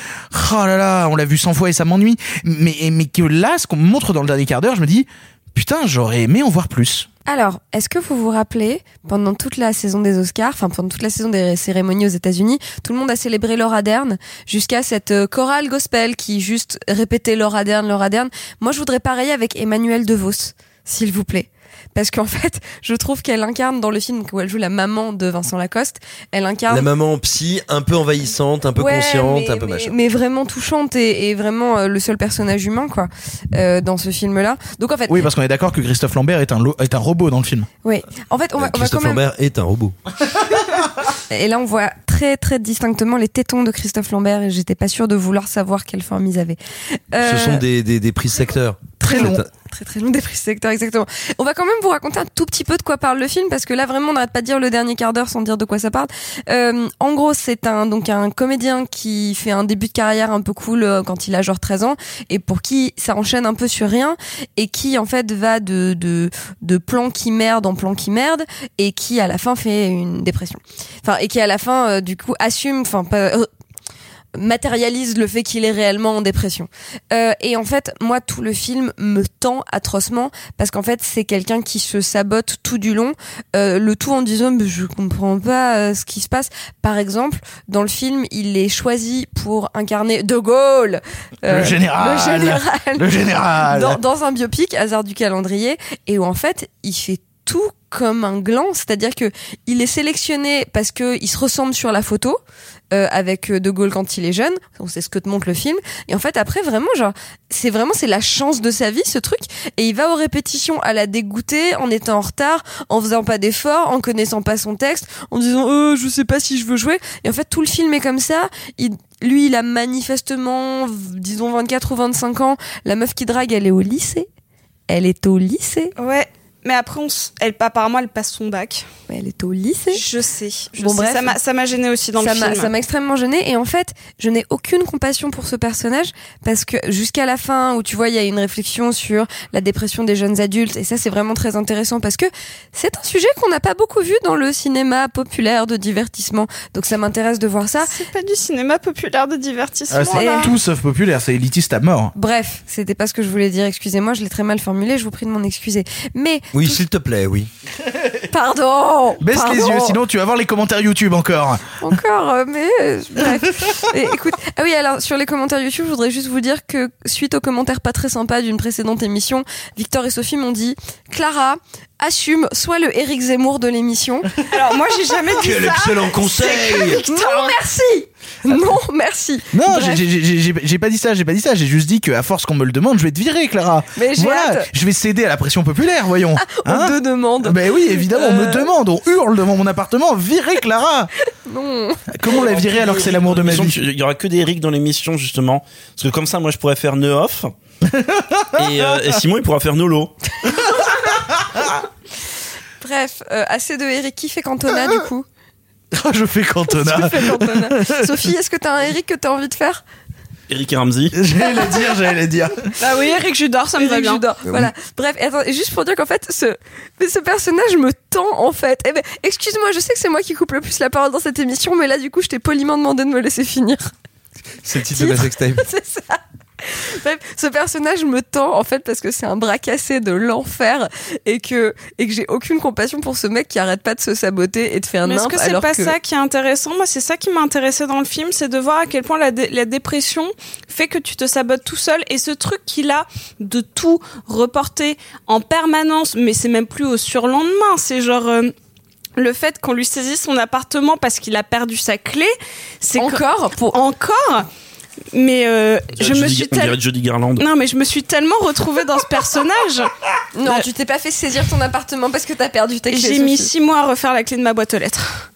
oh là là, on l'a vu 100 fois et ça m'ennuie, mais, mais que là, ce qu'on montre dans le dernier quart d'heure, je me dis putain, j'aurais aimé en voir plus. Alors, est-ce que vous vous rappelez, pendant toute la saison des Oscars, enfin pendant toute la saison des cérémonies aux États-Unis, tout le monde a célébré Laura Dern jusqu'à cette euh, chorale gospel qui juste répétait Laura Dern, Laura Dern. Moi, je voudrais pareil avec Emmanuel DeVos, s'il vous plaît. Parce qu'en fait, je trouve qu'elle incarne dans le film où elle joue la maman de Vincent Lacoste, elle incarne La maman psy, un peu envahissante, un peu Ouais, consciente, mais, un peu mais- machin. mais vraiment touchante et, et vraiment euh, le seul personnage humain quoi euh, dans ce film là. Donc en fait, Oui, parce qu'on est d'accord que Christophe Lambert est un, lo- est un robot dans le film. oui. En fait, on va, on va quand Christophe même. Lambert est un robot. Et là, on voit très très distinctement les tétons de Christophe Lambert et j'étais pas sûre de vouloir savoir quelle forme ils avaient. Euh, Ce sont des, des, des prises secteurs. Très long. Très très long des secteur exactement. On va quand même vous raconter un tout petit peu de quoi parle le film parce que là vraiment on n'arrête pas de dire le dernier quart d'heure sans dire de quoi ça parle. Euh, en gros c'est un donc un comédien qui fait un début de carrière un peu cool euh, quand il a genre 13 ans et pour qui ça enchaîne un peu sur rien et qui en fait va de de de plan qui merde en plan qui merde et qui à la fin fait une dépression. Enfin et qui à la fin euh, du coup assume enfin euh, matérialise le fait qu'il est réellement en dépression. Euh, et en fait, moi, tout le film me tend atrocement parce qu'en fait, c'est quelqu'un qui se sabote tout du long, euh, le tout en disant mais je comprends pas euh, ce qui se passe. Par exemple, dans le film, il est choisi pour incarner De Gaulle, euh, Le général. le général, Le général. dans, dans un biopic, hasard du calendrier, et où en fait, il fait tout comme un gland, c'est-à-dire que il est sélectionné parce que il se ressemble sur la photo euh, avec euh, De Gaulle quand il est jeune, c'est ce que te montre le film. Et en fait après vraiment genre c'est vraiment c'est la chance de sa vie ce truc et il va aux répétitions à la dégoûter en étant en retard, en faisant pas d'efforts, en connaissant pas son texte, en disant euh je sais pas si je veux jouer et en fait tout le film est comme ça, il lui il a manifestement disons 24 ou 25 ans, la meuf qui drague elle est au lycée. Elle est au lycée. Ouais. Mais après, on s- elle, apparemment, elle passe son bac. Elle est au lycée. Je sais. Je Bon, sais. bref. Ça m'a- Ça m'a gêné aussi dans ça le m'a- film. Ça m'a extrêmement gênée et en fait, je n'ai aucune compassion pour ce personnage parce que jusqu'à la fin où tu vois, il y a une réflexion sur la dépression des jeunes adultes et ça c'est vraiment très intéressant parce que c'est un sujet qu'on n'a pas beaucoup vu dans le cinéma populaire de divertissement. Donc ça m'intéresse de voir ça. C'est pas du cinéma populaire de divertissement. Ah, c'est tout sauf populaire, c'est élitiste à mort. Bref, c'était pas ce que je voulais dire, excusez-moi, je l'ai très mal formulé, je vous prie de m'en excuser. Mais Oui, s'il te plaît, oui. Pardon. Baisse pardon. les yeux, sinon tu vas voir les commentaires YouTube encore. Encore, euh, mais euh, bref. Et, écoute, ah oui, alors sur les commentaires YouTube, je voudrais juste vous dire que suite aux commentaires pas très sympas d'une précédente émission, Victor et Sophie m'ont dit Clara assume soit le Eric Zemmour de l'émission. Alors moi j'ai jamais dit Quel ça. excellent conseil Non merci, non merci. Non, j'ai- pas dit ça, j'ai pas dit ça, j'ai juste dit qu'à force qu'on me le demande, je vais te virer, Clara. Mais j'ai voilà, hâte. je vais céder à la pression populaire, voyons. On Hein te demande. Ben oui, évidemment, on me Euh. demande, on hurle devant mon appartement, virez Clara. Non. Comment la virer alors que c'est l'amour de ma vie qu'il y aura que des Eric dans l'émission justement, parce que comme ça, moi, je pourrais faire nœud off. et, euh, et Simon, il pourra faire Nolo. Bref, euh, assez de Eric. Qui fait Cantona du coup? Je fais Cantona. Qui fait Cantona Sophie, est-ce que t'as un Eric que t'as envie de faire? Eric et Ramsey. J'allais le dire, j'allais le dire. Ah oui, Eric Judor, ça me va Eric bien. Judor. Voilà. Bref, et attends, juste pour dire qu'en fait, ce, mais ce personnage me tend en fait. Eh ben, excuse-moi, je sais que c'est moi qui coupe le plus la parole dans cette émission, mais là, du coup, je t'ai poliment demandé de me laisser finir. C'est le titre de la sextape. c'est ça. Bref, ce personnage me tend en fait parce que c'est un bras cassé de l'enfer et que et que j'ai aucune compassion pour ce mec qui arrête pas de se saboter et de faire Mais est-ce que c'est pas que ça qui est intéressant? Moi, c'est ça qui m'a intéressé dans le film, c'est de voir à quel point la, dé- la dépression fait que tu te sabotes tout seul. Et ce truc qu'il a de tout reporter en permanence, mais c'est même plus au surlendemain, c'est genre... euh, le fait qu'on lui saisisse son appartement parce qu'il a perdu sa clé, c'est encore? Pour encore? Mais euh, je me Jody- suis on dirait tel- Jody Garland. non mais je me suis tellement retrouvée dans ce personnage. non, tu t'es pas fait saisir ton appartement parce que t'as perdu ta clé. J'ai mis six mois à refaire la clé de ma boîte aux lettres.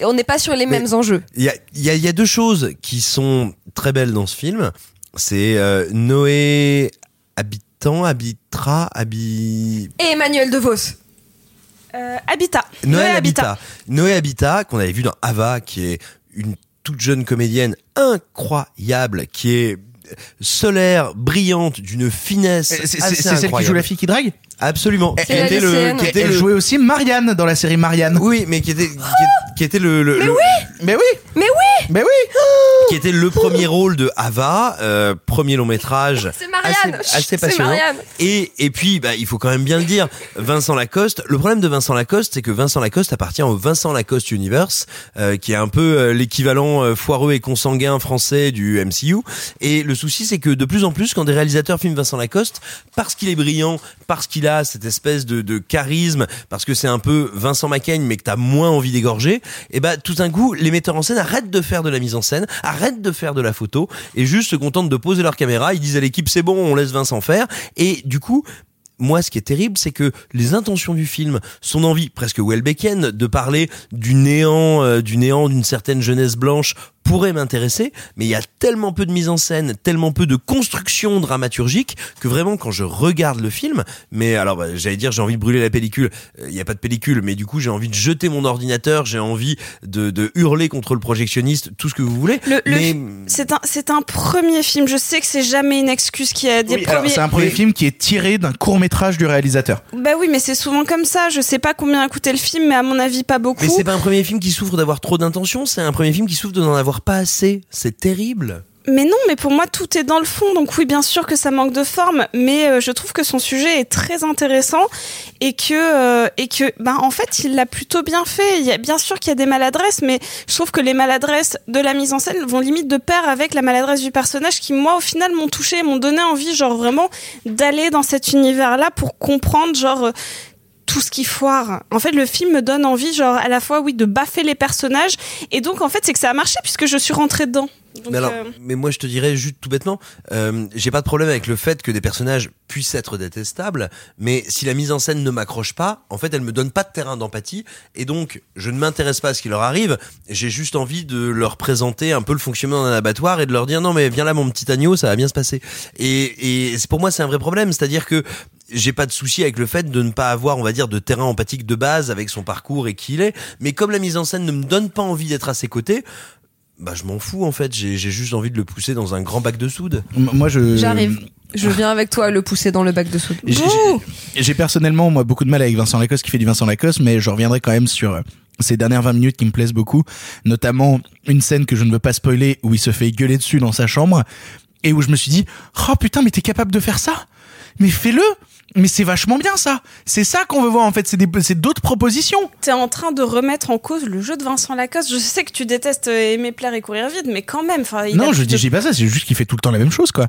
Et on n'est pas sur les mêmes enjeux. Il y a, il y, a, il y a deux choses qui sont très belles dans ce film. C'est euh, Noé habitant, habitera, habi... Et Emmanuel De Vos. Euh, Habitat. Noé Noé Habitat. Noé Habitat, qu'on avait vu dans Ava, qui est une toute jeune comédienne incroyable, qui est solaire, brillante, d'une finesse. C'est celle qui joue la fille qui drague? Absolument. Elle- Qui était le, lycéenne. qui était Elle le- jouait aussi Marianne dans la série Marianne. oui, mais qui était, qui, qui était le, le- le- Mais oui, Mais oui mais oui. qui était le premier rôle de Ava, euh, premier long métrage. C'est Marianne Assez, Chut, assez c'est passionnant. Marianne. Et, et puis, bah, il faut quand même bien le dire, Vincent Lacoste. Le problème de Vincent Lacoste, c'est que Vincent Lacoste appartient au Vincent Lacoste Universe, euh, qui est un peu euh, l'équivalent euh, foireux et consanguin français du MCU. Et le souci, c'est que de plus en plus, quand des réalisateurs filment Vincent Lacoste, parce qu'il est brillant, parce qu'il a cette espèce de, de charisme, parce que c'est un peu Vincent Macaigne, mais que t'as moins envie d'égorger, et bah tout d'un coup, les metteurs en scène arrêtent de faire de la mise en scène, arrêtent de faire de la photo, et juste se contentent de poser leur caméra. Ils disent à l'équipe, c'est bon, on laisse Vincent faire. Et du coup, moi, ce qui est terrible, c'est que les intentions du film, son envie presque Welbeckienne de parler du néant, euh, du néant d'une certaine jeunesse blanche pourrait m'intéresser, mais il y a tellement peu de mise en scène, tellement peu de construction dramaturgique que vraiment quand je regarde le film, mais alors bah, j'allais dire j'ai envie de brûler la pellicule, Euh, il n'y a pas de pellicule, mais du coup j'ai envie de jeter mon ordinateur, j'ai envie de, de hurler contre le projectionniste, tout ce que vous voulez. Le- le- mais C'est un, c'est un premier film. Je sais que c'est jamais une excuse qu'il y a des Oui, alors, premiers. c'est un premier film qui est tiré d'un court métrage du réalisateur. Bah oui, mais c'est souvent comme ça. Je sais pas combien a coûté le film, mais à mon avis pas beaucoup. Mais c'est pas un premier film qui souffre d'avoir trop d'intentions, c'est un premier film qui souffre de n'en avoir pas assez. C'est terrible. Mais non, mais pour moi tout est dans le fond. Donc oui, bien sûr que ça manque de forme, mais euh, je trouve que son sujet est très intéressant et que euh, et que ben en fait il l'a plutôt bien fait. Il y a bien sûr qu'il y a des maladresses, mais je trouve que les maladresses de la mise en scène vont limite de pair avec la maladresse du personnage qui moi au final m'ont touché, m'ont donné envie genre vraiment d'aller dans cet univers-là pour comprendre genre euh, tout ce qui foire. En fait, le film me donne envie, genre, à la fois, oui, de baffer les personnages. Et donc, en fait, c'est que ça a marché puisque je suis rentrée dedans. Donc, mais alors, euh, mais moi je te dirais juste tout bêtement, euh, j'ai pas de problème avec le fait que des personnages puissent être détestables, mais si la mise en scène ne m'accroche pas, en fait, elle me donne pas de terrain d'empathie, et donc je ne m'intéresse pas à ce qui leur arrive. J'ai juste envie de leur présenter un peu le fonctionnement d'un abattoir et de leur dire non mais viens là mon petit agneau, ça va bien se passer. Et, et pour moi c'est un vrai problème, c'est-à-dire que j'ai pas de souci avec le fait de ne pas avoir, on va dire, de terrain empathique de base avec son parcours et qui il est. Mais comme la mise en scène ne me donne pas envie d'être à ses côtés, bah je m'en fous en fait. J'ai j'ai juste envie de le pousser dans un grand bac de soude. M- Moi, je. J'arrive. Je viens avec toi le pousser dans le bac de soude. J'ai personnellement moi beaucoup de mal avec Vincent Lacoste qui fait du Vincent Lacoste, mais je reviendrai quand même sur euh, ces dernières 20 minutes qui me plaisent beaucoup, notamment une scène que je ne veux pas spoiler où il se fait gueuler dessus dans sa chambre et où je me suis dit oh putain mais t'es capable de faire ça mais fais-le. Mais c'est vachement bien ça. C'est ça qu'on veut voir en fait. C'est des, c'est d'autres propositions. T'es en train de remettre en cause le jeu de Vincent Lacoste. Je sais que tu détestes euh, aimer plaire et courir vite, mais quand même. il Non, a je plus dis, de- je dis pas ça. C'est juste qu'il fait tout le temps la même chose, quoi.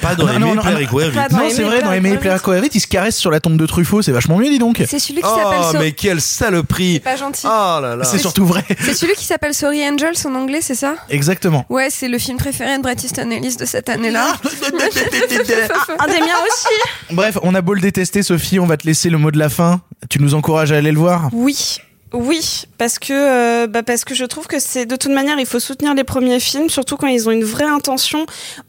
Pas dans Non, Aimer, non, plaire non, et courir vite. Pas dans Non, Aimer, c'est vrai. plaire Dans et Aimer courir plaire courir vite, il se caresse sur la tombe de Truffaut. C'est vachement mieux, dis donc. C'est celui qui s'appelle Oh, mais quelle saloperie C'est pas gentil. Oh là là C'est surtout vrai. C'est celui qui s'appelle Sorry Angels en anglais, c'est ça? Exactement. Ouais, c'est le film préféré de Bret Easton Ellis de cette année-là. Un des miens aussi. Bref, on a beau le détester, Sophie, on va te laisser le mot de la fin. Tu nous encourages à aller le voir? Oui. Oui, parce que euh, bah parce que je trouve que c'est de toute manière il faut soutenir les premiers films, surtout quand ils ont une vraie intention.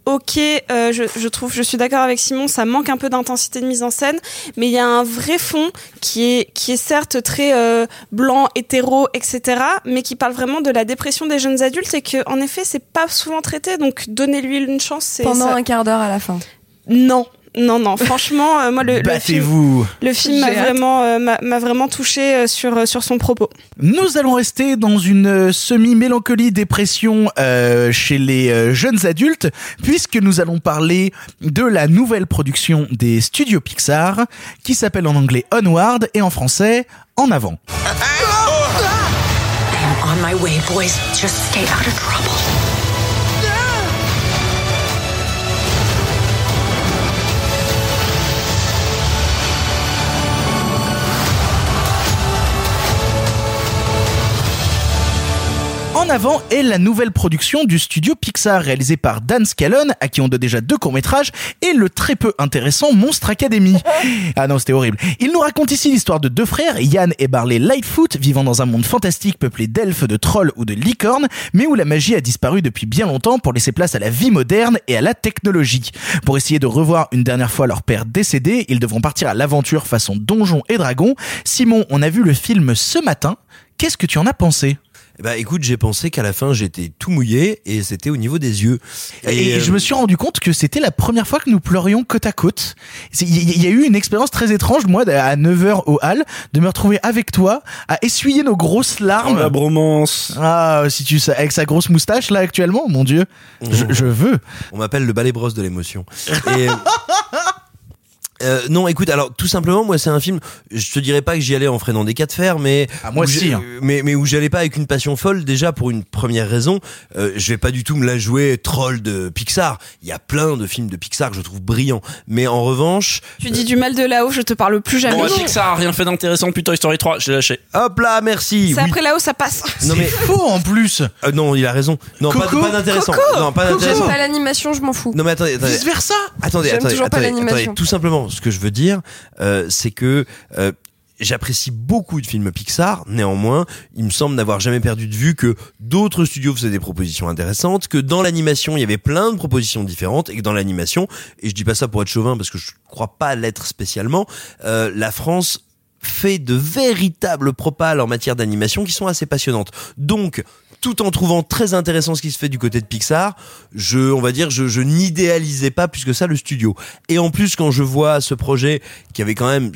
Ok, euh, je, je trouve, je suis d'accord avec Simon, ça manque un peu d'intensité de mise en scène, mais il y a un vrai fond qui est qui est certes très euh, blanc, hétéro, etc., mais qui parle vraiment de la dépression des jeunes adultes et que en effet c'est pas souvent traité, donc donnez-lui une chance. Pendant ça- un quart d'heure à la fin. Non, non, non. Franchement, euh, moi le, le film, le film m'a vraiment euh, m'a vraiment touché euh, sur euh, sur son propos. Nous allons rester dans une semi-mélancolie dépression euh, chez les euh, jeunes adultes, puisque nous allons parler de la nouvelle production des studios Pixar, qui s'appelle en anglais Onward et en français En avant. I'm on my way, boys. Just stay out of trouble. En avant est la nouvelle production du studio Pixar réalisée par Dan Scallon, à qui on doit déjà deux courts-métrages, et le très peu intéressant Monstre Academy. Ah non, c'était horrible. Il nous raconte ici l'histoire de deux frères, Yann et Barley Lightfoot, vivant dans un monde fantastique peuplé d'elfes, de trolls ou de licornes, mais où la magie a disparu depuis bien longtemps pour laisser place à la vie moderne et à la technologie. Pour essayer de revoir une dernière fois leur père décédé, ils devront partir à l'aventure façon Donjons et Dragons. Simon, on a vu le film ce matin. Qu'est-ce que tu en as pensé? Bah écoute, j'ai pensé qu'à la fin j'étais tout mouillé et c'était au niveau des yeux. Et, euh, je me suis rendu compte que c'était la première fois que nous pleurions côte à côte. Il y, a eu une expérience très étrange, moi, à 9h au hall, de me retrouver avec toi, à essuyer nos grosses larmes. Oh, la bromance. Ah, si tu sais, avec sa grosse moustache là actuellement, mon dieu. Je, je veux. On m'appelle le balai brosse de l'émotion. Et, euh, non, écoute, alors tout simplement, moi, c'est un film. Je te dirais pas que j'y allais en freinant des cas de fer, mais Ah, moi où si, j'ai- hein. mais mais où j'allais pas avec une passion folle. Déjà pour une première raison, euh, je vais pas du tout me la jouer troll de Pixar. Il y a plein de films de Pixar que je trouve brillants, mais en revanche, Tu dis du mal de là-haut, je te parle plus jamais. Bon, ouais, Pixar a rien fait d'intéressant depuis Toy Story 3, j'ai lâché. hop là, merci. C'est Oui. après là-haut, ça passe. Non mais Faux en plus. euh, non, il a raison. Non, pas, d'intéressant. Non, pas J'aime d'intéressant. pas l'animation, je m'en fous. Non mais attendez, attendez. Vice versa. Attendez, attendez, toujours pas attendez, l'animation. attendez. Tout simplement, ce que je veux dire, euh, c'est que euh, j'apprécie beaucoup de films Pixar. Néanmoins, il me semble n'avoir jamais perdu de vue que d'autres studios faisaient des propositions intéressantes, que dans l'animation, il y avait plein de propositions différentes, et que dans l'animation, et je dis pas ça pour être chauvin parce que je crois pas l'être spécialement, euh, la France fait de véritables propales en matière d'animation qui sont assez passionnantes. Donc, tout en trouvant très intéressant ce qui se fait du côté de Pixar, je, on va dire, je, je n'idéalisais pas plus que ça le studio. Et en plus, quand je vois ce projet qui avait quand même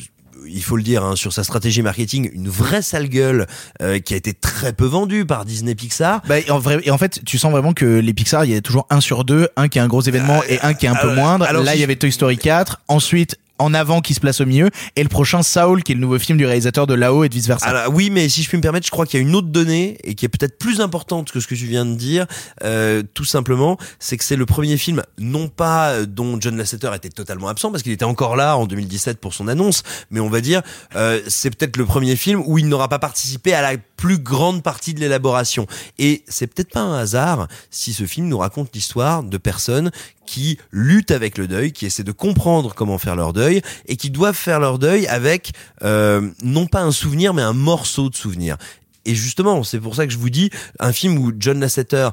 il faut le dire, hein, sur sa stratégie marketing, une vraie sale gueule euh, qui a été très peu vendue par Disney Pixar. Bah, et en vrai, et en fait, tu sens vraiment que les Pixar, il y a toujours un sur deux, un qui est un gros événement et un qui est un peu euh, moindre. alors Là, il y avait Toy Story 4. Ensuite, en avant qui se place au milieu et le prochain Saul qui est le nouveau film du réalisateur de Là-haut et de vice versa. Alors oui, mais si je puis me permettre, je crois qu'il y a une autre donnée et qui est peut-être plus importante que ce que tu viens de dire. Euh, tout simplement, c'est que c'est le premier film, non pas euh, dont John Lasseter était totalement absent parce qu'il était encore là en 2017 pour son annonce, mais on va dire euh, c'est peut-être le premier film où il n'aura pas participé à la plus grande partie de l'élaboration. Et c'est peut-être pas un hasard si ce film nous raconte l'histoire de personnes qui luttent avec le deuil, qui essaient de comprendre comment faire leur deuil et qui doivent faire leur deuil avec euh, non pas un souvenir mais un morceau de souvenir. Et justement, c'est pour ça que je vous dis un film où John Lasseter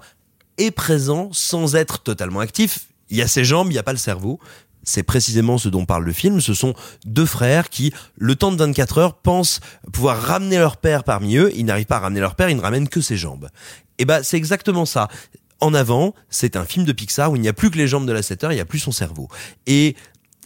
est présent sans être totalement actif. Il y a ses jambes, il n'y a pas le cerveau. C'est précisément ce dont parle le film. Ce sont deux frères qui, le temps de 24 heures, pensent pouvoir ramener leur père parmi eux. Ils n'arrivent pas à ramener leur père, ils ne ramènent que ses jambes. Et ben, c'est exactement ça. En avant, c'est un film de Pixar où il n'y a plus que les jambes de Lasseter, il n'y a plus son cerveau. Et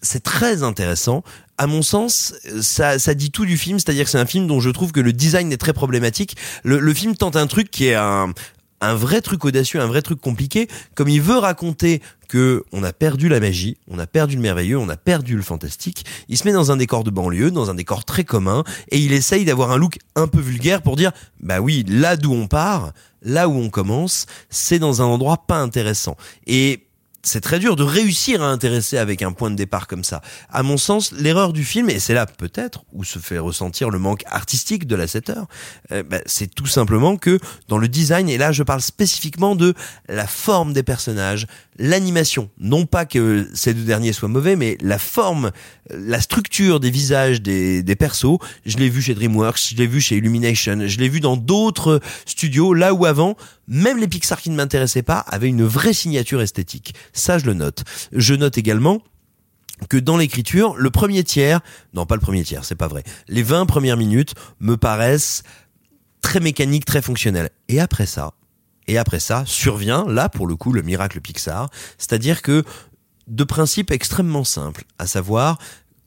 c'est très intéressant. À mon sens, ça, ça dit tout du film, c'est-à-dire que c'est un film dont je trouve que le design est très problématique. Le, le film tente un truc qui est un, un vrai truc audacieux, un vrai truc compliqué, comme il veut raconter que on a perdu la magie, on a perdu le merveilleux, on a perdu le fantastique. Il se met dans un décor de banlieue, dans un décor très commun, et il essaye d'avoir un look un peu vulgaire pour dire, bah oui, là d'où on part, là où on commence, c'est dans un endroit pas intéressant. Et c'est très dur de réussir à intéresser avec un point de départ comme ça. À mon sens, l'erreur du film, et c'est là peut-être où se fait ressentir le manque artistique de la 7 heures, euh, bah, c'est tout simplement que dans le design, et là je parle spécifiquement de la forme des personnages, l'animation, non pas que ces deux derniers soient mauvais, mais la forme, la structure des visages des, des persos, je l'ai vu chez DreamWorks, je l'ai vu chez Illumination, je l'ai vu dans d'autres studios, là où avant, même les Pixar qui ne m'intéressaient pas avaient une vraie signature esthétique. Ça, je le note. Je note également que dans l'écriture, le premier tiers, non pas le premier tiers, c'est pas vrai, les 20 premières minutes me paraissent très mécaniques, très fonctionnelles. Et après ça, et après ça, survient, là pour le coup, le miracle Pixar, c'est-à-dire que de principe extrêmement simple, à savoir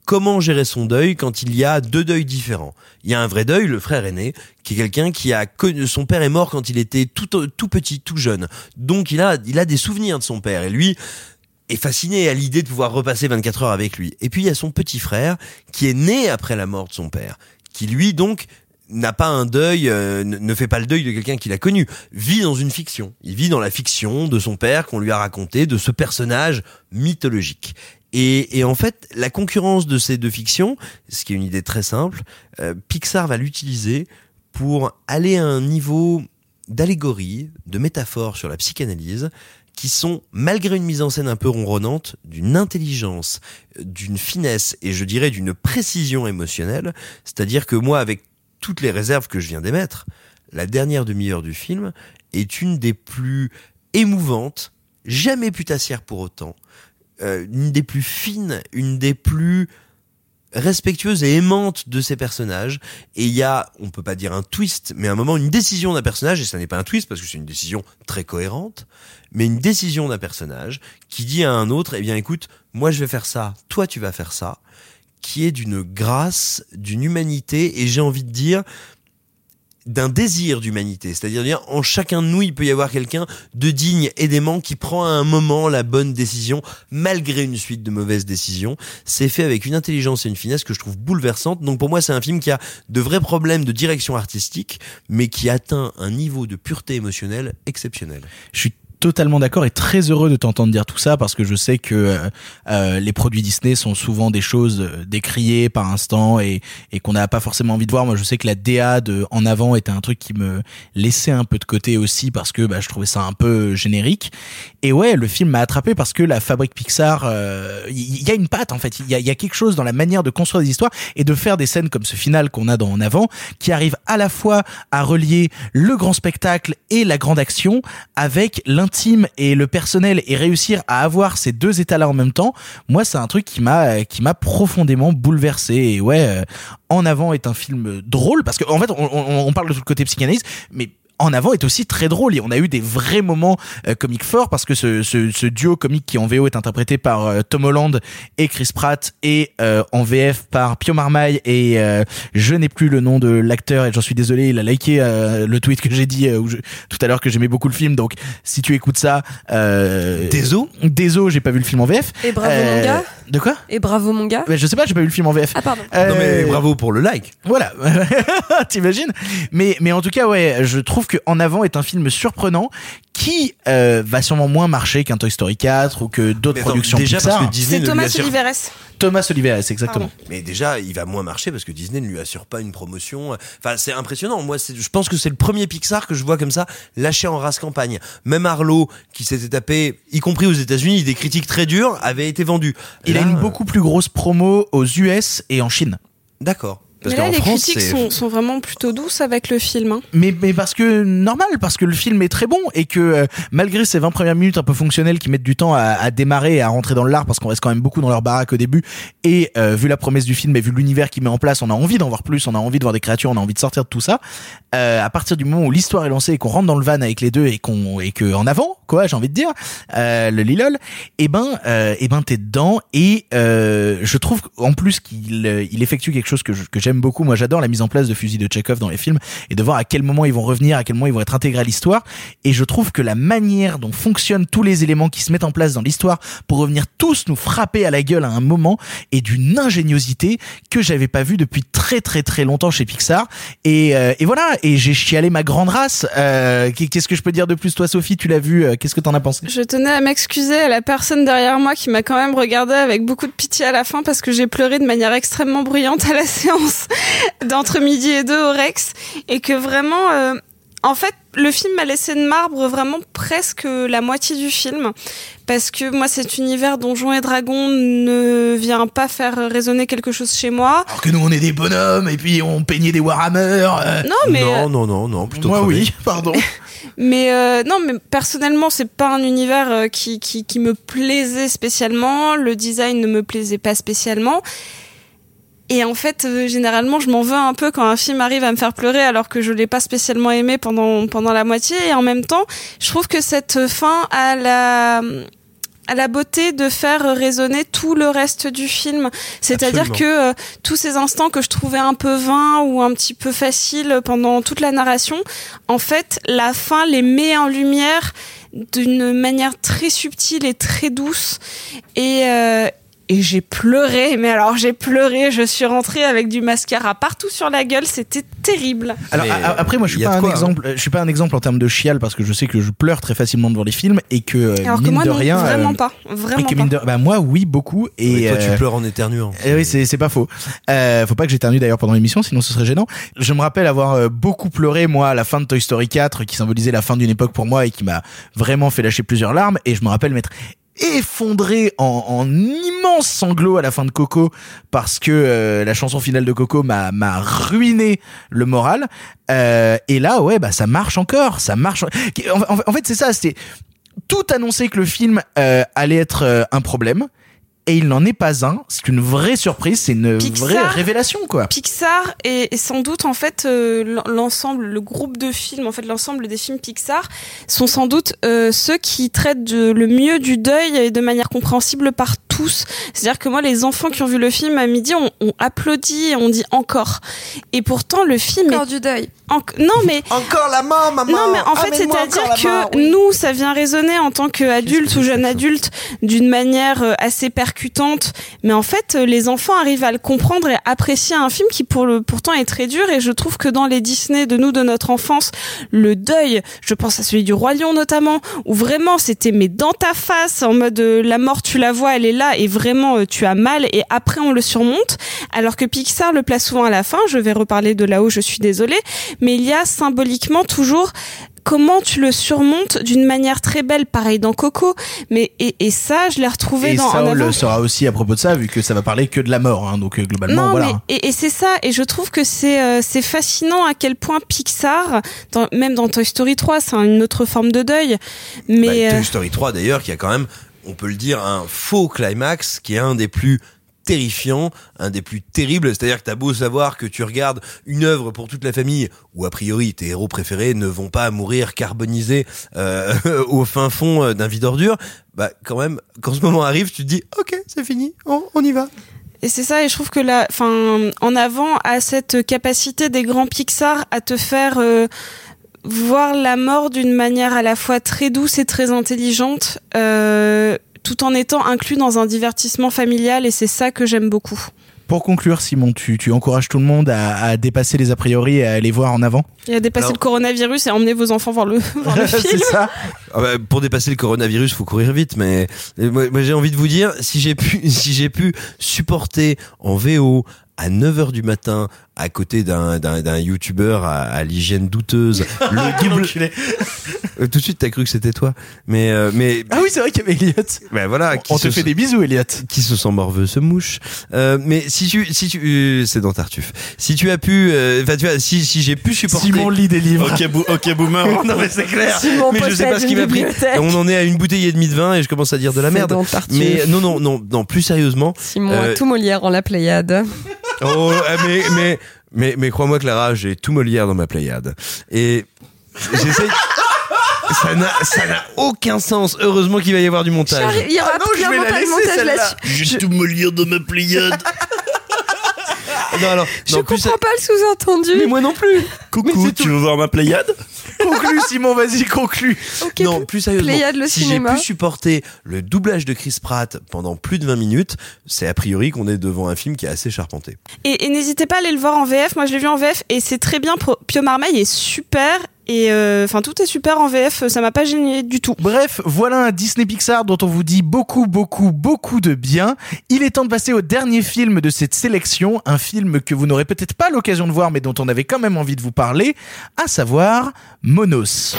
comment gérer son deuil quand il y a deux deuils différents. Il y a un vrai deuil, le frère aîné, qui est quelqu'un qui a connu, son père est mort quand il était tout, tout petit, tout jeune. Donc il a, il a des souvenirs de son père et lui, est fasciné à l'idée de pouvoir repasser 24 heures avec lui. Et puis il y a son petit frère qui est né après la mort de son père, qui lui donc n'a pas un deuil, euh, ne fait pas le deuil de quelqu'un qu'il a connu, vit dans une fiction. Il vit dans la fiction de son père qu'on lui a raconté, de ce personnage mythologique. Et, et, en fait, la concurrence de ces deux fictions, ce qui est une idée très simple, euh, Pixar va l'utiliser pour aller à un niveau d'allégorie, de métaphore sur la psychanalyse, qui sont, malgré une mise en scène un peu ronronnante, d'une intelligence, d'une finesse et je dirais d'une précision émotionnelle. C'est-à-dire que moi, avec toutes les réserves que je viens d'émettre, la dernière demi-heure du film est une des plus émouvantes, jamais putassière pour autant, euh, une des plus fines, une des plus respectueuses et aimantes de ces personnages. Et il y a, on peut pas dire un twist, mais à un moment une décision d'un personnage, et ça n'est pas un twist parce que c'est une décision très cohérente, mais une décision d'un personnage qui dit à un autre, eh bien écoute, moi je vais faire ça, toi tu vas faire ça qui est d'une grâce, d'une humanité, et j'ai envie de dire d'un désir d'humanité. C'est-à-dire dire, en chacun de nous, il peut y avoir quelqu'un de digne et d'aimant qui prend à un moment la bonne décision, malgré une suite de mauvaises décisions. C'est fait avec une intelligence et une finesse que je trouve bouleversante. Donc pour moi, c'est un film qui a de vrais problèmes de direction artistique, mais qui atteint un niveau de pureté émotionnelle exceptionnel. Totalement d'accord et très heureux de t'entendre dire tout ça parce que je sais que euh, euh les produits Disney sont souvent des choses euh, décriées par instant et, et qu'on n'a pas forcément envie de voir. Moi, je sais que la DA de En avant était un truc qui me laissait un peu de côté aussi parce que bah, je trouvais ça un peu générique. Et ouais, le film m'a attrapé parce que la fabrique Pixar, il euh, y, a une patte en fait. Il y a, y a quelque chose dans la manière de construire des histoires et de faire des scènes comme ce final qu'on a dans En avant qui arrive à la fois à relier le grand spectacle et la grande action avec l'intérêt intime et le personnel et réussir à avoir ces deux états là en même temps moi c'est un truc qui m'a qui m'a profondément bouleversé. Ouais euh, en avant est un film drôle parce qu'en en fait on, on, on, parle de tout le côté psychanalyse mais en avant est aussi très drôle. Et on a eu des vrais moments euh, comiques forts parce que ce, ce, ce, duo comique qui en VO est interprété par euh, Tom Holland et Chris Pratt et euh, en VF par Pio Marmaille et euh, je n'ai plus le nom de l'acteur et j'en suis désolé il a liké euh, le tweet que j'ai dit je, tout à l'heure que j'aimais beaucoup le film. Donc si tu écoutes ça euh, désolé désolé j'ai pas vu le film en VF et bravo mon gars de quoi et bravo mon gars. Mais je sais pas j'ai pas vu le film en VF ah pardon. Non mais bravo pour le like. Voilà. T'imagines? Mais mais en tout cas ouais je trouve que En avant est un film surprenant qui euh, va sûrement moins marcher qu'un Toy Story 4 ou que d'autres productions déjà Pixar. Parce que Disney C'est Thomas Oliveres. Thomas Oliveres, exactement. Pardon. Mais déjà, il va moins marcher parce que Disney ne lui assure pas une promotion. Enfin, c'est impressionnant. Moi, je pense que c'est le premier Pixar que je vois comme ça lâché en race campagne. Même Arlo, qui s'était tapé, y compris aux États-Unis, des critiques très dures, avait été vendu. Il Là, a une beaucoup plus grosse promo aux US et en Chine. D'accord. Parce mais là, les France, critiques sont, sont vraiment plutôt douces avec le film. hein. Mais, mais parce que normal, parce que le film est très bon et que euh, malgré ces 20 premières minutes un peu fonctionnelles qui mettent du temps à, à démarrer et à rentrer dans l'art parce qu'on reste quand même beaucoup dans leur baraque au début et euh, vu la promesse du film et vu l'univers qu'il met en place, on a envie d'en voir plus, on a envie de voir des créatures, on a envie de sortir de tout ça. Euh, à partir du moment où l'histoire est lancée et qu'on rentre dans le van avec les deux et qu'on et que en avant, quoi, j'ai envie de dire, euh, le lilol, et ben euh, et ben t'es dedans et euh, je trouve en plus qu'il il effectue quelque chose que que j'aime beaucoup. Moi, j'adore la mise en place de fusils de Chekhov dans les films et de voir à quel moment ils vont revenir, à quel moment ils vont être intégrés à l'histoire. Et je trouve que la manière dont fonctionnent tous les éléments qui se mettent en place dans l'histoire pour revenir tous nous frapper à la gueule à un moment est d'une ingéniosité que j'avais pas vue depuis très très très longtemps chez Pixar. Et, euh, et voilà. Et j'ai chialé ma grande race. Euh, Qu'est-ce que je peux dire de plus, toi, Sophie? Tu l'as vu euh, Qu'est-ce que t'en as pensé? Je tenais à m'excuser à la personne derrière moi qui m'a quand même regardé avec beaucoup de pitié à la fin parce que j'ai pleuré de manière extrêmement bruyante à la séance d'entre midi et deux au Rex et que vraiment, euh, en fait, le film m'a laissé de marbre vraiment presque la moitié du film parce que moi cet univers donjons et dragons ne vient pas faire résonner quelque chose chez moi. Alors que nous, on est des bonhommes et puis on peignait des Warhammer. euh. Non mais Non, non, non, non, plutôt Moi, oui, pardon. Mais euh, non, mais personnellement, c'est pas un univers euh, qui, qui, qui me plaisait spécialement. Le design ne me plaisait pas spécialement. Et en fait, euh, généralement, je m'en veux un peu quand un film arrive à me faire pleurer alors que je l'ai pas spécialement aimé pendant pendant la moitié. Et en même temps, je trouve que cette fin a la à la beauté de faire résonner tout le reste du film. C'est-à-dire que euh, tous ces instants que je trouvais un peu vains ou un petit peu faciles pendant toute la narration, en fait, la fin les met en lumière d'une manière très subtile et très douce. Et, euh, et j'ai pleuré, mais alors j'ai pleuré, je suis rentrée avec du mascara partout sur la gueule, c'était terrible. Alors Mais, a- a- après moi je suis pas un quoi, hein. exemple, je suis pas un exemple en termes de chial parce que je sais que je pleure très facilement devant les films et que euh, Alors que mine moi, de non, rien vraiment euh, pas, vraiment que pas. de- bah moi oui beaucoup et toi, tu euh, pleures en éternuant. eh oui, c'est c'est pas faux. Euh, faut pas que j'éternue d'ailleurs pendant l'émission, sinon ce serait gênant. Je me rappelle avoir euh, beaucoup pleuré moi à la fin de Toy Story 4, qui symbolisait la fin d'une époque pour moi et qui m'a vraiment fait lâcher plusieurs larmes. Et je me rappelle m'être effondré en, en immenses sanglots à la fin de Coco parce que euh, la chanson finale de Coco m'a m'a ruiné le moral. Euh, et là, ouais, bah ça marche encore, ça marche. En, fait, c'est ça, c'est tout annonçait que le film euh, allait être euh, un problème. Et il n'en est pas un. C'est une vraie surprise. C'est une Pixar- vraie révélation, quoi. Pixar est, est sans doute en fait euh, l'en- l'ensemble, le groupe de films, en fait l'ensemble des films Pixar sont sans doute euh, ceux qui traitent de- le mieux du deuil et de manière compréhensible par tous. C'est-à-dire que moi, les enfants qui ont vu le film à midi ont, ont applaudi et ont dit encore. Et pourtant, le film Encore est du deuil. Non mais Encore la mort, maman. non mais en fait c'est-à-dire que oui. nous ça vient résonner en tant qu'adulte ou jeune adulte d'une manière euh, assez percutante mais en fait euh, les enfants arrivent à le comprendre et apprécier un film qui pour le pourtant est très dur et je trouve que dans les Disney de nous de notre enfance le deuil je pense à celui du roi lion notamment où vraiment c'était mais dans ta face en mode euh, la mort tu la vois elle est là et vraiment euh, tu as mal et après on le surmonte alors que Pixar le place souvent à la fin je vais reparler de là-haut je suis désolée mais il y a symboliquement toujours comment tu le surmontes d'une manière très belle pareil dans Coco mais et, et ça je l'ai retrouvé Et dans en Saul avant sera aussi à propos de ça, vu que ça va parler que de la mort. Hein, donc euh, globalement, non, voilà. mais et, et c'est ça, et je trouve que c'est euh, c'est fascinant à quel point Pixar, dans- même dans Toy Story 3, c'est une autre forme de deuil. Mais Bah, euh, Toy Story 3 d'ailleurs qui a quand même, on peut le dire, un faux climax qui est un des plus terrifiants, un des plus terribles. C'est-à-dire que t'as beau savoir que tu regardes une œuvre pour toute la famille, où a priori tes héros préférés ne vont pas mourir carbonisés euh, au fin fond euh, d'un vide ordure, bah quand même, quand ce moment arrive, tu te dis ok, c'est fini, on, on y va. Et c'est ça, et je trouve que là, enfin, en avant à cette capacité des grands Pixar à te faire euh, voir la mort d'une manière à la fois très douce et très intelligente, euh, tout en étant inclus dans un divertissement familial, et c'est ça que j'aime beaucoup. Pour conclure, Simon, tu, tu encourages tout le monde à, à dépasser les a priori et à aller voir en avant? Et à dépasser Alors- le coronavirus et emmener vos enfants voir le, voir le film. C'est ça Ah bah, pour dépasser le coronavirus, faut courir vite. Mais moi, moi, j'ai envie de vous dire, si j'ai pu, si j'ai pu supporter en VO à 9h du matin à côté d'un d'un d'un youtubeur à, à l'hygiène douteuse le double Euh, tout de suite t'as cru que c'était toi mais euh, mais Ah oui, c'est vrai qu'il y avait Elliot. ben voilà On qui te se- fait des bisous, Elliot. qui se sent morveux se mouche. Euh, mais si tu, si tu, euh, c'est dans Tartuffe. Si tu as pu, euh, enfin tu vois, si, si j'ai pu supporter. Simon lit des livres. Ok, bou- ok, boomer. non mais c'est clair. Simon mais je sais pas ce qui m'a pris. On en est à une bouteille et demie de vin et je commence à dire de la C'est merde. dans Tartuffe. Mais non non non non plus sérieusement. Simon Euh, a tout Molière en la Pléiade. Oh euh, mais mais mais mais crois-moi Clara, j'ai tout Molière dans ma Pléiade et j'essaie. Ça n'a, ça n'a aucun sens. Heureusement qu'il va y avoir du montage. Il y aura Ah non, je vais la laisser, montage là-dessus. J'ai tout me lire dans ma Pléiade. Non, alors, Je non, plus comprends pas le sous-entendu. Mais moi non plus. Coucou, tu veux voir ma Pléiade? Conclue, Simon, vas-y, conclue. Non, plus sérieusement, Pléiade, le si j'ai pu supporter le doublage de Chris Pratt pendant plus de 20 minutes, c'est a priori qu'on est devant un film qui est assez charpenté. Et, et n'hésitez pas à aller le voir en VF. Moi, je l'ai vu en VF et c'est très bien. Pro- Pio Marmaille est super. Et euh, enfin, tout est super en VF. Ça m'a pas gêné du tout. Bref, voilà un Disney Pixar dont on vous dit beaucoup, beaucoup, beaucoup de bien. Il est temps de passer au dernier film de cette sélection, un film que vous n'aurez peut-être pas l'occasion de voir, mais dont on avait quand même envie de vous parler, à savoir Monos.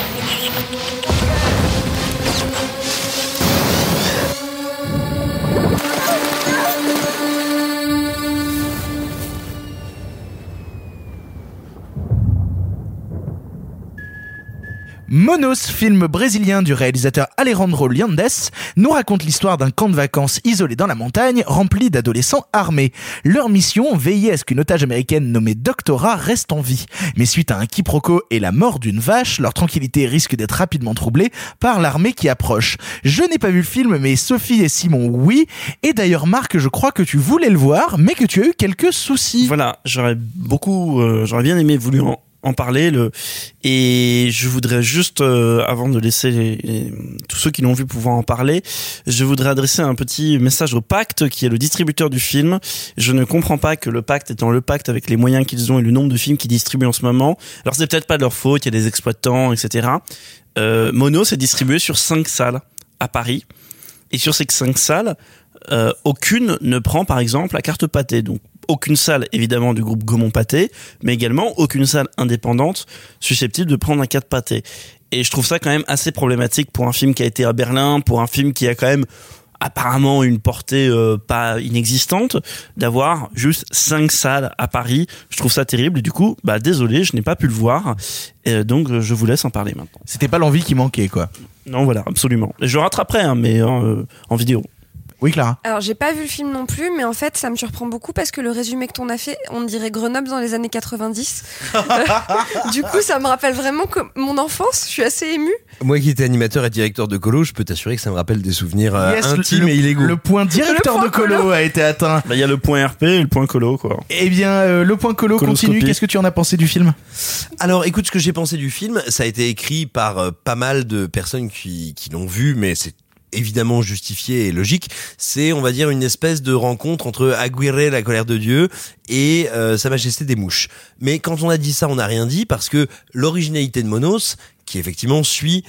Monos, film brésilien du réalisateur Alejandro Liandes, nous raconte l'histoire d'un camp de vacances isolé dans la montagne rempli d'adolescents armés. Leur mission, veiller à ce qu'une otage américaine nommée Doctora reste en vie. Mais suite à un quiproquo et la mort d'une vache, leur tranquillité risque d'être rapidement troublée par l'armée qui approche. Je n'ai pas vu le film, mais Sophie et Simon, oui. Et d'ailleurs, Marc, je crois que tu voulais le voir, mais que tu as eu quelques soucis. Voilà, j'aurais beaucoup, euh, j'aurais bien aimé voulu en, en parler. Le, et je voudrais juste, euh, avant de laisser les- tous ceux qui l'ont vu pouvoir en parler, je voudrais adresser un petit message au Pacte, qui est le distributeur du film. Je ne comprends pas que le Pacte, étant le Pacte avec les moyens qu'ils ont et le nombre de films qu'ils distribuent en ce moment, alors c'est peut-être pas de leur faute, il y a des exploitants, etc. Euh, Mono s'est distribué sur cinq salles à Paris. Et sur ces cinq salles, euh, aucune ne prend par exemple la carte pâté. Donc aucune salle évidemment du groupe Gaumont Pâté, mais également aucune salle indépendante susceptible de prendre un carte pâté. Et je trouve ça quand même assez problématique pour un film qui a été à Berlin, pour un film qui a quand même apparemment une portée euh, pas inexistante, d'avoir juste cinq salles à Paris. Je trouve ça terrible et du coup, bah désolé, je n'ai pas pu le voir. Euh, donc je vous laisse en parler maintenant. C'était pas l'envie qui manquait, quoi. Non, voilà, absolument. Je rattraperai, hein, mais euh, en vidéo. Oui, Clara. Alors, j'ai pas vu le film non plus, mais en fait, ça me surprend beaucoup parce que le résumé que t'en as fait, on dirait Grenoble dans les années 90. Euh, du coup, ça me rappelle vraiment que mon enfance. Je suis assez émue. Moi qui étais animateur et directeur de colo, je peux t'assurer que ça me rappelle des souvenirs euh, Yes, intimes le, et illégaux. le point directeur Le de point colo, colo. a été atteint. Bah, Il y a le point RP et le point colo, quoi. Eh bien, euh, le point colo continue. Qu'est-ce que tu en as pensé du film? Alors, écoute, ce que j'ai pensé du film, ça a été écrit par euh, pas mal de personnes qui, qui l'ont vu, mais c'est évidemment justifié et logique. C'est, on va dire, une espèce de rencontre entre Aguirre, la colère de Dieu, et euh, Sa Majesté des Mouches. Mais quand on a dit ça, on n'a rien dit parce que l'originalité de Monos, qui effectivement suit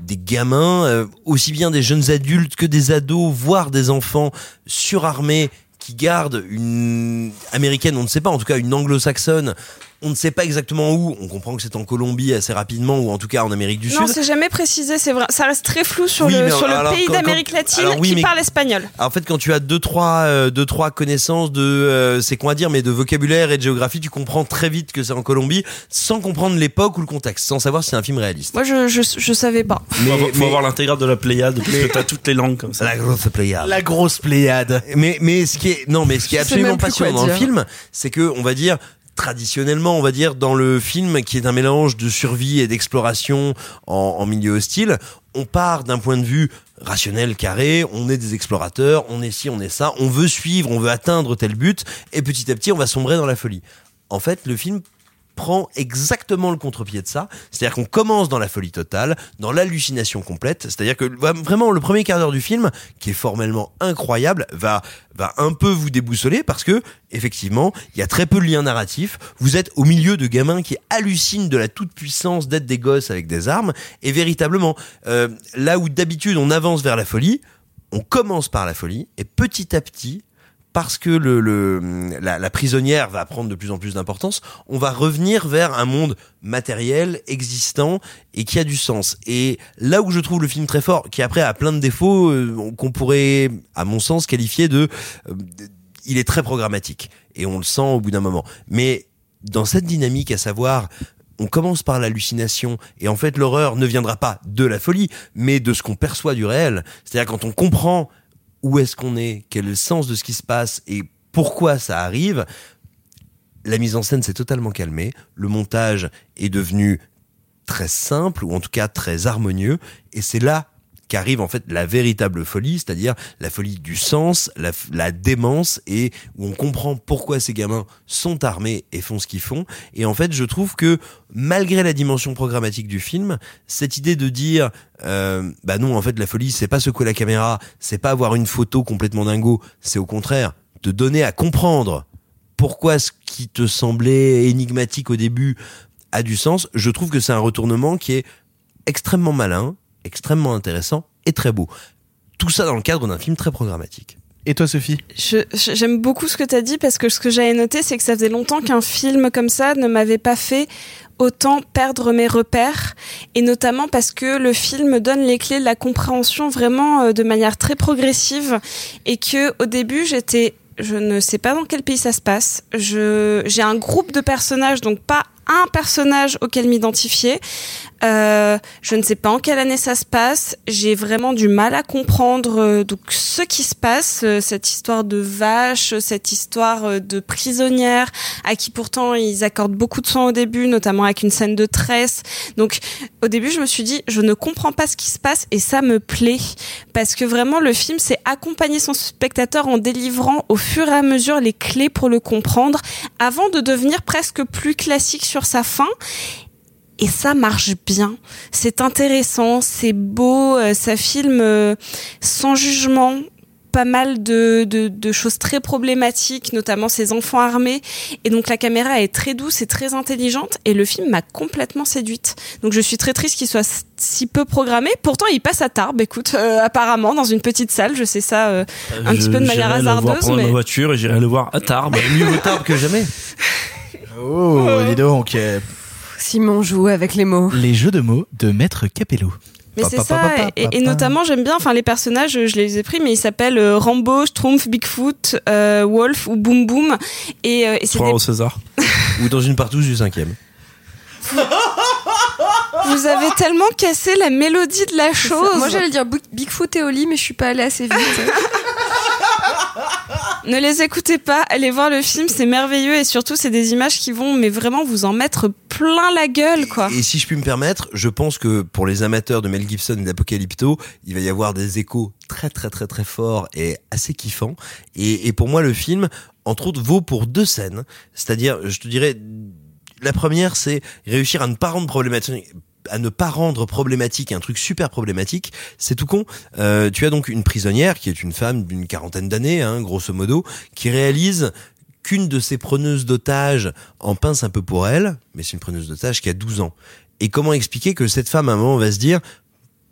des gamins, euh, aussi bien des jeunes adultes que des ados, voire des enfants surarmés qui gardent une américaine, on ne sait pas, en tout cas une anglo-saxonne, on ne sait pas exactement où, on comprend que c'est en Colombie assez rapidement, ou en tout cas en Amérique du Non, Sud. c'est jamais précisé. C'est vrai. Ça reste très flou sur Oui, le mais sur le alors, pays d'Amérique latine alors oui, qui mais- parle espagnol. Alors, en fait, quand tu as deux trois euh, deux trois connaissances de euh, c'est quoi dire, mais de vocabulaire et de géographie, tu comprends très vite que c'est en Colombie, sans comprendre l'époque ou le contexte, sans savoir si c'est un film réaliste. Moi, je je, je savais pas. faut avoir, faut mais- avoir l'intégrale de la Pléiade, parce mais- que t'as toutes les langues comme ça. La grosse Pléiade. La grosse Pléiade. Mais mais ce qui est non mais ce qui est absolument passionnant dans le dire. film, c'est que on va dire traditionnellement, on va dire dans le film qui est un mélange de survie et d'exploration en, milieu hostile, on part d'un point de vue rationnel carré, on est des explorateurs, on est ci, on est ça, on veut suivre, on veut atteindre tel but et petit à petit on va sombrer dans la folie. En fait, le film prend exactement le contre-pied de ça. C'est-à-dire qu'on commence dans la folie totale, dans l'hallucination complète. C'est-à-dire que vraiment le premier quart d'heure du film, qui est formellement incroyable, va va un peu vous déboussoler parce que effectivement, il y a très peu de liens narratifs. Vous êtes au milieu de gamins qui hallucinent de la toute puissance d'être des gosses avec des armes et véritablement euh, là où d'habitude on avance vers la folie, on commence par la folie et petit à petit parce que le, le la, prisonnière va prendre de plus en plus d'importance, on va revenir vers un monde matériel, existant et qui a du sens. Et là où je trouve le film très fort, qui après a plein de défauts euh, qu'on pourrait, à mon sens, qualifier de, euh, de- il est très programmatique et on le sent au bout d'un moment. Mais dans cette dynamique, à savoir on commence par l'hallucination et en fait l'horreur ne viendra pas de la folie, mais de ce qu'on perçoit du réel. C'est-à-dire quand on comprend où est-ce qu'on est, quel est le sens de ce qui se passe et pourquoi ça arrive, la mise en scène s'est totalement calmée, le montage est devenu très simple ou en tout cas très harmonieux. Et c'est là qu'arrive en fait la véritable folie, c'est-à-dire la folie du sens, la, démence et où on comprend pourquoi ces gamins sont armés et font ce qu'ils font. Et en fait, je trouve que malgré la dimension programmatique du film, cette idée de dire euh, bah non, en fait, la folie, c'est pas secouer la caméra, c'est pas avoir une photo complètement dingo, c'est au contraire de donner à comprendre pourquoi ce qui te semblait énigmatique au début a du sens. Je trouve que c'est un retournement qui est extrêmement malin, extrêmement intéressant et très beau. Tout ça dans le cadre d'un film très programmatique. Et toi, Sophie J'aime beaucoup ce que tu as dit parce que ce que j'avais noté, c'est que ça faisait longtemps qu'un film comme ça ne m'avait pas fait autant perdre mes repères et notamment parce que le film donne les clés de la compréhension vraiment euh, de manière très progressive et que au début j'étais je ne sais pas dans quel pays ça se passe. Je j'ai un groupe de personnages donc pas un personnage auquel m'identifier. Euh, je ne sais pas en quelle année ça se passe. J'ai vraiment du mal à comprendre euh, donc ce qui se passe, euh, cette histoire de vache, cette histoire euh, de prisonnière à qui pourtant ils accordent beaucoup de soin au début, notamment avec une scène de tresse. Donc au début je me suis dit je ne comprends pas ce qui se passe et ça me plaît parce que vraiment le film c'est accompagner son spectateur en délivrant au fur et à mesure les clés pour le comprendre avant de devenir presque plus classique sur sa fin et ça marche bien. C'est intéressant, c'est beau, euh, ça filme euh, sans jugement pas mal de, de, de choses très problématiques, notamment ces enfants armés. Et donc la caméra est très douce et très intelligente et le film m'a complètement séduite. Donc je suis très triste qu'il soit si peu programmé. Pourtant il passe à Tarbes, écoute, euh, apparemment dans une petite salle. Je sais ça euh, un Je- petit peu de manière j'irai le voir hasardeuse, prendre mais ma voiture et j'irai le voir à Tarbes. Mieux vaut tard que jamais. Oh, dis donc. Euh, Simon joue avec les mots. les jeux de mots de Maître Capello. Mais c'est ça, et, et notamment j'aime bien, enfin les personnages, je les ai pris, mais ils s'appellent euh, Rambo, Schtroumpf, Bigfoot, euh, Wolf ou Boom Boom, et, euh, et c'est Trois des- au César. Ou dans une partouze du cinquième. vous avez tellement cassé la mélodie de la chose. Moi j'allais dire Big- Bigfoot et Oli, mais je suis pas allée assez vite. Ne les écoutez pas, allez voir le film, c'est merveilleux et surtout c'est des images qui vont mais vraiment vous en mettre plein la gueule quoi. Et si je puis me permettre, je pense que pour les amateurs de Mel Gibson et d'Apocalypto, il va y avoir des échos très très très très forts et assez kiffants. Et, et pour moi, le film, entre autres, vaut pour deux scènes. C'est-à-dire, je te dirais, la première, c'est réussir à ne pas rendre problématique à ne pas rendre problématique un truc super problématique, c'est tout con. Euh, tu as donc une prisonnière qui est une femme d'une quarantaine d'années, hein, grosso modo, qui réalise qu'une de ses preneuses d'otages en pince un peu pour elle, mais c'est une preneuse d'otages qui a 12 ans. Et comment expliquer que cette femme à un moment va se dire,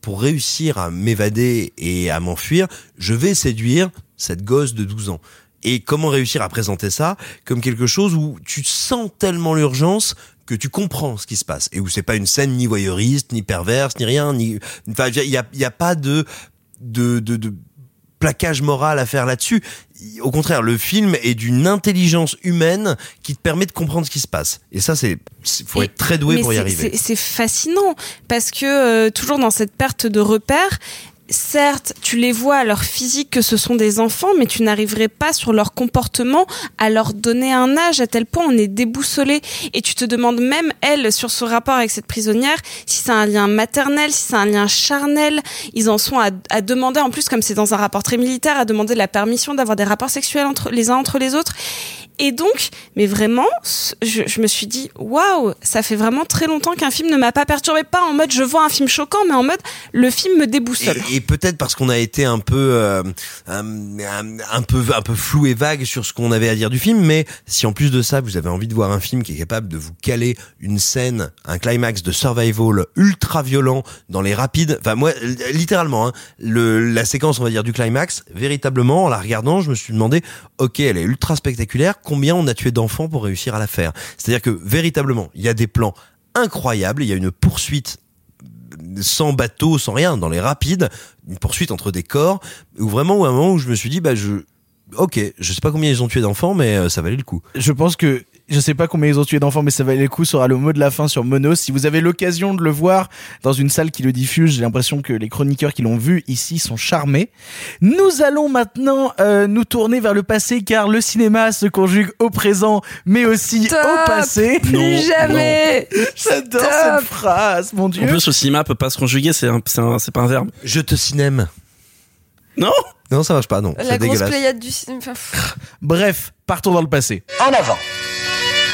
pour réussir à m'évader et à m'enfuir, je vais séduire cette gosse de 12 ans. Et comment réussir à présenter ça comme quelque chose où tu sens tellement l'urgence que tu comprends ce qui se passe et où c'est pas une scène ni voyeuriste, ni perverse, ni rien, ni, enfin, il y a, il y a pas de, de, de, de plaquage moral à faire là-dessus. Au contraire, le film est d'une intelligence humaine qui te permet de comprendre ce qui se passe. Et ça, c'est, faut Et- être très doué pour y arriver. c'est- C'est fascinant parce que euh, toujours dans cette perte de repères, certes, tu les vois à leur physique que ce sont des enfants, mais tu n'arriverais pas sur leur comportement à leur donner un âge à tel point on est déboussolé et tu te demandes même elle sur ce rapport avec cette prisonnière si c'est un lien maternel, si c'est un lien charnel. Ils en sont à, à demander en plus comme c'est dans un rapport très militaire à demander la permission d'avoir des rapports sexuels entre les uns entre les autres. Et donc, mais vraiment, je, je me suis dit, waouh, ça fait vraiment très longtemps qu'un film ne m'a pas perturbé, pas en mode je vois un film choquant, mais en mode le film me déboussole. Et, peut-être parce qu'on a été un peu, euh, un, un- peu, un peu flou et vague sur ce qu'on avait à dire du film. Mais si en plus de ça, vous avez envie de voir un film qui est capable de vous caler une scène, un climax de survival ultra violent dans les rapides. Enfin moi, littéralement, hein, le, la séquence, on va dire du climax, véritablement, en la regardant, je me suis demandé, ok, elle est ultra spectaculaire. Combien on a tué d'enfants pour réussir à la faire C'est-à-dire que véritablement, il y a des plans incroyables. Il y a une poursuite sans bateau, sans rien, dans les rapides, une poursuite entre des corps, où vraiment, un moment où je me suis dit, bah, je, ok, je sais pas combien ils ont tué d'enfants, mais euh, ça valait le coup. Je pense que Je sais pas combien ils ont tué d'enfants, mais ça valait le coup, sera le mot de la fin sur Monos. Si vous avez l'occasion de le voir dans une salle qui le diffuse, j'ai l'impression que les chroniqueurs qui l'ont vu ici sont charmés. Nous allons maintenant euh, nous tourner vers le passé, car le cinéma se conjugue au présent, mais aussi au passé. Plus jamais J'adore cette phrase, mon dieu. En plus, le cinéma peut pas se conjuguer, c'est un- c'est un- c'est pas un verbe. Je te cinème. Non Non, ça marche pas, non. La C'est grosse dégueulasse. pléiade du cinéma. Bref, partons dans le passé. En avant.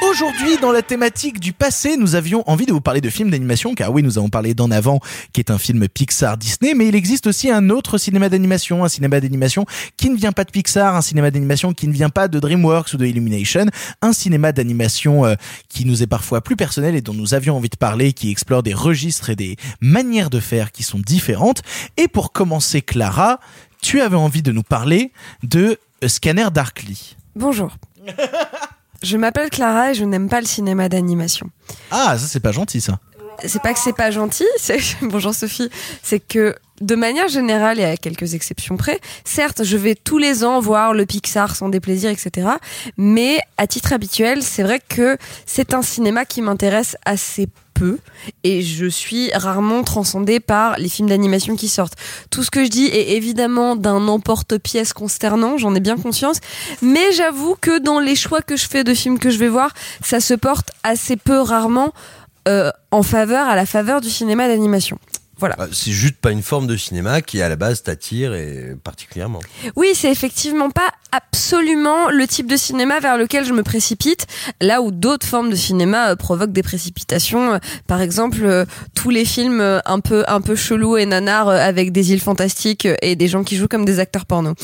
Aujourd'hui, dans la thématique du passé, nous avions envie de vous parler de films d'animation, car oui, nous avons parlé d'En Avant, qui est un film Pixar Disney, mais il existe aussi un autre cinéma d'animation, un cinéma d'animation qui ne vient pas de Pixar, un cinéma d'animation qui ne vient pas de DreamWorks ou de Illumination, un cinéma d'animation euh, qui nous est parfois plus personnel et dont nous avions envie de parler, qui explore des registres et des manières de faire qui sont différentes. Et pour commencer, Clara, tu avais envie de nous parler de euh, Scanner Darkly. Bonjour. Je m'appelle Clara et je n'aime pas le cinéma d'animation. Ah, ça c'est pas gentil ça. C'est pas que c'est pas gentil, c'est bonjour Sophie, c'est que de manière générale et à quelques exceptions près, certes, je vais tous les ans voir le Pixar sans déplaisir, etc. Mais à titre habituel, c'est vrai que c'est un cinéma qui m'intéresse assez peu et je suis rarement transcendée par les films d'animation qui sortent. Tout ce que je dis est évidemment d'un emporte-pièce consternant, j'en ai bien conscience, mais j'avoue que dans les choix que je fais de films que je vais voir, ça se porte assez peu rarement euh, en faveur, à la faveur du cinéma d'animation. Voilà. Bah, C'est juste pas une forme de cinéma qui à la base t'attire et particulièrement. Oui, c'est effectivement pas absolument le type de cinéma vers lequel je me précipite, là où d'autres formes de cinéma euh, provoquent des précipitations. Euh, Par exemple, euh, tous les films euh, un peu un peu chelous et nanars euh, avec des îles fantastiques euh, et des gens qui jouent comme des acteurs porno,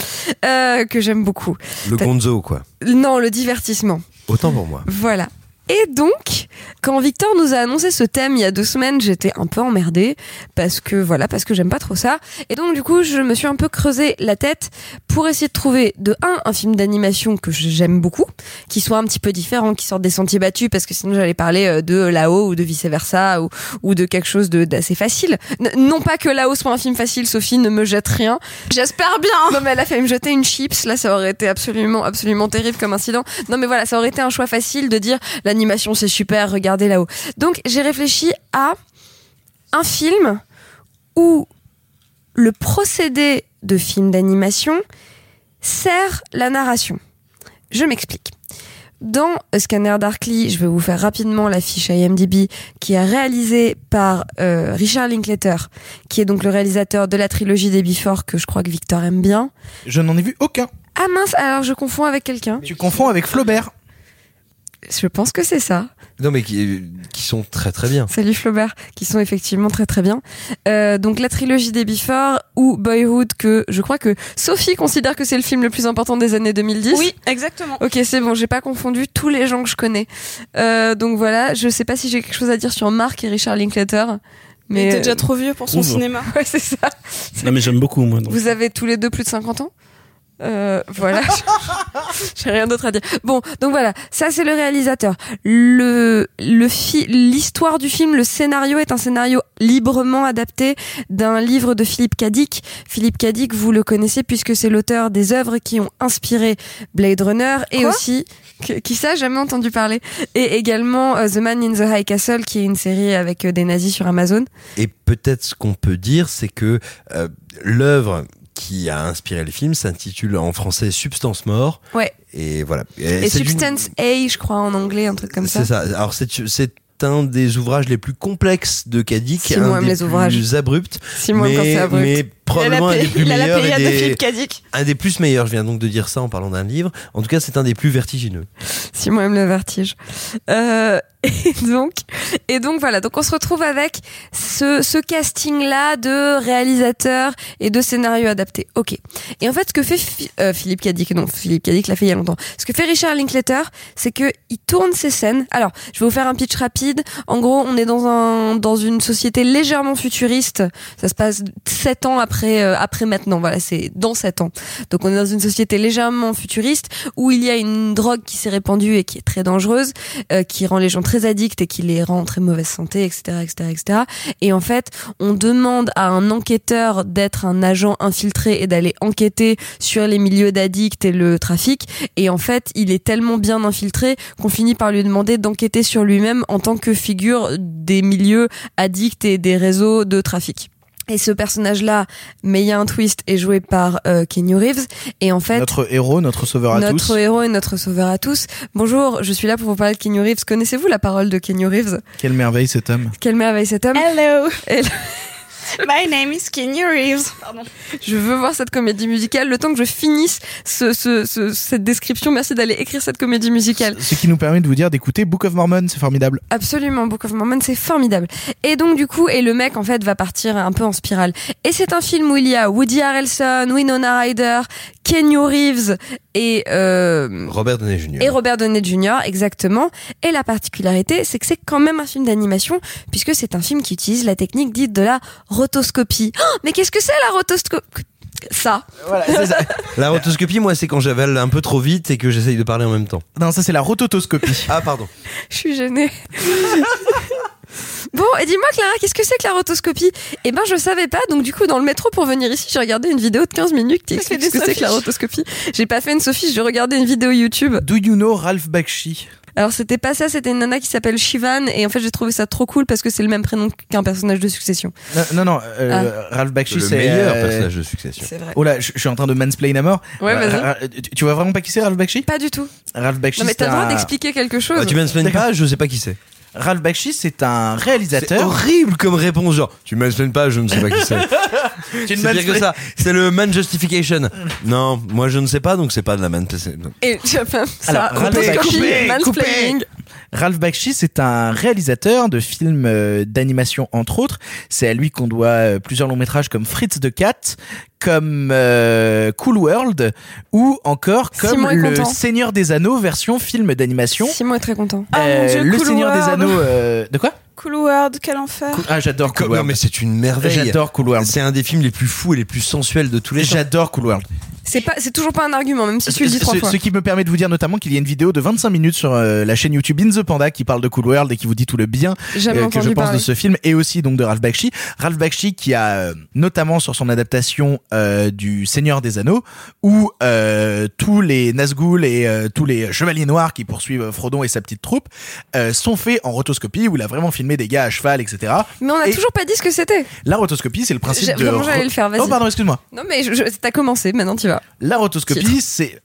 euh, que j'aime beaucoup. Le gonzo quoi. Non, le divertissement. Autant pour moi. Voilà. Et donc, quand Victor nous a annoncé ce thème il y a deux semaines, j'étais un peu emmerdée parce que voilà, parce que j'aime pas trop ça. Et donc du coup, je me suis un peu creusé la tête pour essayer de trouver de un un film d'animation que j'aime beaucoup, qui soit un petit peu différent, qui sorte des sentiers battus, parce que sinon j'allais parler euh, de là-haut ou de vice versa ou ou de quelque chose de d'assez facile. N- non pas que là-haut soit un film facile, Sophie ne me jette rien. J'espère bien. Non mais elle a fait me jeter une chips, là ça aurait été absolument absolument terrible comme incident. Non mais voilà, ça aurait été un choix facile de dire l'animation c'est super, regardez là-haut. Donc j'ai réfléchi à un film où le procédé de film d'animation sert la narration. Je m'explique. Dans A Scanner Darkly, je vais vous faire rapidement la fiche IMDb qui est réalisée par euh, Richard Linklater, qui est donc le réalisateur de la trilogie des Before que je crois que Victor aime bien. Je n'en ai vu aucun. Ah mince, alors je confonds avec quelqu'un. Tu confonds avec Flaubert. Je pense que c'est ça. Non mais qui, qui sont très très bien. Salut Flaubert, qui sont effectivement très très bien. Euh, donc la trilogie des Before ou Boyhood que je crois que Sophie considère que c'est le film le plus important des années 2010. Oui, exactement. Ok, c'est bon, j'ai pas confondu tous les gens que je connais. Euh, donc voilà, je sais pas si j'ai quelque chose à dire sur Mark et Richard Linklater. Mais il était euh, déjà trop vieux pour son Ouvre. cinéma. Ouais, c'est ça. Non, mais j'aime beaucoup, moi. donc. Vous avez tous les deux plus de 50 ans? Euh, voilà, j'ai rien d'autre à dire. Bon, donc voilà, ça c'est le réalisateur. Le le fi- l'histoire du film, le scénario est un scénario librement adapté d'un livre de Philippe Cadic. Philippe Cadic, vous le connaissez puisque c'est l'auteur des œuvres qui ont inspiré Blade Runner et Quoi? aussi que- qui ça jamais entendu parler et également euh, The Man in the High Castle qui est une série avec euh, des nazis sur Amazon. Et peut-être ce qu'on peut dire, c'est que euh, l'œuvre qui a inspiré le film s'intitule en français Substance mort. Ouais. Et voilà. Et, Substance A, je crois en anglais, un truc comme ça. C'est ça. Alors c'est c'est un des ouvrages les plus complexes de Kadik, un des les ouvrages. plus abrupts, mais, quand c'est abrupt. mais probablement un des plus la meilleurs de un des plus meilleurs. Je viens donc de dire ça en parlant d'un livre. En tout cas, c'est un des plus vertigineux. Simon aime le vertige. Euh, Et donc, et donc voilà. Donc on se retrouve avec ce, ce casting là de réalisateurs et de scénarios adaptés. Ok. Et en fait, ce que fait euh, Philippe Cadic, non Philippe Cadic l'a fait il y a longtemps. Ce que fait Richard Linklater, c'est que il tourne ses scènes. Alors, je vais vous faire un pitch rapide. En gros, on est dans un dans une société légèrement futuriste. Ça se passe sept ans après euh, après maintenant. Voilà, c'est dans sept ans. Donc on est dans une société légèrement futuriste où il y a une drogue qui s'est répandue et qui est très dangereuse, euh, qui rend les gens très addicts et qui les rend en très mauvaise santé, etc., etc., etc. Et en fait, on demande à un enquêteur d'être un agent infiltré et d'aller enquêter sur les milieux d'addicts et le trafic. Et en fait, il est tellement bien infiltré qu'on finit par lui demander d'enquêter sur lui-même en tant que figure des milieux addicts et des réseaux de trafic. Et ce personnage-là, mais il y a un twist, est joué par euh, Keanu Reeves. Et en fait, Notre héros, notre sauveur à notre tous. héros et notre sauveur à tous. Bonjour, je suis là pour vous parler de Keanu Reeves. Connaissez-vous la parole de Keanu Reeves? Quelle merveille cet homme. Quelle merveille cet homme Hello. Hello. My name is Kenny Reeves. Pardon. Je veux voir cette comédie musicale. Le temps que je finisse ce, ce, ce- cette description, merci d'aller écrire cette comédie musicale. Ce qui nous permet de vous dire d'écouter Book of Mormon, c'est formidable. Absolument, Book of Mormon, c'est formidable. Et donc du coup, et le mec en fait va partir un peu en spirale. Et c'est un film où il y a Woody Harrelson, Winona Ryder, Keanu Reeves et euh, Robert Downey Jr. et Robert Downey Jr. exactement. Et la particularité, c'est que c'est quand même un film d'animation puisque c'est un film qui utilise la technique dite de la rotoscopie. Oh, mais qu'est-ce que c'est la rotoscopie? Ça. Voilà, ça. La rotoscopie, moi, c'est quand j'avale un peu trop vite et que j'essaye de parler en même temps. Non, ça c'est la rototoscopie. Ah, pardon. Je suis gênée. Bon, et dis-moi Clara, qu'est-ce que c'est que la rotoscopie? Eh ben, je savais pas. Donc du coup, dans le métro pour venir ici, j'ai regardé une vidéo de 15 minutes qui explique ce que c'est que la rotoscopie. J'ai pas fait une Sophie, j'ai regardé une vidéo YouTube. Do you know Ralph Bakshi? Alors c'était pas ça, c'était une nana qui s'appelle Shivan et en fait j'ai trouvé ça trop cool parce que c'est le même prénom qu'un personnage de Succession. Non, non, non, euh, Ralph Bakshi, Le c'est meilleur euh, personnage de Succession. C'est vrai. Oh là, je, je suis en train de mansplain à mort. Ouais, vas-y. Tu- vois vraiment pas qui c'est Ralph Bakshi? Pas du tout. Ralph Bakshi, Non mais t'as le droit d'expliquer quelque chose. Ah, tu m'explaines pas, je sais pas qui c'est. Ralph Bakshi, c'est un C'est réalisateur. horrible comme réponse, genre, tu m'explaines pas, je ne sais pas qui c'est. Tu ne C'est pire que ça. C'est le man justification. Non, moi je ne sais pas, donc c'est pas de la man. Et tu as fait ça. Alors, Ralph Bakshi, mansplaining. Ralph Bakshi, c'est un réalisateur de films euh, d'animation entre autres. C'est à lui qu'on doit euh, plusieurs longs métrages comme Fritz the Cat, comme euh, Cool World ou encore comme Le content. Seigneur des Anneaux version film d'animation. Simon est très content. Ah, mon Dieu, le Cool Seigneur des World. Anneaux. euh, de quoi? Cool World, quel enfer. Ah, j'adore Cool Non, World. mais c'est une merveille. J'adore Cool World. C'est un des films les plus fous et les plus sensuels de tous les temps. J'adore Cool World. C'est pas, c'est toujours pas un argument, même si tu le dis trois ce, fois. ce qui me permet de vous dire notamment qu'il y a une vidéo de 25 minutes sur euh, la chaîne YouTube In the Panda qui parle de Cool World et qui vous dit tout le bien euh, que je pense parler. de ce film et aussi donc de Ralph Bakshi. Ralph Bakshi qui a euh, notamment sur son adaptation du Seigneur des Anneaux où tous les Nazgûl et tous les chevaliers noirs qui poursuivent Frodon et sa petite troupe sont faits en rotoscopie où il a vraiment filmé des gars à cheval etc. Mais on a Et toujours pas dit ce que c'était. La rotoscopie c'est le principe de vraiment, le faire, vas-y. Oh pardon excuse-moi. Non mais t'as commencé, maintenant tu vas. La rotoscopie, c'est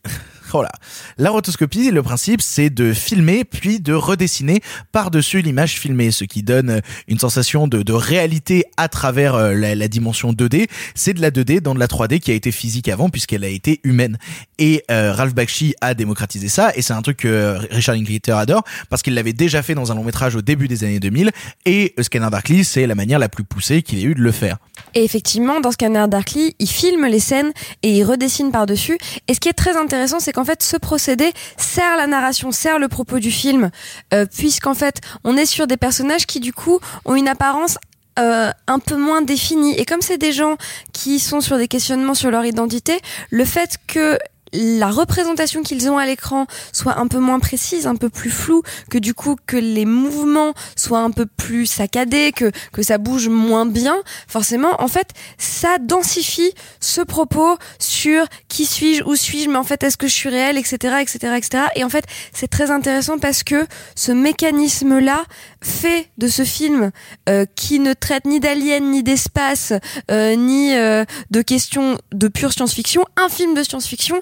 Oh là. La rotoscopie, le principe, c'est de filmer puis de redessiner par-dessus l'image filmée, ce qui donne une sensation de, réalité à travers euh, la, dimension 2D. C'est de la 2D dans de la 3D qui a été physique avant puisqu'elle a été humaine. Et euh, Ralph Bakshi a démocratisé ça et c'est un truc que euh, Richard Linklater adore parce qu'il l'avait déjà fait dans un long métrage au début des années 2000 et Scanner Darkly, c'est la manière la plus poussée qu'il ait eu de le faire. Et effectivement, dans Scanner Darkly, il filme les scènes et il redessine par-dessus. Et ce qui est très intéressant, c'est qu'en fait, ce procédé sert la narration, sert le propos du film, euh, puisqu'en fait, on est sur des personnages qui, du coup, ont une apparence euh, un peu moins définie. Et comme c'est des gens qui sont sur des questionnements sur leur identité, le fait que la représentation qu'ils ont à l'écran soit un peu moins précise, un peu plus floue, que du coup que les mouvements soient un peu plus saccadés, que que ça bouge moins bien, forcément, en fait, ça densifie ce propos sur qui suis-je, où suis-je, mais en fait, est-ce que je suis réel, etc., etc., etc. Et en fait, c'est très intéressant parce que ce mécanisme-là fait de ce film euh, qui ne traite ni d'aliens, ni d'espace, euh, ni euh, de questions de pure science-fiction, un film de science-fiction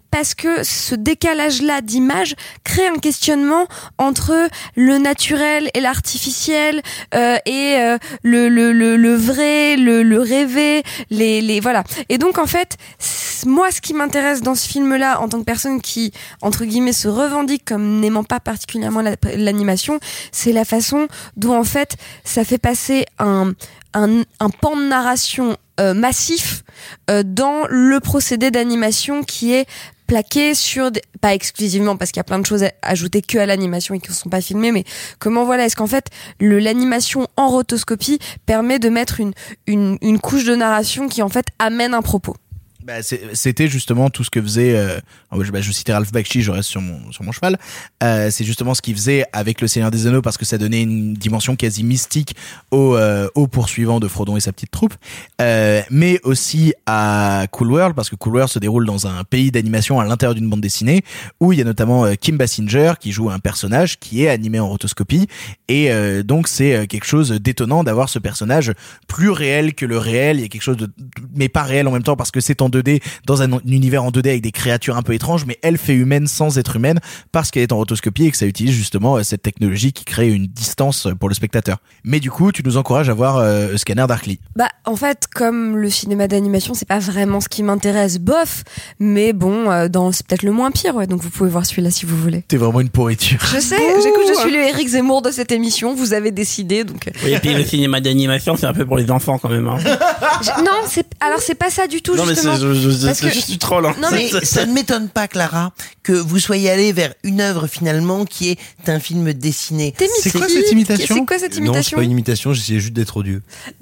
parce que ce décalage-là d'image crée un questionnement entre le naturel et l'artificiel euh, et euh, le, le, le, le vrai, le, le rêvé, les, les voilà. Et donc en fait, moi, ce qui m'intéresse dans ce film-là, en tant que personne qui, entre guillemets, se revendique comme n'aimant pas particulièrement la- l'animation, c'est la façon dont, en fait, ça fait passer un, un, un pan de narration euh, massif euh, dans le procédé d'animation qui est plaqué sur des- pas exclusivement parce qu'il y a plein de choses à ajouter que à l'animation et qui ne sont pas filmées mais comment voilà est-ce qu'en fait l'animation en rotoscopie permet de mettre une couche de narration qui en fait amène un propos? Bah, c'était justement tout ce que faisait euh, je, bah, je citais Ralph Bakshi je reste sur mon sur mon cheval. Euh, c'est justement ce qu'il faisait avec le Seigneur des Anneaux parce que ça donnait une dimension quasi mystique au euh, au poursuivant de Frodon et sa petite troupe. Mais aussi à Cool World parce que Cool World se déroule dans un pays d'animation à l'intérieur d'une bande dessinée où il y a notamment Kim Basinger qui joue un personnage qui est animé en rotoscopie. Et donc c'est quelque chose d'étonnant d'avoir ce personnage plus réel que le réel. Il y a quelque chose de mais pas réel en même temps parce que c'est en 2D dans un univers en 2D avec des créatures un peu étranges mais elle fait humaine sans être humaine parce qu'elle est en rotoscopie et que ça utilise justement euh, cette technologie qui crée une distance pour le spectateur mais du coup tu nous encourages à voir euh, Scanner Darkly Bah, en fait, comme le cinéma d'animation, c'est pas vraiment ce qui m'intéresse, bof. Mais bon, euh, dans c'est peut-être le moins pire, ouais. Donc vous pouvez voir celui-là si vous voulez. t'es vraiment une pourriture Je sais, j'écoute, je suis le Eric Zemmour de cette émission. Vous avez décidé, donc. euh, Oui, et puis le cinéma d'animation, c'est un peu pour les enfants quand même. Hein. je- non, c'est alors c'est pas ça du tout non, mais justement. Parce c'est juste du troll. Hein. Non, mais- ça ne m'étonne pas, Clara, que vous soyez allé vers une œuvre finalement qui est un film dessiné. T'es mystique. C'est quoi cette imitation Non, c'est pas une imitation, j'essayais juste d'être odieux.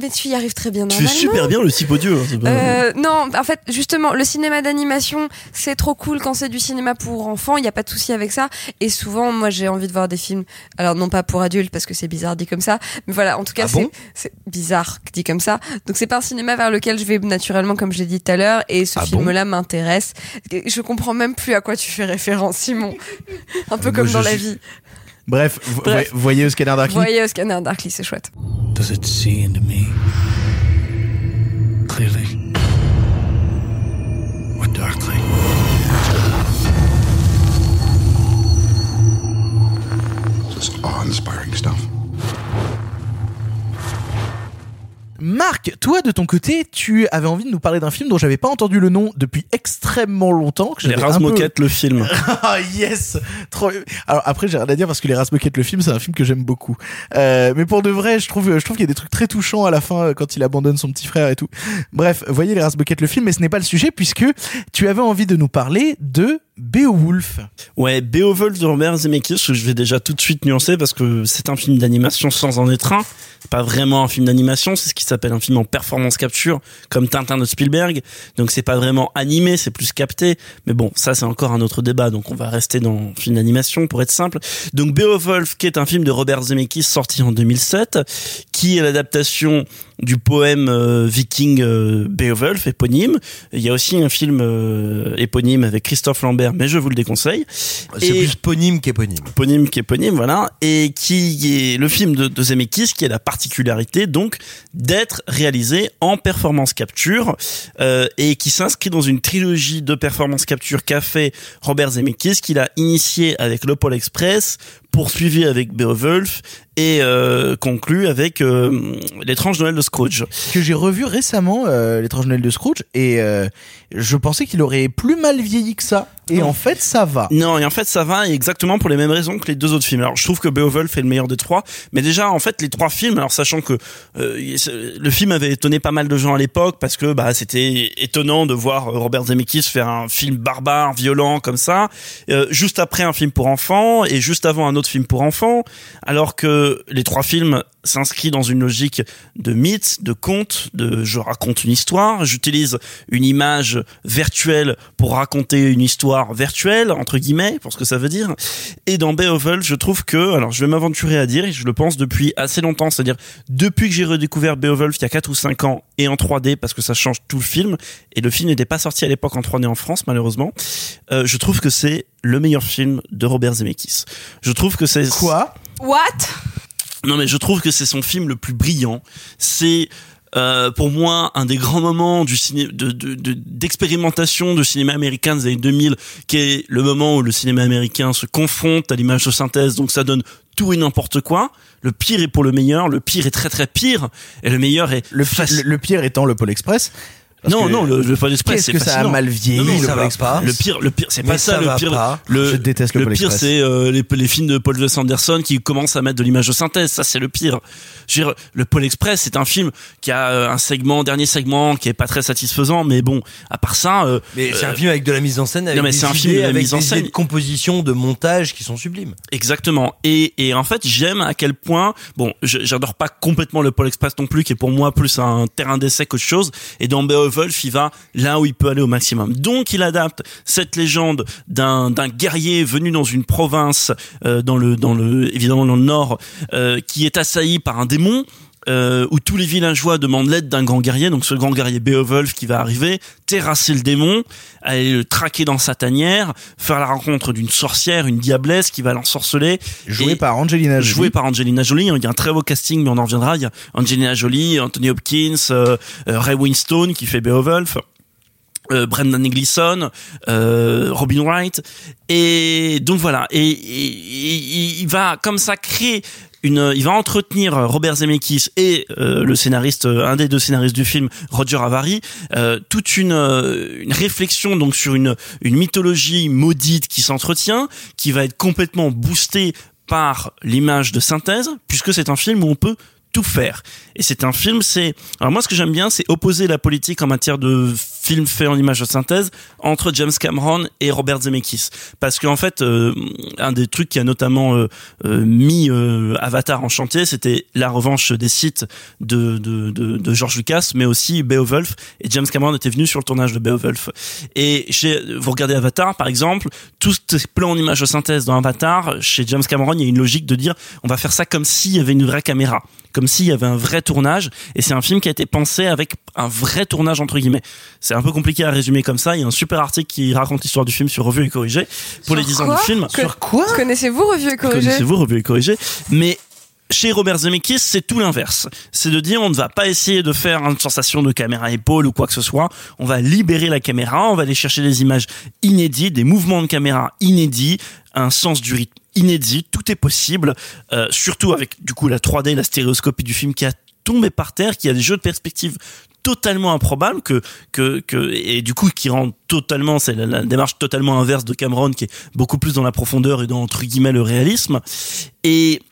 Mais tu y arrives très bien. Tu fais super bien le type odieux. hein, c'est pas- Euh, non, en fait, justement, le cinéma d'animation, c'est trop cool quand c'est du cinéma pour enfants. Il n'y a pas de souci avec ça. Et souvent, moi, j'ai envie de voir des films. Alors, non pas pour adultes parce que c'est bizarre dit comme ça, mais voilà. En tout cas, Ah c'est bon c'est bizarre dit comme ça. Donc, c'est pas un cinéma vers lequel je vais naturellement, comme je l'ai dit tout à l'heure. Et ce Ah film-là m'intéresse. Je comprends même plus à quoi tu fais référence, Simon. un peu Moi, comme dans la suis- vie. bref, Bref. vo- voyez Scanner Darkly Voyez au scanner Darkly, c'est chouette. Does it see into me? Clearly or darkly? Just awe-inspiring stuff. Marc, toi de ton côté, tu avais envie de nous parler d'un film dont j'avais pas entendu le nom depuis extrêmement longtemps. Que Les un Razmoket, peu- le film. Ah yes, trop. Alors après j'ai rien à dire parce que les Razmoket le film c'est un film que j'aime beaucoup. Euh, mais pour de vrai, je trouve, je trouve qu'il y a des trucs très touchants à la fin euh, quand il abandonne son petit frère et tout. Bref, voyez les Razmoket le film, mais ce n'est pas le sujet puisque tu avais envie de nous parler de Beowulf. Ouais, Beowulf de Robert Zemeckis, que je vais déjà tout de suite nuancer parce que c'est un film d'animation sans en être un. Pas vraiment un film d'animation, c'est ce qui s'appelle un film en performance capture, comme Tintin de Spielberg. Donc c'est pas vraiment animé, c'est plus capté. Mais bon, ça c'est encore un autre débat, donc on va rester dans film d'animation pour être simple. Donc Beowulf, qui est un film de Robert Zemeckis sorti en 2007, qui est l'adaptation du poème euh, viking euh, Beowulf éponyme. Il y a aussi un film euh, éponyme avec Christophe Lambert, mais je vous le déconseille. C'est Et- plus éponyme qu'éponyme. éponyme qu'éponyme, voilà, et qui est le film de, de Zemeckis qui a la particularité donc d'être réalisé en performance capture euh, et qui s'inscrit dans une trilogie de performance capture qu'a fait Robert Zemeckis, qu'il a initié avec le Pôle Express, poursuivi avec Beowulf et euh, conclu avec euh, l'étrange Noël de Scrooge. que j'ai revu récemment, euh, l'étrange Noël de Scrooge, et euh, je pensais qu'il aurait plus mal vieilli que ça. Et en fait, ça va. Non, et en fait, ça va exactement pour les mêmes raisons que les deux autres films. Alors, je trouve que Beowulf est le meilleur des trois, mais déjà, en fait, les trois films, alors sachant que euh, le film avait étonné pas mal de gens à l'époque parce que bah c'était étonnant de voir euh, Robert Zemeckis faire un film barbare, violent comme ça, euh, juste après un film pour enfants et juste avant un autre film pour enfants, alors que les trois films s'inscrivent dans une logique de mythe, de conte, de je raconte une histoire, j'utilise une image virtuelle pour raconter une histoire virtuelle entre guillemets pour ce que ça veut dire. Et dans Beowulf, je trouve que alors je vais m'aventurer à dire et je le pense depuis assez longtemps, c'est-à-dire depuis que j'ai redécouvert Beowulf il y a 4 ou 5 ans et en 3D parce que ça change tout le film et le film n'était pas sorti à l'époque en 3D en France malheureusement. Euh, je trouve que c'est le meilleur film de Robert Zemeckis. Je trouve que c'est Quoi? What? Non mais je trouve que c'est son film le plus brillant. C'est euh, pour moi un des grands moments du ciné de de- de- d'expérimentation du cinéma américain des années 2000 qui est le moment où le cinéma américain se confronte à l'image de synthèse. Donc ça donne tout et n'importe quoi. Le pire est pour le meilleur. Le pire est très très pire. Et le meilleur est Le, le, le pire étant le Pôle Express. Parce non, que- non, le, le Pôle Express, Qu'est-ce c'est que ça a fascinant. mal vieilli, Non, non, le ça Pôle va Express. Le pire, le pire, c'est Mais pas ça, ça le va pire. pas. Le, Je déteste le le Pôle pire, Express. c'est euh, les, les films de Paul W. Anderson qui commencent à mettre de l'image de synthèse. Ça, c'est le pire. Je veux dire, le Pôle Express, c'est un film qui a euh, un segment, dernier segment, qui est pas très satisfaisant, mais bon, à part ça. euh, Mais c'est euh, un film avec de la mise en scène, avec non, mais des c'est un idées, film de la avec mise en des scène. de composition, de montage qui sont sublimes. Exactement. Et, et en fait, j'aime à quel point, bon, je- j'adore pas complètement le Pôle Express non plus, qui est pour moi plus un terrain d'essai qu'autre chose. Et dans Beowulf, il va là où il peut aller au maximum. Donc, il adapte cette légende d'un guerrier venu dans une province, euh, dans le, dans le, évidemment dans le nord, euh, qui est assailli par un démon. Euh, où tous les villageois demandent l'aide d'un grand guerrier, donc ce grand guerrier Beowulf qui va arriver, terrasser le démon, aller le traquer dans sa tanière, faire la rencontre d'une sorcière, une diablesse qui va l'ensorceler. Joué par Angelina Jolie. Joué par Angelina Jolie. Il y a un très beau casting, mais on en reviendra. Il y a Angelina Jolie, Anthony Hopkins, euh, euh, Ray Winstone qui fait Beowulf. Euh, Brendan Gleeson, euh, Robin Wright, et donc voilà, et- il va comme ça créer une, il va entretenir Robert Zemeckis et euh, le scénariste, un des deux scénaristes du film, Roger Avary, euh, toute une, euh, une réflexion donc sur une, une mythologie maudite qui s'entretient, qui va être complètement boostée par l'image de synthèse, puisque c'est un film où on peut tout faire. Et c'est un film, c'est... Alors moi, ce que j'aime bien, c'est opposer la politique en matière de film fait en image de synthèse entre James Cameron et Robert Zemeckis. Parce qu'en fait, euh, un des trucs qui a notamment euh, euh, mis euh, Avatar en chantier, c'était la revanche des sites de, de, de, George Lucas, mais aussi Beowulf. Et James Cameron était venu sur le tournage de Beowulf. Et chez, vous regardez Avatar, par exemple, tous ces plans en image de synthèse dans Avatar, chez James Cameron, il y a une logique de dire, on va faire ça comme s'il y avait une vraie caméra comme s'il y avait un vrai tournage et c'est un film qui a été pensé avec un vrai tournage entre guillemets. C'est un peu compliqué à résumer comme ça, il y a un super article qui raconte l'histoire du film sur Revue et Corrigé pour les 10 ans quoi du film. Que- Connaissez-vous Revue et Corrigé Connaissez-vous Revue et Corrigé Mais chez Robert Zemeckis, c'est tout l'inverse. C'est de dire on ne va pas essayer de faire une sensation de caméra épaule ou quoi que ce soit. On va libérer la caméra, on va aller chercher des images inédites, des mouvements de caméra inédits, un sens du rythme inédit. Tout est possible, euh, surtout avec du coup la 3D, la stéréoscopie du film qui a tombé par terre, qui a des jeux de perspective totalement improbables que que que et du coup qui rend totalement c'est la, la démarche totalement inverse de Cameron qui est beaucoup plus dans la profondeur et dans entre guillemets le réalisme et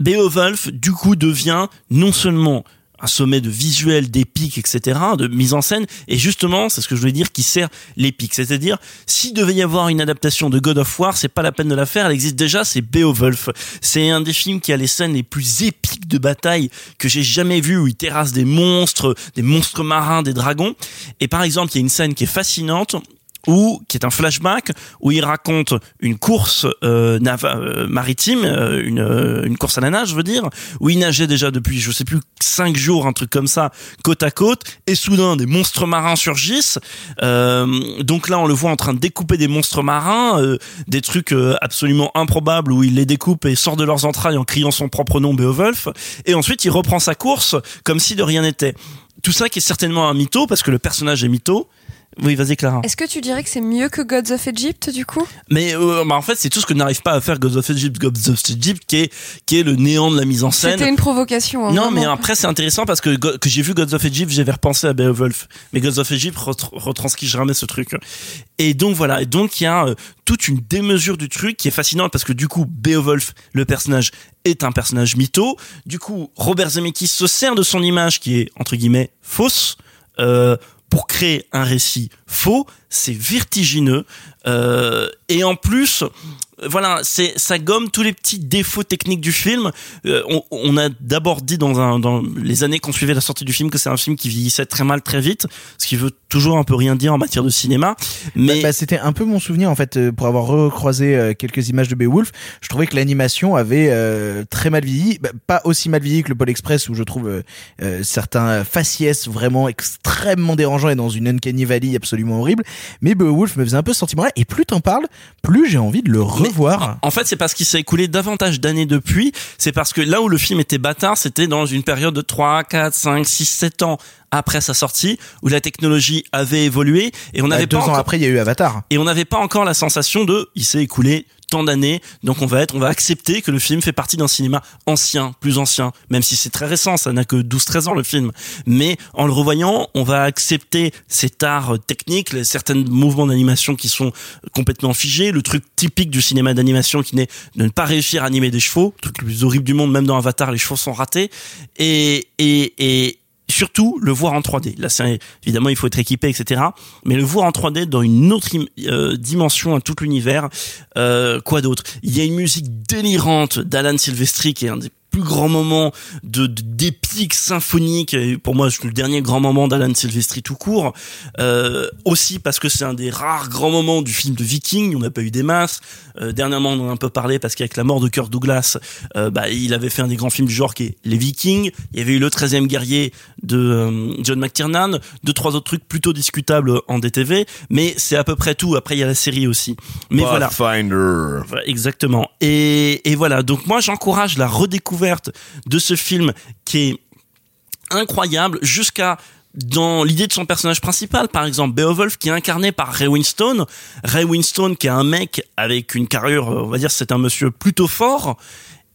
Beowulf du coup devient non seulement un sommet de visuel, d'épique, etc., de mise en scène, et justement, c'est ce que je voulais dire, qui sert l'épique. C'est-à-dire, s'il devait y avoir une adaptation de God of War, c'est pas la peine de la faire, elle existe déjà, c'est Beowulf. C'est un des films qui a les scènes les plus épiques de bataille que j'ai jamais vues, où il terrasse des monstres, des monstres marins, des dragons. Et par exemple, il y a une scène qui est fascinante, ou qui est un flashback où il raconte une course euh, euh, maritime, euh, une, euh, une course à la nage, je veux dire, où il nageait déjà depuis, je sais plus, cinq jours, un truc comme ça, côte à côte, et soudain des monstres marins surgissent. Euh, donc là, on le voit en train de découper des monstres marins, euh, des trucs absolument improbables où il les découpe et sort de leurs entrailles en criant son propre nom, Beowulf, et ensuite il reprend sa course comme si de rien n'était. Tout ça qui est certainement un mytho, parce que le personnage est mytho. Oui, vas-y Clara. Est-ce que tu dirais que c'est mieux que Gods of Egypt du coup? Mais euh, bah, en fait, c'est tout ce que n'arrive pas à faire Gods of Egypt, Gods of Egypt, qui est qui est le néant de la mise en scène. C'était une provocation. hein, Non, mais après c'est intéressant parce que que j'ai vu Gods of Egypt, j'avais repensé à Beowulf. Mais Gods of Egypt retr- retranscrit jamais ce truc. Et donc voilà, et donc il y a euh, toute une démesure du truc qui est fascinante parce que du coup Beowulf, le personnage, est un personnage mytho. Du coup, Robert Zemeckis se sert de son image qui est entre guillemets fausse. Euh, pour créer un récit faux, c'est vertigineux euh, et en plus, voilà, c'est ça gomme tous les petits défauts techniques du film. Euh, on, a d'abord dit dans, les années qu'on suivait la sortie du film que c'est un film qui vieillissait très mal très vite, ce qui veut toujours un peu rien dire en matière de cinéma. Mais Bah, bah, c'était un peu mon souvenir en fait euh, pour avoir recroisé quelques images de Beowulf. Je trouvais que l'animation avait très mal vieilli, Bah, pas aussi mal vieilli que le Pôle Express où je trouve certains faciès vraiment extrêmement dérangeants et dans une uncanny valley absolument horrible. Mais Beowulf me faisait un peu ce sentiment-là et plus t'en parles, plus j'ai envie de le revoir. En fait, c'est parce qu'il s'est écoulé davantage d'années depuis. C'est parce que là où le film était bâtard, c'était dans une période de 3, 4, 5, 6, 7 ans après sa sortie, où la technologie avait évolué et on Bah, avait deux pas ans encore- après, il y a eu Avatar. et on n'avait pas encore la sensation de il s'est écoulé tant d'années. Donc on va être on va accepter que le film fait partie d'un cinéma ancien plus ancien même si c'est très récent ça n'a que 12 13 ans le film. Mais en le revoyant on va accepter cet art technique certains mouvements d'animation qui sont complètement figés le truc typique du cinéma d'animation qui n'est de ne pas réussir à animer des chevaux le truc le plus horrible du monde même dans Avatar les chevaux sont ratés. Et et et surtout le voir en 3D. Là, c'est évidemment il faut être équipé, etc. Mais le voir en 3D dans une autre euh, dimension à tout l'univers. Euh, quoi d'autre? Il y a une musique délirante d'Alan Silvestri qui est un des plus grands moments de d'épique symphonique. Et pour moi, c'est le dernier grand moment d'Alan Silvestri tout court. Euh, aussi parce que c'est un des rares grands moments du film de Viking. On n'a pas eu des masses. Euh, dernièrement, on en a un peu parlé parce qu'avec la mort de Kirk Douglas, euh, bah, il avait fait un des grands films du genre qui est Les Vikings. Il y avait eu Le 13e guerrier de euh, John McTiernan. Deux, trois autres trucs plutôt discutables en DTV. Mais c'est à peu près tout. Après, il y a la série aussi. Mais voilà. Pathfinder. Voilà, Exactement. Et, et voilà. Donc moi, j'encourage la redécouverte de ce film qui est incroyable jusqu'à dans l'idée de son personnage principal, par exemple Beowulf, qui est incarné par Ray Winstone. Ray Winstone, qui est un mec avec une carrure, on va dire, c'est un monsieur plutôt fort,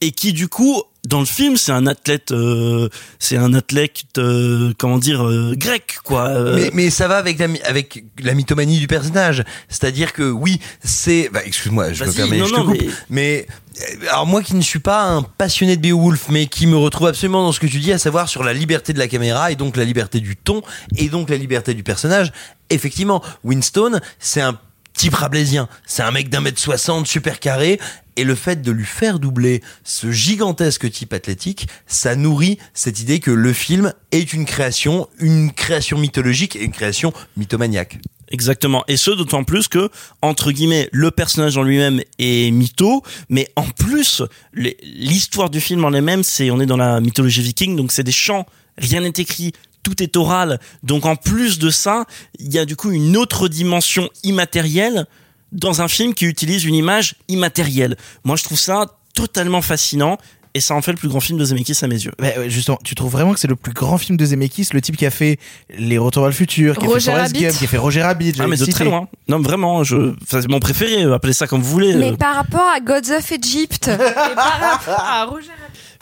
et qui du coup, dans le film, c'est un athlète, euh, c'est un athlète, euh, comment dire, euh, grec, quoi. Euh, Mais, mais ça va avec la, avec la mythomanie du personnage. C'est-à-dire que oui, c'est. Bah, excuse-moi, je me permets, non, je te non, coupe. Mais... euh, alors moi qui ne suis pas un passionné de Beowulf, mais qui me retrouve absolument dans ce que tu dis, à savoir sur la liberté de la caméra et donc la liberté du ton et donc la liberté du personnage. Effectivement, Winston, c'est un type rablaisien. C'est un mec d'un mètre soixante, super carré. Et le fait de lui faire doubler ce gigantesque type athlétique, ça nourrit cette idée que le film est une création, une création mythologique et une création mythomaniaque. Exactement. Et ce, d'autant plus que, entre guillemets, le personnage en lui-même est mytho, mais en plus, l'histoire du film en elle-même, c'est, on est dans la mythologie viking, donc c'est des chants, rien n'est écrit, tout est oral. Donc en plus de ça, il y a du coup une autre dimension immatérielle dans un film qui utilise une image immatérielle. Moi, je trouve ça totalement fascinant. Et ça en fait le plus grand film de Zemeckis à mes yeux. Bah, ouais, justement, tu trouves vraiment que c'est le plus grand film de Zemeckis, le type qui a fait Les Retours vers le futur, qui a Roger fait Forrest Rabbit. Gump, qui a fait Roger Rabbit, Ah mais de très loin. Non vraiment, je, enfin, c'est mon préféré. Appelez ça comme vous voulez. Mais Euh, par rapport à Gods of Egypt, Et par rapport à Roger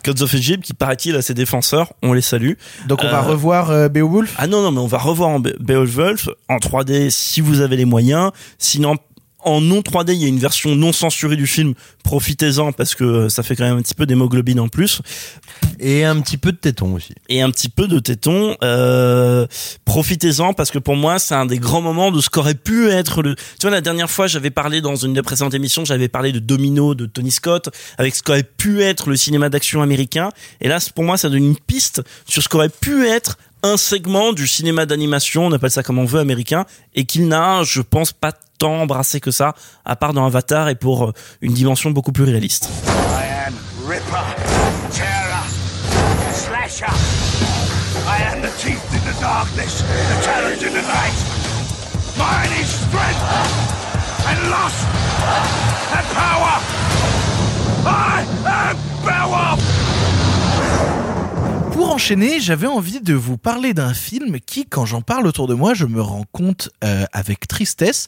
Gods of Egypt qui paraît-il a ses défenseurs, on les salue. Donc on va Euh, revoir euh, Beowulf? Ah non non mais on va revoir en Be- Beowulf en 3D si vous avez les moyens. Sinon en non 3D, il y a une version non censurée du film. Profitez-en parce que ça fait quand même un petit peu d'hémoglobine en plus Et un petit peu de téton aussi. et un petit peu de téton. Euh, profitez-en parce que pour moi, c'est un des grands moments de ce qu'aurait pu être le. Tu vois, la dernière fois, j'avais parlé dans une des précédentes émissions, j'avais parlé de Domino de Tony Scott avec ce qu'aurait pu être le cinéma d'action américain. Et là, pour moi, ça donne une piste sur ce qu'aurait pu être un segment du cinéma d'animation, on appelle ça comme on veut américain, et qu'il n'a, je pense, pas tant embrassé que ça, à part dans Avatar et pour euh, une dimension beaucoup plus réaliste. I am Ripper, Terror, Slasher. I am the teeth in the darkness, the talons in the night. Mine is strength and lust and power. I am Beowulf. Pour enchaîner, j'avais envie de vous parler d'un film qui, quand j'en parle autour de moi, je me rends compte euh, avec tristesse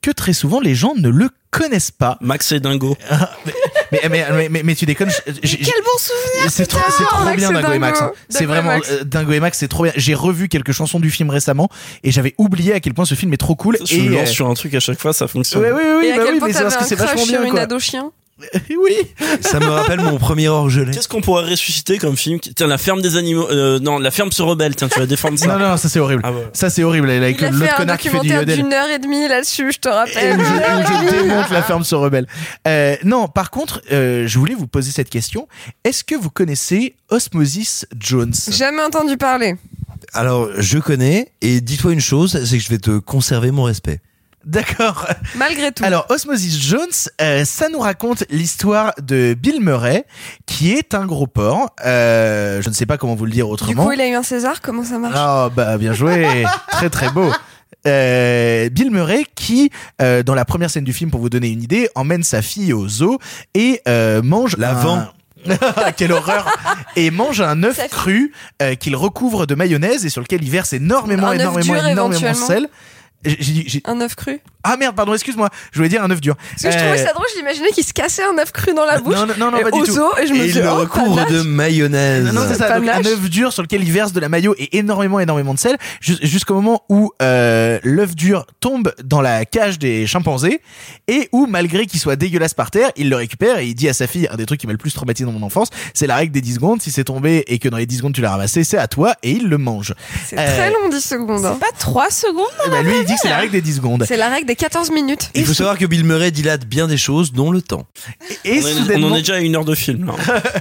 que très souvent les gens ne le connaissent pas. Max et Dingo. mais, mais, mais, mais, mais tu déconnes. j'ai- j'ai- quel bon souvenir C'est trop, putain, c'est trop Max bien Dingo et Max. hein. C'est vraiment Max. euh, Dingo et Max, c'est trop bien. J'ai revu quelques chansons du film récemment et j'avais oublié à quel point ce film est trop cool. Je et me euh, lance sur un truc à chaque fois, ça fonctionne. Ouais, oui, oui, et à bah quel oui, point mais c'est parce que c'est un vachement crush sur bien. une Quoi. ado chien oui. Ça me rappelle mon premier orgelet. Qu'est-ce qu'on pourrait ressusciter comme film Tiens, la ferme des animaux. Euh, non, la ferme se rebelle. Tiens, tu vas défendre ça. Non, non, ça c'est horrible. Ah ouais. Ça c'est horrible avec Il a fait l'autre un connard qui fait du documentaire yodel. d'une heure et demie là-dessus, je te Et rappelle. où je, où je démonte la ferme se rebelle. Euh, non, par contre, euh, je voulais vous poser cette question. Est-ce que vous connaissez Osmosis Jones? Jamais entendu parler. Alors, je connais, et dis-toi une chose, c'est que je vais te conserver mon respect. D'accord. Malgré tout. Alors, Osmosis Jones, euh, ça nous raconte l'histoire de Bill Murray, qui est un gros porc. Euh, je ne sais pas comment vous le dire du autrement. coup, il a eu un César, comment ça marche? Ah bah bien joué, très très beau. Euh, Bill Murray qui, euh, dans la première scène du film, pour vous donner une idée, emmène sa fille au zoo et euh, mange La un- vend. Quelle horreur Et mange un œuf cru euh, qu'il recouvre de mayonnaise et sur lequel il verse énormément, Un énormément, dur, énormément de sel. J'ai- dit- j'ai- Un œuf cru. Ah merde, pardon, excuse-moi. Je voulais dire un œuf dur. Parce que je trouvais Euh, ça drôle, j'imaginais qu'il se cassait un œuf cru dans la bouche. non, non, non, et pas du tout. os, et je me il le oh, recouvre panache. de mayonnaise. Non, non, c'est ça. Donc, un œuf dur sur lequel il verse de la mayo et énormément, énormément de sel, jus- jusqu'au moment où euh, l'œuf dur tombe dans la cage des chimpanzés et où, malgré qu'il soit dégueulasse par terre, il le récupère et il dit à sa fille un des trucs qui m'a le plus traumatisé dans mon enfance, c'est la règle des 10 secondes. Si c'est tombé et que dans les 10 secondes tu l'as ramassé, c'est à toi et il le mange. C'est très long, 10 secondes. hein. Pas 3 secondes Dit que c'est la règle des 10 secondes. C'est la règle des 14 minutes. Il faut savoir que Bill Murray dilate bien des choses, dont le temps. Et on, est- on soudainement, en est déjà à une heure de film.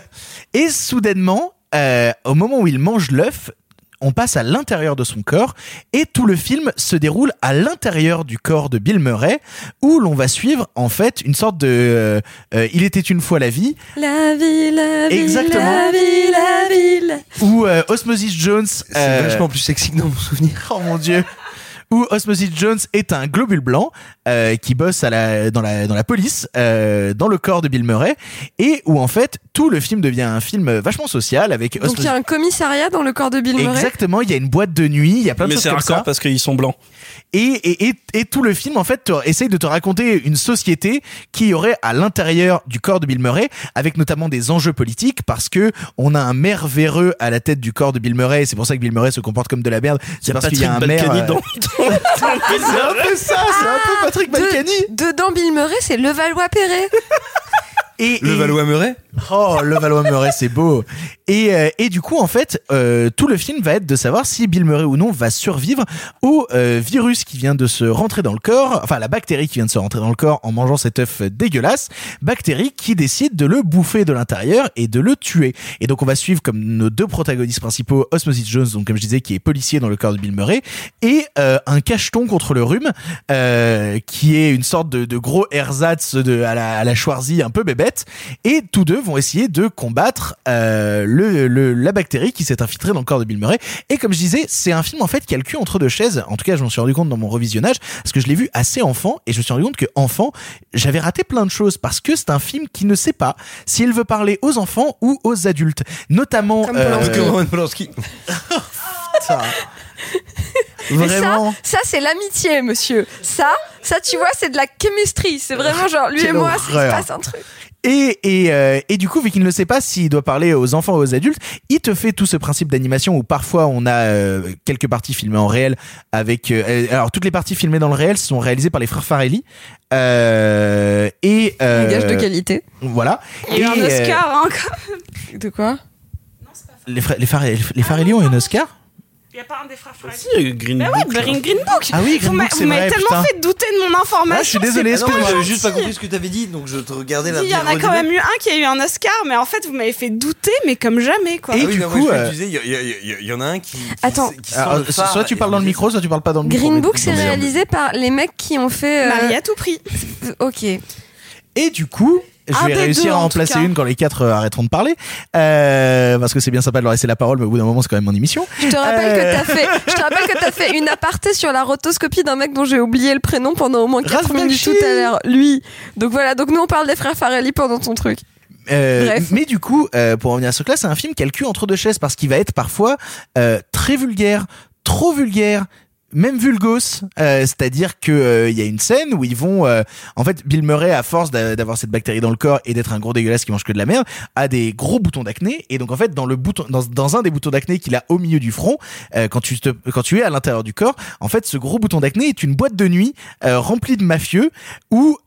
Et soudainement, euh, au moment où il mange l'œuf, on passe à l'intérieur de son corps et tout le film se déroule à l'intérieur du corps de Bill Murray où l'on va suivre en fait une sorte de euh, euh, il était une fois la vie La vie, la vie, Exactement. la vie, la ville. où euh, Osmosis Jones C'est euh, vachement plus sexy que dans mon souvenir. oh mon dieu où Osmosis Jones est un globule blanc euh, qui bosse à la, dans, la, dans la police, euh, dans le corps de Bill Murray, et où en fait tout le film devient un film vachement social avec Donc il y a un commissariat dans le corps de Bill Murray? Exactement, il y a une boîte de nuit, il y a plein de Mais choses c'est comme ça. parce qu'ils sont blancs. Et, et, et, et tout le film, en fait, te- essaye de te raconter une société qui aurait à l'intérieur du corps de Bill Murray, avec notamment des enjeux politiques, parce que on a un maire véreux à la tête du corps de Bill Murray, et c'est pour ça que Bill Murray se comporte comme de la merde. C'est parce qu'il y a un maire. Euh, dans, dans- C'est un peu ça, c'est un peu Patrick Balkany. De- dedans Bill Murray, c'est Levallois-Perret. Et, Le et- Valois Murray Oh, le Valois Murray, c'est beau. Et, euh, et du coup, en fait, euh, tout le film va être de savoir si Bill Murray ou non va survivre au euh, virus qui vient de se rentrer dans le corps, enfin la bactérie qui vient de se rentrer dans le corps en mangeant cet œuf dégueulasse, bactérie qui décide de le bouffer de l'intérieur et de le tuer. Et donc on va suivre comme nos deux protagonistes principaux, Osmosis Jones, donc comme je disais, qui est policier dans le corps de Bill Murray, et un cacheton contre le rhume, qui est une sorte de, gros ersatz de, à la, à un peu bébête, et tous deux vont essayer de combattre euh, le, le- la bactérie qui s'est infiltrée dans le corps de Bill Murray. Et comme je disais, c'est un film en fait qui a le cul entre deux chaises. En tout cas, je m'en suis rendu compte dans mon revisionnage parce que je l'ai vu assez enfant et je me suis rendu compte que enfant, j'avais raté plein de choses parce que c'est un film qui ne sait pas s'il veut parler aux enfants ou aux adultes, notamment. Comme euh, Polanski. Ça. Mais Vraiment. ça, ça c'est l'amitié, monsieur. Ça, ça tu vois, c'est de la chemistry. C'est vraiment genre lui et moi, il se passe un truc. Et, et, euh, et du coup, vu qu'il ne sait pas s'il doit parler aux enfants ou aux adultes, il te fait tout ce principe d'animation où parfois on a euh, quelques parties filmées en réel avec... euh, alors, toutes les parties filmées dans le réel sont réalisées par les frères Farelli. Euh, et... euh, Un gage de qualité. Voilà. Il y a eu Et, un euh, Oscar, hein, quand même. De quoi? Les, frères- les, Farelli, les Farelli ont eu un Oscar? Il n'y a pas un des frères Farrelly. Si, Green Bah ouais, Book, Green, Green Book. Ah oui, Green Vous Book, c'est Vous m'avez tellement putain. fait douter de mon information. Ah, je suis désolé, Ah excuse-moi. j'avais juste pas compris ce que t'avais dit, donc je te regardais la Il y en a quand même eu un qui a eu un Oscar, mais en fait, vous m'avez fait douter, mais comme jamais, quoi. Et Ah oui, du non, coup, moi, euh, il y, en a un qui. qui Attends. qui Alors, phare soit tu parles dans le micro, soit tu parles pas dans le micro. Green Book, c'est mais- réalisé par les mecs qui ont fait. euh, Marie à tout prix. Ok. Et du coup, je Un vais réussir deux, à en en tout placer cas. une quand les quatre euh, arrêteront de parler. Euh, parce que c'est bien sympa de leur laisser la parole, mais au bout d'un moment, c'est quand même mon émission. Je te rappelle Euh, que t'as fait, je te rappelle que t'as fait une aparté sur la rotoscopie d'un mec dont j'ai oublié le prénom pendant au moins 4 Ralph minutes tout à l'heure. Lui. Donc voilà. Donc nous on parle des frères Farelli pendant ton truc. Euh, Bref. mais du coup, euh, pour revenir à ce là c'est un film qui a le cul entre deux chaises parce qu'il va être parfois euh, très vulgaire, trop vulgaire. Même vulgos, euh, c'est-à-dire que euh, il y a une scène où ils vont, euh, en fait, Bill Murray, à force d'a- d'avoir cette bactérie dans le corps et d'être un gros dégueulasse qui mange que de la merde, a des gros boutons d'acné et donc en fait dans le bouton, dans, dans un des boutons d'acné qu'il a au milieu du front, euh, quand tu te, quand tu es à l'intérieur du corps, en fait ce gros bouton d'acné est une boîte de nuit euh, remplie de mafieux où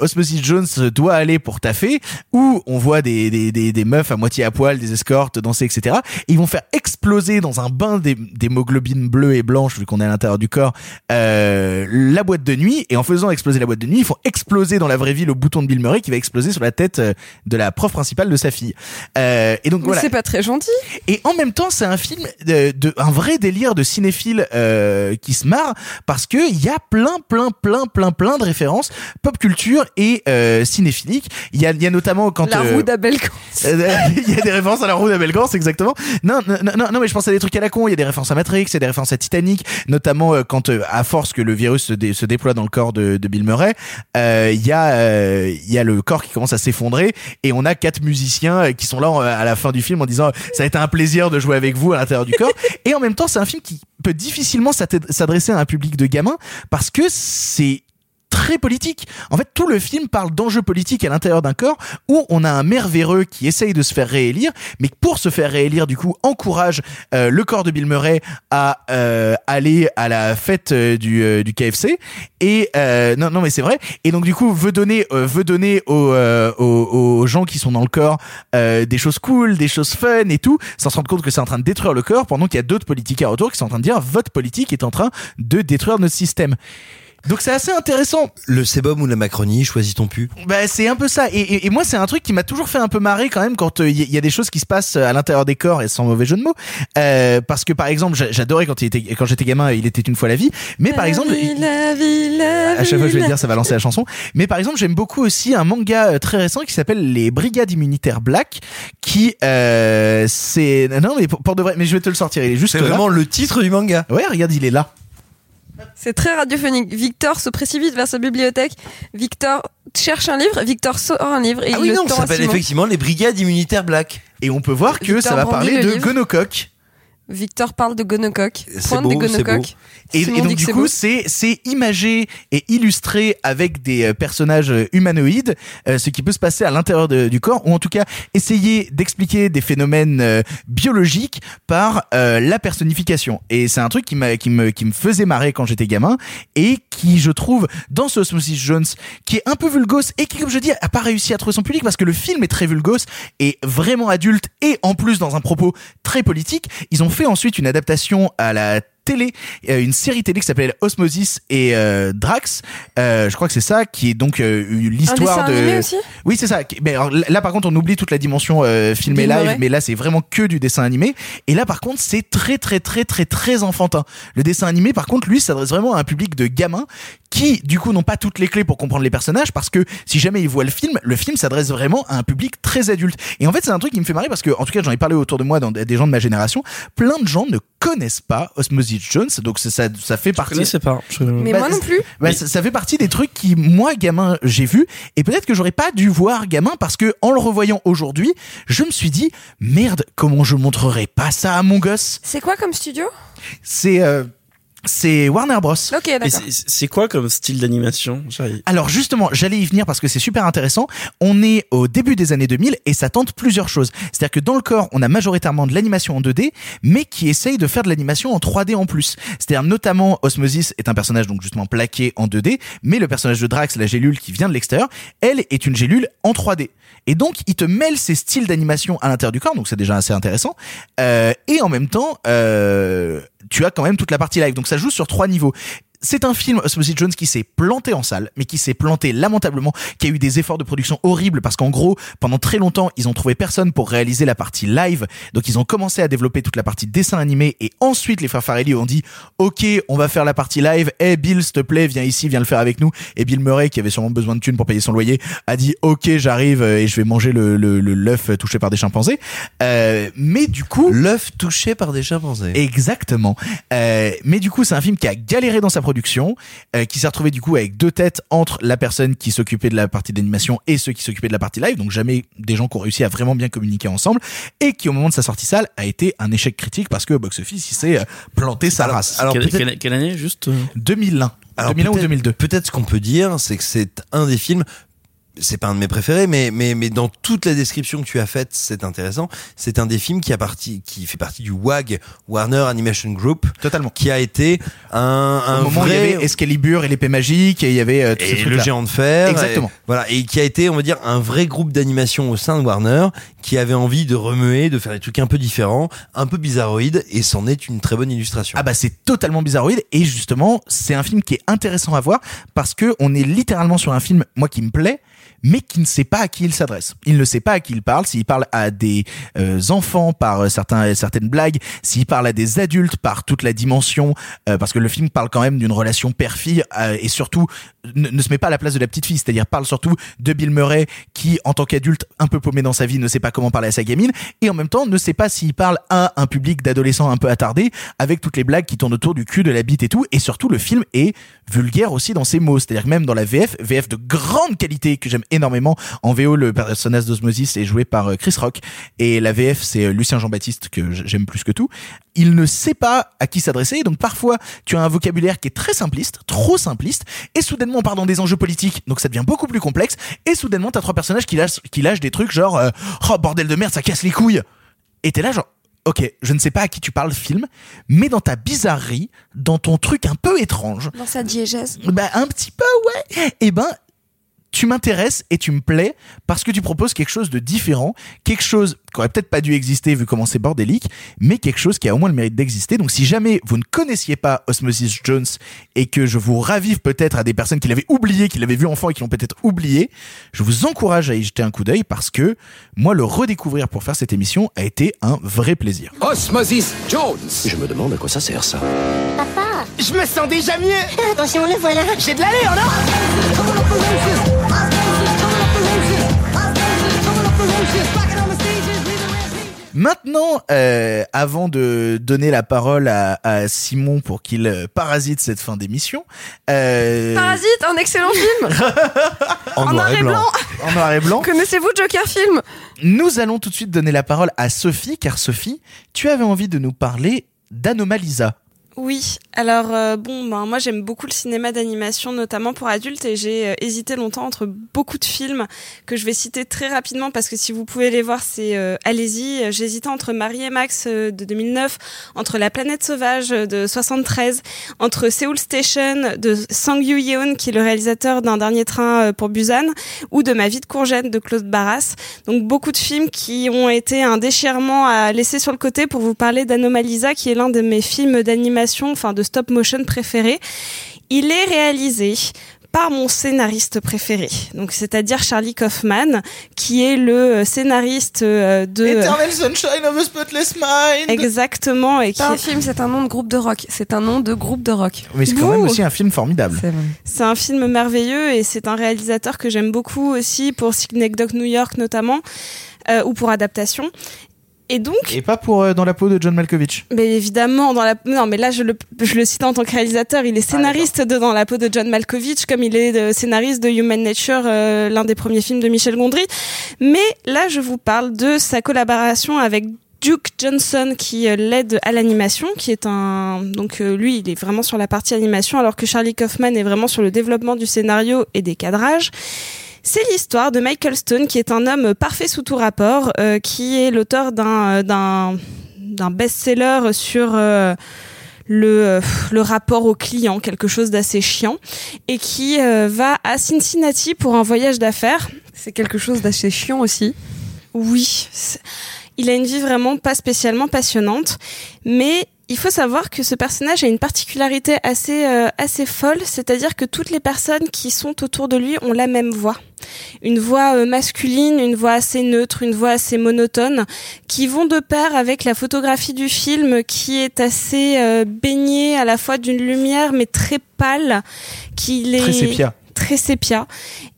Osmosis Jones doit aller pour taffer, où on voit des, des, des, des meufs à moitié à poil, des escortes danser, etc. Et ils vont faire exploser dans un bain d'hé- d'hémoglobine bleue et blanche, vu qu'on est à l'intérieur du corps, euh, la boîte de nuit. Et en faisant exploser la boîte de nuit, ils font exploser dans la vraie vie le bouton de Bill Murray qui va exploser sur la tête euh, de la prof principale de sa fille. Euh, et donc Mais voilà. c'est pas très gentil. Et en même temps, c'est un film de, de- un vrai délire de cinéphile euh, qui se marre parce que il y a plein, plein, plein, plein, plein de références pop culture et cinéphiliques. Il y a, y a notamment quand La roue d'Abel Gance. euh, il y a des références à la roue d'Abel Gance, exactement. Non, non, non, non, mais je pense à des trucs à la con. Il y a des références à Matrix, il y a des références à Titanic. Notamment euh, quand euh, à force que le virus se, dé- se déploie dans le corps de, Bill Murray, euh, il y a il y a le corps qui commence à s'effondrer et on a quatre musiciens qui sont là à la fin du film en disant ça a été un plaisir de jouer avec vous à l'intérieur du corps et en même temps c'est un film qui peut difficilement s'adresser à un public de gamins parce que c'est très politique. En fait, tout le film parle d'enjeux politiques à l'intérieur d'un corps où on a un maire véreux qui essaye de se faire réélire, mais pour se faire réélire, du coup, encourage euh, le corps de Bill Murray à euh, aller à la fête euh, du, euh, KFC. Et euh, non, non, mais c'est vrai. Et donc, du coup, veut donner, euh, veut donner aux, aux, aux gens qui sont dans le corps des choses cool, des choses fun et tout, sans se rendre compte que c'est en train de détruire le corps, pendant qu'il y a d'autres politiciens autour qui sont en train de dire votre politique est en train de détruire notre système. Donc c'est assez intéressant. Le sébum ou la Macronie, choisis ton pu. Bah c'est un peu ça. Et, et, et moi c'est un truc qui m'a toujours fait un peu marrer quand même quand il y, y a des choses qui se passent à l'intérieur des corps et sans mauvais jeu de mots. Euh, parce que par exemple j'a- j'adorais quand il était quand j'étais gamin il était une fois la vie. Mais par exemple la vie, la à chaque fois je vais vie, le dire ça va lancer la chanson. Mais par exemple j'aime beaucoup aussi un manga euh, très récent qui s'appelle les Brigades immunitaires Black qui euh, c'est non mais pour, pour de vrai mais je vais te le sortir il est juste C'est vraiment le titre du manga. Ouais regarde il est là. C'est très radiophonique. Victor se précipite vers sa bibliothèque. Victor cherche un livre. Victor sort un livre et Ah il oui, le non, tend ça s'appelle effectivement les brigades immunitaires black. Et on peut voir que Victor ça va parler le de gonocoque. Victor parle de gonocoque. Pointe beau, beau. gonocoques. Et, et donc du coup c'est c'est imagé et illustré avec des euh, personnages euh, humanoïdes euh, ce qui peut se passer à l'intérieur de- du corps ou en tout cas essayer d'expliquer des phénomènes euh, biologiques par euh, la personnification et c'est un truc qui m'a qui me qui me faisait marrer quand j'étais gamin et qui je trouve dans ce Osmosis Jones qui est un peu vulgose et qui comme je dis a pas réussi à trouver son public parce que le film est très vulgose et vraiment adulte et en plus dans un propos très politique ils ont fait ensuite une adaptation à la télé, euh, une série télé qui s'appelle Osmosis et euh, Drax. Euh, je crois que c'est ça qui est donc l'histoire de. animé aussi? Oui, c'est ça. Mais alors, là, par contre, on oublie toute la dimension filmée Bill live, mais là, c'est vraiment que du dessin animé. Et là, par contre, c'est très, très, très, très, très enfantin. Le dessin animé, par contre, lui, s'adresse vraiment à un public de gamins qui, du coup, n'ont pas toutes les clés pour comprendre les personnages, parce que si jamais ils voient le film, le film s'adresse vraiment à un public très adulte. Et en fait, c'est un truc qui me fait marrer parce que, en tout cas, j'en ai parlé autour de moi dans des gens de ma génération. Plein de gens ne connaissent pas Osmosis Jones, donc ça, ça, ça fait Je partie. connaissais pas. Je- Mais Bah, moi non plus. bah, ça, ça fait partie des trucs qui, moi, gamin, j'ai vu. Et peut-être que j'aurais pas dû voir gamin parce que, en le revoyant aujourd'hui, je me suis dit, merde, comment je montrerai pas ça à mon gosse? C'est quoi comme studio? C'est, euh, c'est Warner Bros. Ok, Mais d'accord. c'est- quoi comme style d'animation Alors justement, j'allais y venir parce que c'est super intéressant. On est au début des années 2000 et ça tente plusieurs choses. C'est-à-dire que dans le corps, on a majoritairement de l'animation en 2D, mais qui essaye de faire de l'animation en 3D en plus. C'est-à-dire notamment Osmosis est un personnage donc justement plaqué en 2D, mais le personnage de Drax, la gélule qui vient de l'extérieur, elle est une gélule en 3D. Et donc, il te mêle ces styles d'animation à l'intérieur du corps, donc c'est déjà assez intéressant. Euh, et en même temps, euh, tu as quand même toute la partie live. Donc ça joue sur trois niveaux. C'est un film Osmosis Jones qui s'est planté en salle, mais qui s'est planté lamentablement, qui a eu des efforts de production horribles parce qu'en gros, pendant très longtemps, ils ont trouvé personne pour réaliser la partie live. Donc ils ont commencé à développer toute la partie dessin animé et ensuite les frères Farrelly ont dit OK, on va faire la partie live. Eh Bill, s'il te plaît, viens ici, viens le faire avec nous. Et Bill Murray, qui avait sûrement besoin de thunes pour payer son loyer, a dit OK, j'arrive euh, et je vais manger le le le- l'œuf touché par des chimpanzés. Euh, mais du coup, L'œuf touché par des chimpanzés. Exactement. Euh, mais du coup, c'est un film qui a galéré dans sa production, euh, qui s'est retrouvé du coup avec deux têtes entre la personne qui s'occupait de la partie d'animation et ceux qui s'occupaient de la partie live, donc jamais des gens qui ont réussi à vraiment bien communiquer ensemble, et qui au moment de sa sortie salle a été un échec critique parce que au box-office, il s'est euh, planté sa race. alors quelle, quelle- quelle année juste euh 2001. Alors 2001 ou peut-être- 2002. Peut-être ce qu'on peut dire, c'est que c'est un des films. C'est pas un de mes préférés, mais mais mais dans toute la description que tu as faite, c'est intéressant. C'est un des films qui a parti, qui fait partie du WAG Warner Animation Group, Totalement. qui a été un un Au moment où il y vrai avait Excalibur et l'épée magique, et il y avait euh, ces et le géant de fer. Exactement. Et, voilà, et qui a été, on va dire, un vrai groupe d'animation au sein de Warner, qui avait envie de remuer, de faire des trucs un peu différents, un peu bizarroïdes, et c'en est une très bonne illustration. Ah bah c'est totalement bizarroïde et justement c'est un film qui est intéressant à voir parce que on est littéralement sur un film moi qui me plaît mais qui ne sait pas à qui il s'adresse. Il ne sait pas à qui il parle, s'il parle à des euh, enfants par euh, certains, certaines blagues, s'il parle à des adultes par toute la dimension, euh, parce que le film parle quand même d'une relation père-fille euh, et surtout ne, ne se met pas à la place de la petite fille, c'est-à-dire parle surtout de Bill Murray qui, en tant qu'adulte un peu paumé dans sa vie, ne sait pas comment parler à sa gamine et en même temps ne sait pas s'il parle à un public d'adolescents un peu attardés avec toutes les blagues qui tournent autour du cul, de la bite et tout. Et surtout, le film est vulgaire aussi dans ses mots, c'est-à-dire même dans la VF, VF de grande qualité que j'aime énormément. En VO, le personnage d'Osmosis est joué par euh, Chris Rock et la VF c'est euh, Lucien Jean-Baptiste que j'aime plus que tout. Il ne sait pas à qui s'adresser, donc parfois tu as un vocabulaire qui est très simpliste, trop simpliste, et soudainement on part dans des enjeux politiques, donc ça devient beaucoup plus complexe, et soudainement t'as trois personnages qui lâchent, qui lâchent des trucs genre euh, oh bordel de merde ça casse les couilles, et t'es là genre ok je ne sais pas à qui tu parles film, mais dans ta bizarrerie, dans ton truc un peu étrange, Dans sa diégèse. bah un petit peu ouais. Et ben tu m'intéresses et tu me plais parce que tu proposes quelque chose de différent, quelque chose qui aurait peut-être pas dû exister vu comment c'est bordélique, mais quelque chose qui a au moins le mérite d'exister. Donc si jamais vous ne connaissiez pas Osmosis Jones et que je vous ravive peut-être à des personnes qui l'avaient oublié, qui l'avaient vu enfant et qui l'ont peut-être oublié, je vous encourage à y jeter un coup d'œil parce que moi le redécouvrir pour faire cette émission a été un vrai plaisir. Osmosis Jones Je me demande à quoi ça sert ça. Papa Je me sens déjà mieux Attention, le voilà J'ai de l'allure, non? Maintenant, euh, avant de donner la parole à, à Simon pour qu'il euh, parasite cette fin d'émission, euh, Parasite, un excellent film en, noir et blanc. en noir et blanc, Connaissez-vous Joker Film? Nous allons tout de suite donner la parole à Sophie, car Sophie, tu avais envie de nous parler d'Anomalisa. Oui, alors euh, bon, ben, moi j'aime beaucoup le cinéma d'animation, notamment pour adultes, et j'ai euh, hésité longtemps entre beaucoup de films que je vais citer très rapidement parce que si vous pouvez les voir, c'est euh, allez-y. Hésité entre Marie et Max euh, de 2009, entre La planète sauvage euh, de 73, entre Seoul Station de Sang Yu Yeon qui est le réalisateur d'un dernier train pour Busan, ou de Ma vie de courgette de Claude Barras. Donc beaucoup de films qui ont été un déchirement à laisser sur le côté pour vous parler d'Anomalisa, qui est l'un de mes films d'animation, enfin de stop motion préférés. Il est réalisé par mon scénariste préféré, donc c'est-à-dire Charlie Kaufman, qui est le scénariste euh, de Eternal Sunshine of a Spotless Mind. exactement et qui C'est un film, c'est un nom de groupe de rock. C'est un nom de groupe de rock. Mais c'est quand même aussi un film formidable. C'est un film merveilleux et c'est un réalisateur que j'aime beaucoup aussi pour Synecdoche New York notamment, euh, ou pour adaptation. Et donc, Et pas pour euh, dans la peau de John Malkovich. mais évidemment, dans la non, mais là je le, je le cite en tant que réalisateur. Il est scénariste de Dans la peau de John Malkovich, comme il est euh, scénariste de Human Nature, euh, l'un des premiers films de Michel Gondry. Mais là, je vous parle de sa collaboration avec Duke Johnson qui euh, l'aide à l'animation, qui est un donc euh, lui il est vraiment sur la partie animation alors que Charlie Kaufman est vraiment sur le développement du scénario et des cadrages. C'est l'histoire de Michael Stone, qui est un homme parfait sous tout rapport, euh, qui est l'auteur d'un euh, d'un d'un best-seller sur euh, le euh, le rapport au client, quelque chose d'assez chiant, et qui euh, va à Cincinnati pour un voyage d'affaires. C'est quelque chose d'assez chiant aussi. Oui, il a une vie vraiment pas spécialement passionnante, mais il faut savoir que ce personnage a une particularité assez euh, assez folle, c'est-à-dire que toutes les personnes qui sont autour de lui ont la même voix. Une voix euh, masculine, une voix assez neutre, une voix assez monotone, qui vont de pair avec la photographie du film qui est assez euh, baignée à la fois d'une lumière mais très pâle, qui est Très sépia. très sépia.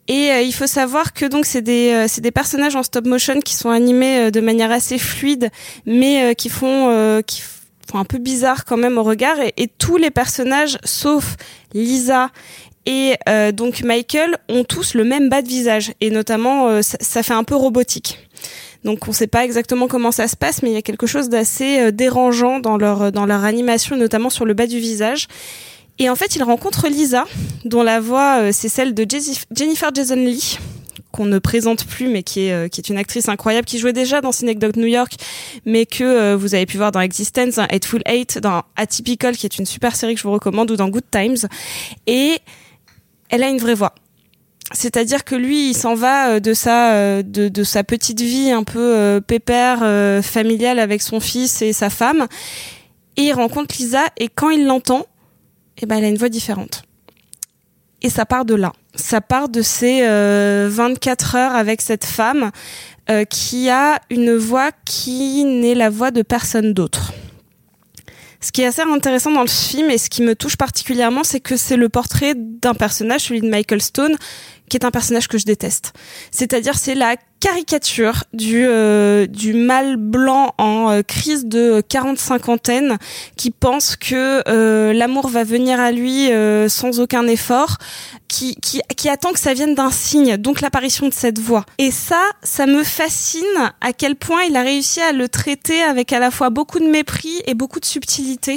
Et euh, il faut savoir que donc c'est des euh, c'est des personnages en stop motion qui sont animés euh, de manière assez fluide, mais euh, qui font euh, qui un peu bizarre quand même au regard. Et, tous les personnages, sauf Lisa et euh, donc Michael, ont tous le même bas de visage. Et notamment, euh, ça, fait un peu robotique. Donc on sait pas exactement comment ça se passe, mais il y a quelque chose d'assez euh, dérangeant dans leur dans leur animation, notamment sur le bas du visage. Et en fait, il rencontre Lisa, dont la voix c'est celle de Jennifer Jason Lee qu'on ne présente plus, mais qui est euh, qui est une actrice incroyable, qui jouait déjà dans Synecdoche New York, mais que euh, vous avez pu voir dans Existence, dans Hateful Eight, dans Atypical, qui est une super série que je vous recommande, ou dans Good Times. Et elle a une vraie voix. C'est-à-dire que lui, il s'en va euh, de sa de, de sa petite vie un peu euh, pépère euh, familiale avec son fils et sa femme, et il rencontre Lisa et quand il l'entend, eh ben elle a une voix différente. Et ça part de là. Ça part de ces euh, 24 heures avec cette femme euh, qui a une voix qui n'est la voix de personne d'autre. Ce qui est assez intéressant dans le film et ce qui me touche particulièrement, c'est que c'est le portrait d'un personnage, celui de Michael Stone, qui est un personnage que je déteste. C'est-à-dire, c'est la caricature du euh, du mâle blanc en euh, crise de quarante cinquantaine qui pense que euh, l'amour va venir à lui euh, sans aucun effort, qui, qui qui attend que ça vienne d'un signe, donc l'apparition de cette voix. Et ça, ça me fascine à quel point il a réussi à le traiter avec à la fois beaucoup de mépris et beaucoup de subtilité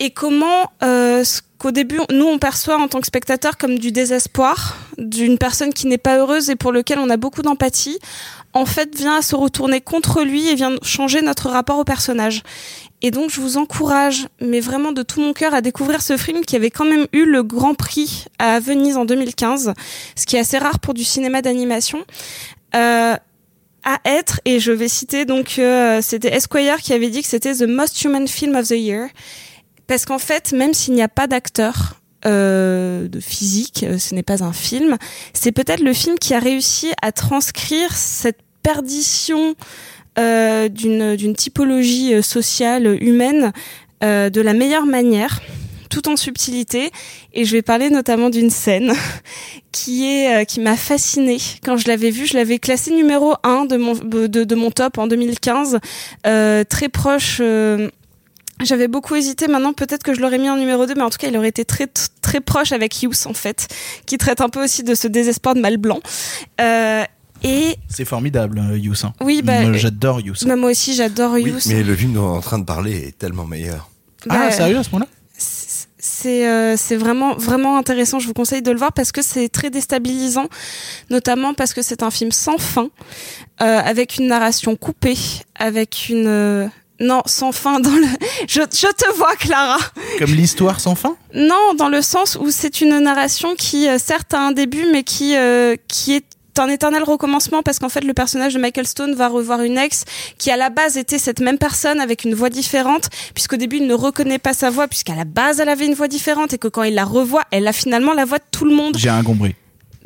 et comment euh, qu'au début nous on perçoit en tant que spectateur comme du désespoir d'une personne qui n'est pas heureuse et pour lequel on a beaucoup d'empathie en fait vient à se retourner contre lui et vient changer notre rapport au personnage et donc je vous encourage mais vraiment de tout mon cœur à découvrir ce film qui avait quand même eu le Grand Prix à Venise en 2015 ce qui est assez rare pour du cinéma d'animation euh, à être, et je vais citer donc, euh, c'était Esquire qui avait dit que c'était the most human film of the year. Parce qu'en fait, même s'il n'y a pas d'acteur euh, de physique, euh, ce n'est pas un film, c'est peut-être le film qui a réussi à transcrire cette perdition euh, d'une typologie euh, sociale humaine euh, de la meilleure manière tout en subtilité. Et je vais parler notamment d'une scène qui est euh, qui m'a fascinée. Quand je l'avais vue je l'avais classé numéro 1 de mon de, de mon top en 2015 euh, très proche j'avais beaucoup hésité. Maintenant, peut-être que je l'aurais mis en numéro 2, mais en tout cas, il aurait été très, très proche avec Hughes, en fait, qui traite un peu aussi de ce désespoir de mal blanc. Euh, et C'est formidable, euh, Youss. hein. Oui, bah, euh, J'adore Youss. bah, moi aussi, j'adore Oui, Hughes. mais le film dont on est en train de parler est tellement meilleur. Ah, Bah, sérieux à ce moment-là? c'est euh, c'est vraiment vraiment intéressant. Je vous conseille de le voir parce que c'est très déstabilisant, notamment parce que c'est un film sans fin, euh, avec une narration coupée, avec une euh, non sans fin dans le. Je, je te vois, Clara. Comme l'histoire sans fin? Non, dans le sens où c'est une narration qui, euh, certes, a un début, mais qui, euh, qui est un éternel recommencement parce qu'en fait le personnage de Michael Stone va revoir une ex qui à la base était cette même personne avec une voix différente puisqu'au début il ne reconnaît pas sa voix puisqu'à la base elle avait une voix différente et que quand il la revoit elle a finalement la voix de tout le monde J'ai un compris.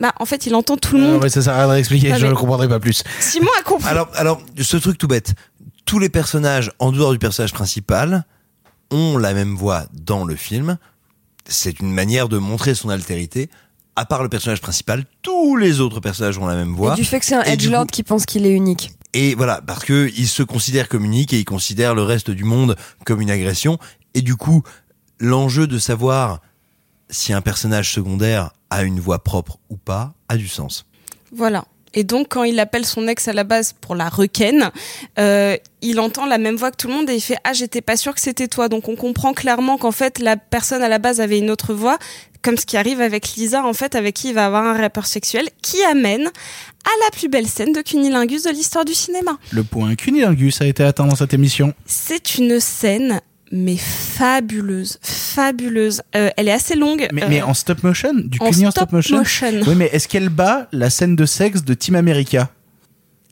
bah en fait il entend tout le Euh, monde ouais, ça sert à rien d'expliquer, Ah, je ne comprendrai pas plus. Simon a compris Alors, alors, ce truc tout bête. Tous les personnages, en dehors du personnage principal, ont la même voix dans le film. C'est une manière de montrer son altérité. À part le personnage principal, tous les autres personnages ont la même voix. Et du fait que c'est un edgelord coup- qui pense qu'il est unique. Et voilà, parce que il se considère comme unique et il considère le reste du monde comme une agression. Et du coup, l'enjeu de savoir si un personnage secondaire a une voix propre ou pas a du sens. Voilà. Et donc, quand il appelle son ex à la base pour la requenne, euh, il entend la même voix que tout le monde et il fait Ah, j'étais pas sûr que c'était toi. Donc, on comprend clairement qu'en fait, la personne à la base avait une autre voix, comme ce qui arrive avec Lisa, en fait, avec qui il va avoir un rappeur sexuel, qui amène à la plus belle scène de cunilingus de l'histoire du cinéma. Le point cunilingus a été atteint dans cette émission. C'est une scène, mais fabuleuse, fabuleuse. Euh, elle est assez longue. Mais, euh, mais en stop motion Du en stop stop motion, motion. Oui, mais est-ce qu'elle bat la scène de sexe de Team America?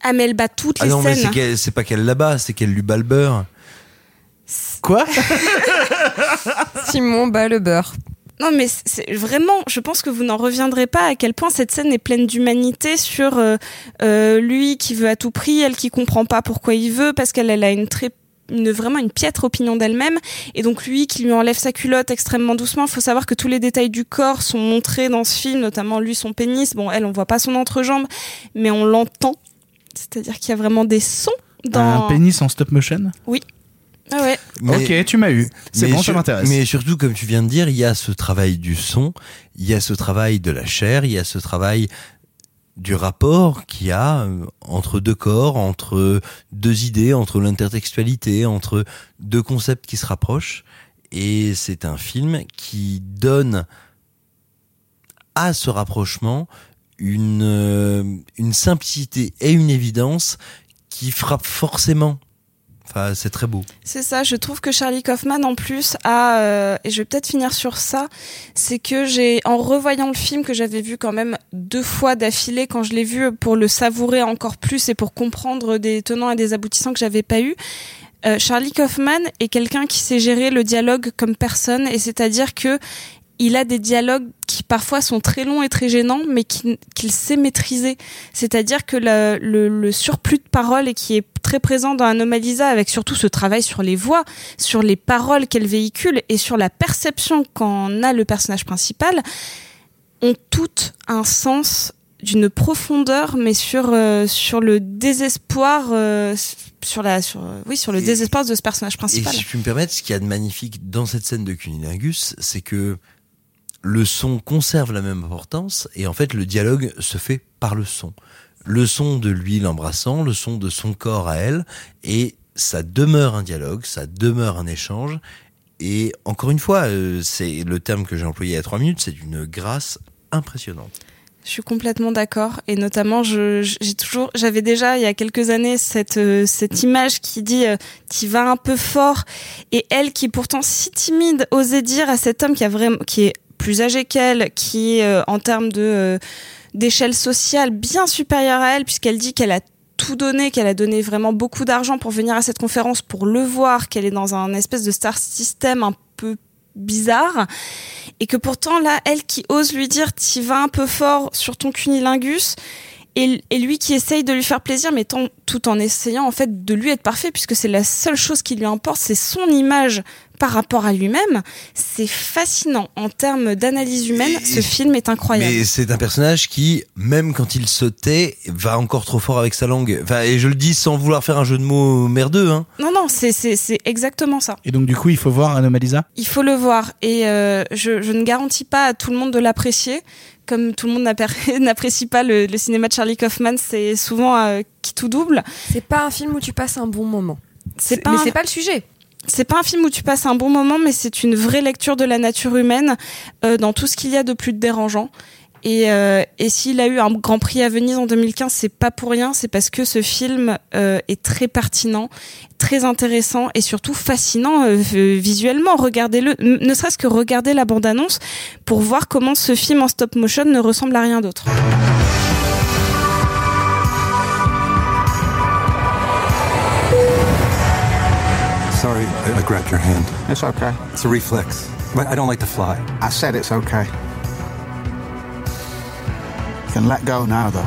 Ah, mais elle bat toutes Ah les non, mais scènes. c'est pas qu'elle là-bas, c'est qu'elle lui bat le beurre. Quoi? Simon bat le beurre. Non, mais c'est- c'est vraiment, je pense que vous n'en reviendrez pas à quel point cette scène est pleine d'humanité sur euh, euh, lui qui veut à tout prix, elle qui comprend pas pourquoi il veut, parce qu'elle elle a une très une, vraiment une piètre opinion d'elle-même. Et donc lui qui lui enlève sa culotte extrêmement doucement il faut savoir que tous les détails du corps sont montrés dans ce film notamment lui son pénis. Bon elle on voit pas son entrejambe mais on l'entend. C'est-à-dire qu'il y a vraiment des sons dans Un pénis en stop motion? Oui. Ah ouais. Ok, tu m'as eu. C'est bon, ça m'intéresse. Mais surtout, comme tu viens de dire, il y a ce travail du son, il y a ce travail de la chair, il y a ce travail du rapport qu'il y a euh, entre deux corps, entre deux idées, entre l'intertextualité, entre deux concepts qui se rapprochent. Et c'est un film qui donne à ce rapprochement une, euh, une simplicité et une évidence qui frappe forcément. C'est très beau. C'est ça, je trouve que Charlie Kaufman en plus a, euh, et je vais peut-être finir sur ça, c'est que j'ai, en revoyant le film que j'avais vu quand même deux fois d'affilée, quand je l'ai vu pour le savourer encore plus et pour comprendre des tenants et des aboutissants que j'avais pas eu, euh, Charlie Kaufman est quelqu'un qui sait gérer le dialogue comme personne, et c'est-à-dire que il a des dialogues qui parfois sont très longs et très gênants, mais qui- qu'il sait maîtriser. C'est-à-dire que le, le- le surplus de paroles et qui est très présent dans Anomalisa, avec surtout ce travail sur les voix, sur les paroles qu'elle véhicule et sur la perception qu'en a le personnage principal, ont toutes un sens d'une profondeur, mais sur euh, sur le désespoir, euh, sur la sur euh, oui sur le Et- désespoir de ce personnage Et principal. si je puis me permettre, ce qu'il y a de magnifique dans cette scène de Cunilingus, c'est que le son conserve la même importance et en fait le dialogue se fait par le son. Le son de lui l'embrassant, le son de son corps à elle et ça demeure un dialogue, ça demeure un échange et encore une fois, euh, c'est le terme que j'ai employé il y a trois minutes, c'est d'une grâce impressionnante. Je suis complètement d'accord et notamment j'ai toujours j'avais déjà il y a quelques années cette euh, cette image qui dit euh, t'y vas un peu fort et elle qui est pourtant si timide osait dire à cet homme qui a vraiment qui est plus âgé qu'elle qui est euh, en termes de euh, d'échelle sociale bien supérieure à elle puisqu'elle dit qu'elle a tout donné, qu'elle a donné vraiment beaucoup d'argent pour venir à cette conférence, pour le voir, qu'elle est dans un espèce de star system un peu bizarre, et que pourtant là, elle qui ose lui dire t'y vas un peu fort sur ton cunilingus, et, et lui qui essaye de lui faire plaisir, mais tant- tout en essayant en fait de lui être parfait, puisque c'est la seule chose qui lui importe, c'est son image par rapport à lui-même. C'est fascinant en termes d'analyse humaine. ce film est incroyable. Mais c'est un personnage qui, même quand il se tait, va encore trop fort avec sa langue. Enfin, et je le dis sans vouloir faire un jeu de mots merdeux, hein. Non, non, c'est c'est- c'est exactement ça. Et donc du coup, il faut voir Anomalisa? Il faut le voir et euh, je, je ne garantis pas à tout le monde de l'apprécier. Comme tout le monde n'appré- n'apprécie pas le, le cinéma de Charlie Kaufman, c'est souvent euh, qui tout double. C'est pas un film où tu passes un bon moment. C'est pas mais un- c'est pas le sujet. C'est pas un film où tu passes un bon moment, mais c'est une vraie lecture de la nature humaine euh, dans tout ce qu'il y a de plus dérangeant. Et, euh, et s'il a eu un Grand Prix à Venise en 2015, c'est pas pour rien, c'est parce que ce film euh, est très pertinent, très intéressant et surtout fascinant euh, visuellement. Regardez-le, ne serait-ce que regarder la bande-annonce pour voir comment ce film en stop motion ne ressemble à rien d'autre. Sorry, I I grabbed your hand. It's okay. It's a reflex. But I don't like to fly. I said it's okay. You can let go now, though.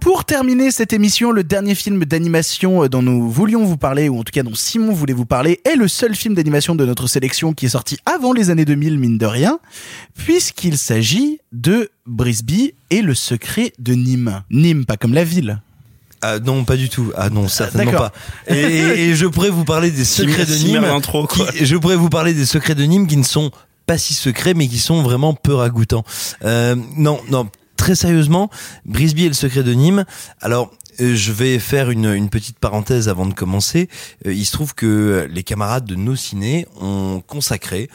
Pour terminer cette émission, le dernier film d'animation euh, dont nous voulions vous parler, ou en tout cas dont Simon voulait vous parler, est le seul film d'animation de notre sélection qui est sorti avant les années 2000, mine de rien, puisqu'il s'agit de Brisby et le secret de Nîmes. Nîmes, pas comme la ville. Ah non, pas du tout. Ah non, certainement pas. Et, je pourrais vous parler des secrets de Nîmes. l'intro, quoi. qui- je pourrais vous parler des secrets de Nîmes qui ne sont pas si secrets, mais qui sont vraiment peu ragoûtants. Euh, non, non. Très sérieusement, Brisby et le secret de Nîmes. Alors, euh, je vais faire une, une petite parenthèse avant de commencer. Euh, il se trouve que les camarades de nos ciné ont consacré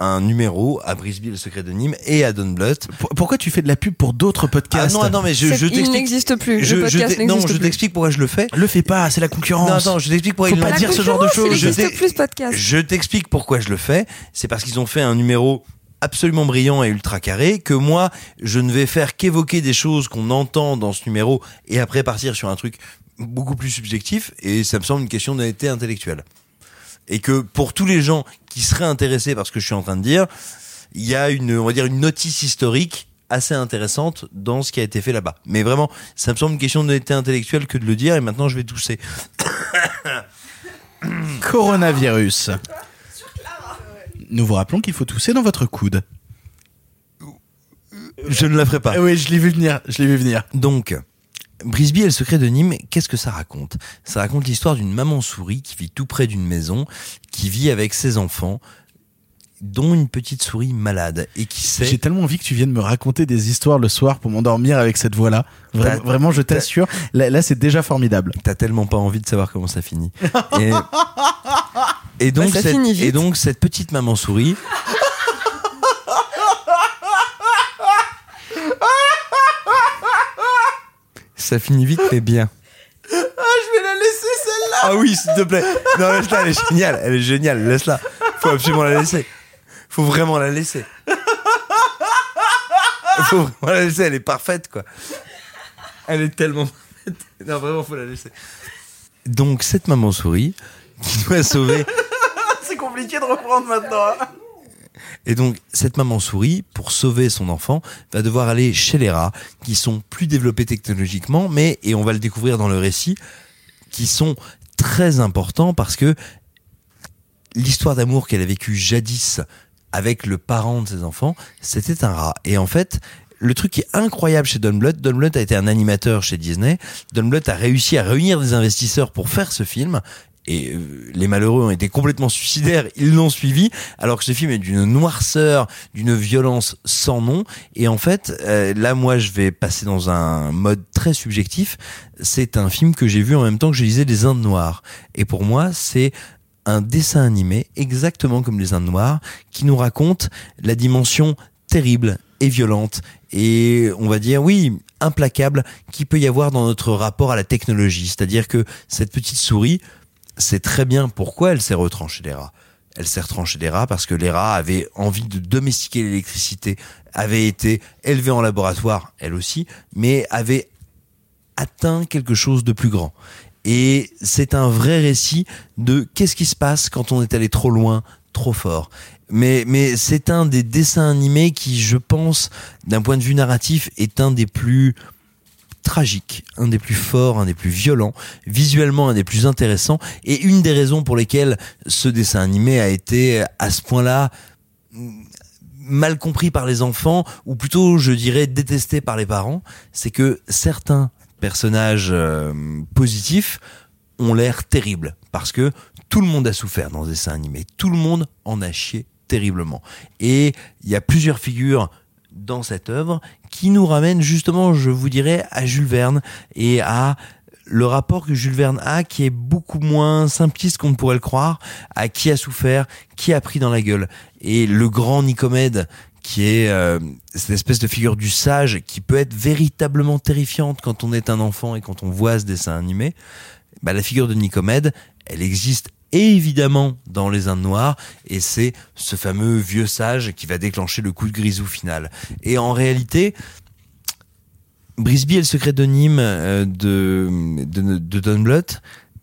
un numéro à Brisby le secret de Nîmes et à Don Bluth. Pourquoi tu fais de la pub pour d'autres podcasts non, ah non, mais je, je il t'explique. n'existe plus. Je, le je podcast t'ai- non, je t'explique pourquoi je le fais. Le fais pas, c'est la concurrence. Non, attends, je t'explique pourquoi Faut ils pas dire ce genre de choses. Il Je plus ce podcast. Je t'explique pourquoi je le fais. C'est parce qu'ils ont fait un numéro absolument brillant et ultra carré que moi je ne vais faire qu'évoquer des choses qu'on entend dans ce numéro et après partir sur un truc beaucoup plus subjectif et ça me semble une question d'honnêteté intellectuelle et que pour tous les gens qui seraient intéressés par ce que je suis en train de dire il y a une on va dire une notice historique assez intéressante dans ce qui a été fait là-bas mais vraiment ça me semble une question d'honnêteté intellectuelle que de le dire et maintenant je vais tousser Coronavirus. Nous vous rappelons qu'il faut tousser dans votre coude. je ne la ferai pas oui, je l'ai vu venir, je l'ai vu venir. Donc, Brisby et le secret de Nîmes, qu'est-ce que ça raconte? Ça raconte l'histoire d'une maman souris qui vit tout près d'une maison, qui vit avec ses enfants, dont une petite souris malade et qui J'ai sait. tellement envie que tu viennes me raconter des histoires le soir pour m'endormir avec cette voix-là. Vra- vraiment, je t'assure. Là, là, c'est déjà formidable. T'as tellement pas envie de savoir comment ça finit. Et, et donc, Bah, ça cette, finit vite. et donc cette petite maman souris. Ça finit vite mais bien. Ah, je vais la laisser celle-là. Ah oui, s'il te plaît. Non, laisse-la, elle est géniale. Elle est géniale. Laisse-la. Faut absolument la laisser. Faut vraiment la laisser. Faut vraiment la laisser. Elle est parfaite, quoi. Elle est tellement parfaite. Non, vraiment, faut la laisser. Donc, cette maman souris qui doit sauver. c'est compliqué de reprendre maintenant. hein. Et donc, cette maman souris, pour sauver son enfant, va devoir aller chez les rats, qui sont plus développés technologiquement, mais, et on va le découvrir dans le récit, qui sont très importants parce que l'histoire d'amour qu'elle a vécue jadis avec le parent de ses enfants, c'était un rat. Et en fait, le truc qui est incroyable chez Don Bluth, Don Bluth a été un animateur chez Disney. Don Bluth a réussi à réunir des investisseurs pour faire ce film. Et euh, les malheureux ont été complètement suicidaires, ils l'ont suivi, alors que ce film est d'une noirceur, d'une violence sans nom. Et en fait, euh, là, moi, je vais passer dans un mode très subjectif. C'est un film que j'ai vu en même temps que je lisais Les Indes Noires. Et pour moi, c'est un dessin animé, exactement comme Les Indes Noires, qui nous raconte la dimension terrible et violente et on va dire oui implacable qui peut y avoir dans notre rapport à la technologie. C'est-à-dire que cette petite souris sait très bien pourquoi elle s'est retranchée des rats. Elle s'est retranchée des rats parce que les rats avaient envie de domestiquer l'électricité, avaient été élevés en laboratoire, elle aussi, mais avaient atteint quelque chose de plus grand. Et c'est un vrai récit de qu'est-ce qui se passe quand on est allé trop loin, trop fort. Mais, mais c'est un des dessins animés qui, je pense, d'un point de vue narratif, est un des plus tragiques, un des plus forts, un des plus violents, visuellement un des plus intéressants, et une des raisons pour lesquelles ce dessin animé a été à ce point-là mal compris par les enfants, ou plutôt je dirais détesté par les parents, c'est que certains personnages euh, positifs ont l'air terribles, parce que tout le monde a souffert dans ce dessin animé, tout le monde en a chié terriblement. Et il y a plusieurs figures dans cette œuvre qui nous ramènent justement, je vous dirais, à Jules Verne et à le rapport que Jules Verne a qui est beaucoup moins simpliste qu'on ne pourrait le croire, à qui a souffert, qui a pris dans la gueule. Et le grand Nicomède qui est euh, cette espèce de figure du sage qui peut être véritablement terrifiante quand on est un enfant et quand on voit ce dessin animé, bah, la figure de Nicomède, elle existe évidemment dans les Indes noires et c'est ce fameux vieux sage qui va déclencher le coup de grisou final. Et en réalité, Brisby et le secret de Nîmes euh, de, de, de Don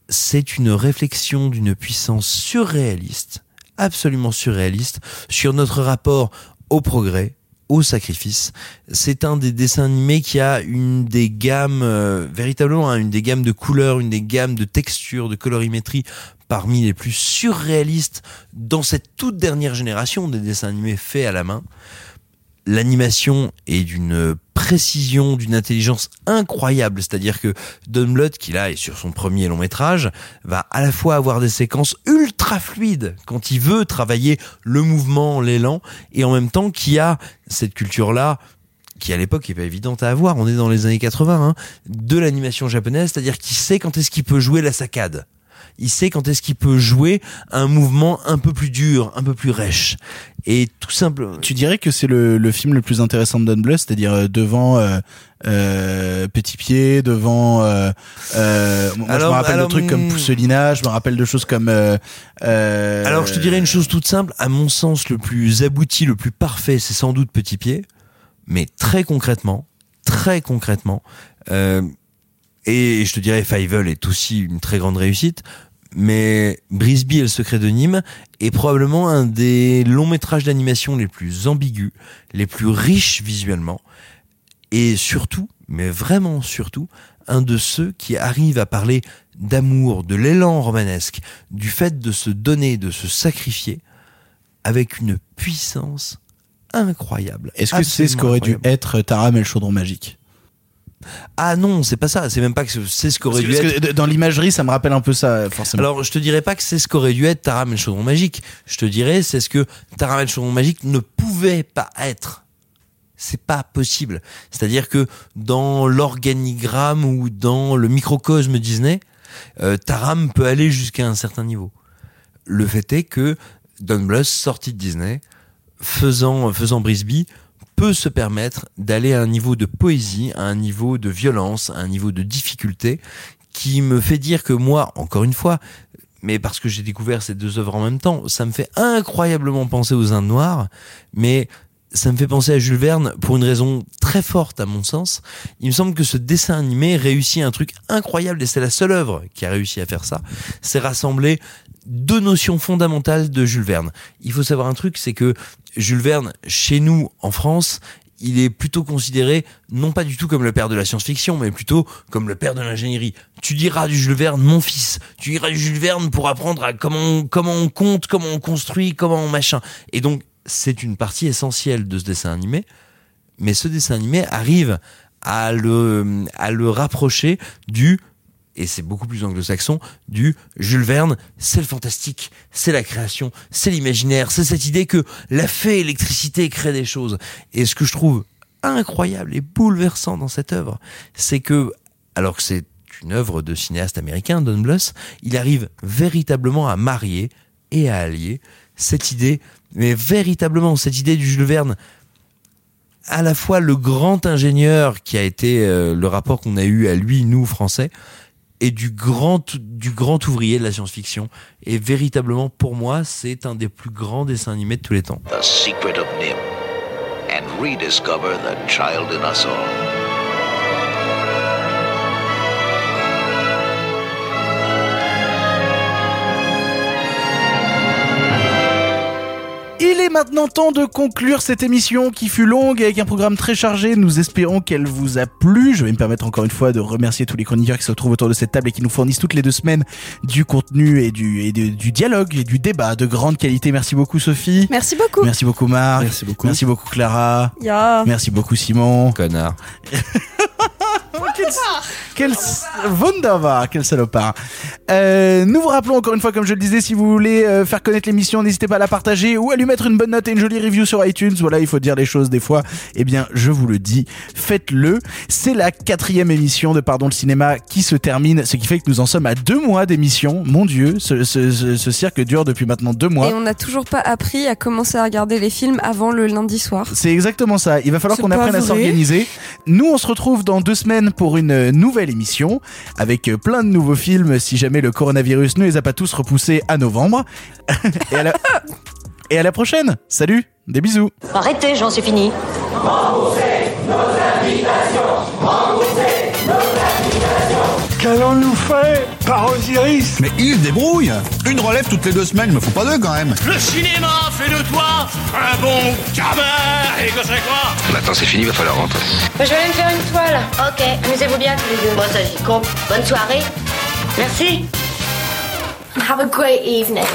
c'est une réflexion d'une puissance surréaliste, absolument surréaliste, sur notre rapport au progrès, au sacrifice. C'est un des dessins animés qui a une des gammes, euh, véritablement, hein, une des gammes de couleurs, une des gammes de textures, de colorimétrie parmi les plus surréalistes dans cette toute dernière génération des dessins animés faits à la main. L'animation est d'une précision, d'une intelligence incroyable. C'est-à-dire que Don Bluth, qui là est sur son premier long métrage, va à la fois avoir des séquences ultra fluides quand il veut travailler le mouvement, l'élan, et en même temps qui a cette culture-là qui à l'époque est pas évidente à avoir, on est dans les années 80, hein, de l'animation japonaise, c'est-à-dire qu'il sait quand est-ce qu'il peut jouer la saccade il sait quand est-ce qu'il peut jouer un mouvement un peu plus dur, un peu plus rêche. Et tout simple. Tu dirais que c'est le, le film le plus intéressant de Don Bluth, c'est-à-dire euh, devant euh, euh, Petit Pied, devant. Euh, euh, moi, Alors- je me rappelle alors, de trucs comme hmm. Pousselina, je me rappelle de choses comme. euh, euh, Alors je te dirais une chose toute simple, à mon sens le plus abouti, le plus parfait, c'est sans doute Petit Pied, mais très concrètement, très concrètement, euh, et je te dirais Fievel est aussi une très grande réussite, mais Brisby et le secret de Nîmes est probablement un des longs métrages d'animation les plus ambigus, les plus riches visuellement, et surtout, mais vraiment surtout, un de ceux qui arrivent à parler d'amour, de l'élan romanesque, du fait de se donner, de se sacrifier, avec une puissance incroyable. Est-ce que c'est ce qu'aurait dû être Taram et le chaudron magique? Ah non, c'est pas ça. C'est même pas que c'est ce qu'aurait dû être. dans l'imagerie, ça me rappelle un peu ça, forcément. Alors, je te dirais pas que c'est ce qu'aurait dû être Taram et le chaudron magique. Je te dirais, c'est ce que Taram et le chaudron magique ne pouvait pas être. C'est pas possible. C'est-à-dire que dans l'organigramme ou dans le microcosme Disney, euh, Taram peut aller jusqu'à un certain niveau. Le fait est que Don Bluth, sorti de Disney, faisant, faisant Brisby, peut se permettre d'aller à un niveau de poésie, à un niveau de violence, à un niveau de difficulté qui me fait dire que moi, encore une fois, mais parce que j'ai découvert ces deux œuvres en même temps, ça me fait incroyablement penser aux Indes Noires, mais ça me fait penser à Jules Verne pour une raison très forte à mon sens. Il me semble que ce dessin animé réussit un truc incroyable et c'est la seule œuvre qui a réussi à faire ça. C'est rassembler deux notions fondamentales de Jules Verne. Il faut savoir un truc, c'est que Jules Verne, chez nous en France, il est plutôt considéré non pas du tout comme le père de la science-fiction, mais plutôt comme le père de l'ingénierie. Tu diras du Jules Verne, mon fils. Tu diras du Jules Verne pour apprendre à comment on, compte, comment on construit, comment on machin. Et donc, c'est une partie essentielle de ce dessin animé. Mais ce dessin animé arrive à le, à le rapprocher du et c'est beaucoup plus anglo-saxon, du Jules Verne, c'est le fantastique, c'est la création, c'est l'imaginaire, c'est cette idée que la fée électricité crée des choses. Et ce que je trouve incroyable et bouleversant dans cette œuvre, c'est que, alors que c'est une œuvre de cinéaste américain, Don Bluth, il arrive véritablement à marier et à allier cette idée, mais véritablement cette idée du Jules Verne à la fois le grand ingénieur qui a été euh, le rapport qu'on a eu à lui, nous, Français, et du grand, ouvrier de la science-fiction. Et véritablement, pour moi, c'est un des plus grands dessins animés de tous les temps. The secret of Nim and rediscover the child in us all. Il est maintenant temps de conclure cette émission qui fut longue et avec un programme très chargé. Nous espérons qu'elle vous a plu. Je vais me permettre encore une fois de remercier tous les chroniqueurs qui se retrouvent autour de cette table et qui nous fournissent toutes les deux semaines du contenu et du, et de- du dialogue et du débat de grande qualité. Merci beaucoup Sophie. Merci beaucoup. Merci beaucoup Marc. Merci beaucoup. Merci beaucoup Clara. Ya. Merci beaucoup Simon. Connard. quel, quel wunderbar, quel salopard. Euh, nous vous rappelons encore une fois, comme je le disais, si vous voulez euh, faire connaître l'émission, n'hésitez pas à la partager ou à lui mettre une bonne note et une jolie review sur iTunes. Voilà, il faut dire les choses des fois. Eh bien, je vous le dis, faites-le. C'est la quatrième émission de Pardon le cinéma qui se termine, ce qui fait que nous en sommes à deux mois d'émission. Mon Dieu, ce, ce- ce- ce cirque dure depuis maintenant deux mois. Et on n'a toujours pas appris à commencer à regarder les films avant le lundi soir. C'est exactement ça. Il va falloir qu'on apprenne à s'organiser. Nous, on se retrouve dans deux semaines pour une nouvelle émission avec plein de nouveaux films si jamais le coronavirus ne les a pas tous repoussés à novembre. et, à la... et à la prochaine. Salut. Des bisous. Arrêtez, j'en suis fini. Qu'allons-nous faire? Par Osiris Mais il se débrouille Une relève toutes les deux semaines, me faut pas deux quand même Le cinéma fait de toi un bon gamin Et que c'est quoi? Maintenant c'est fini, va falloir rentrer. Je vais aller me faire une toile. Ok, amusez-vous bien tous les deux. Bon, ça j'y compte. Bonne soirée. Merci. Have a great evening.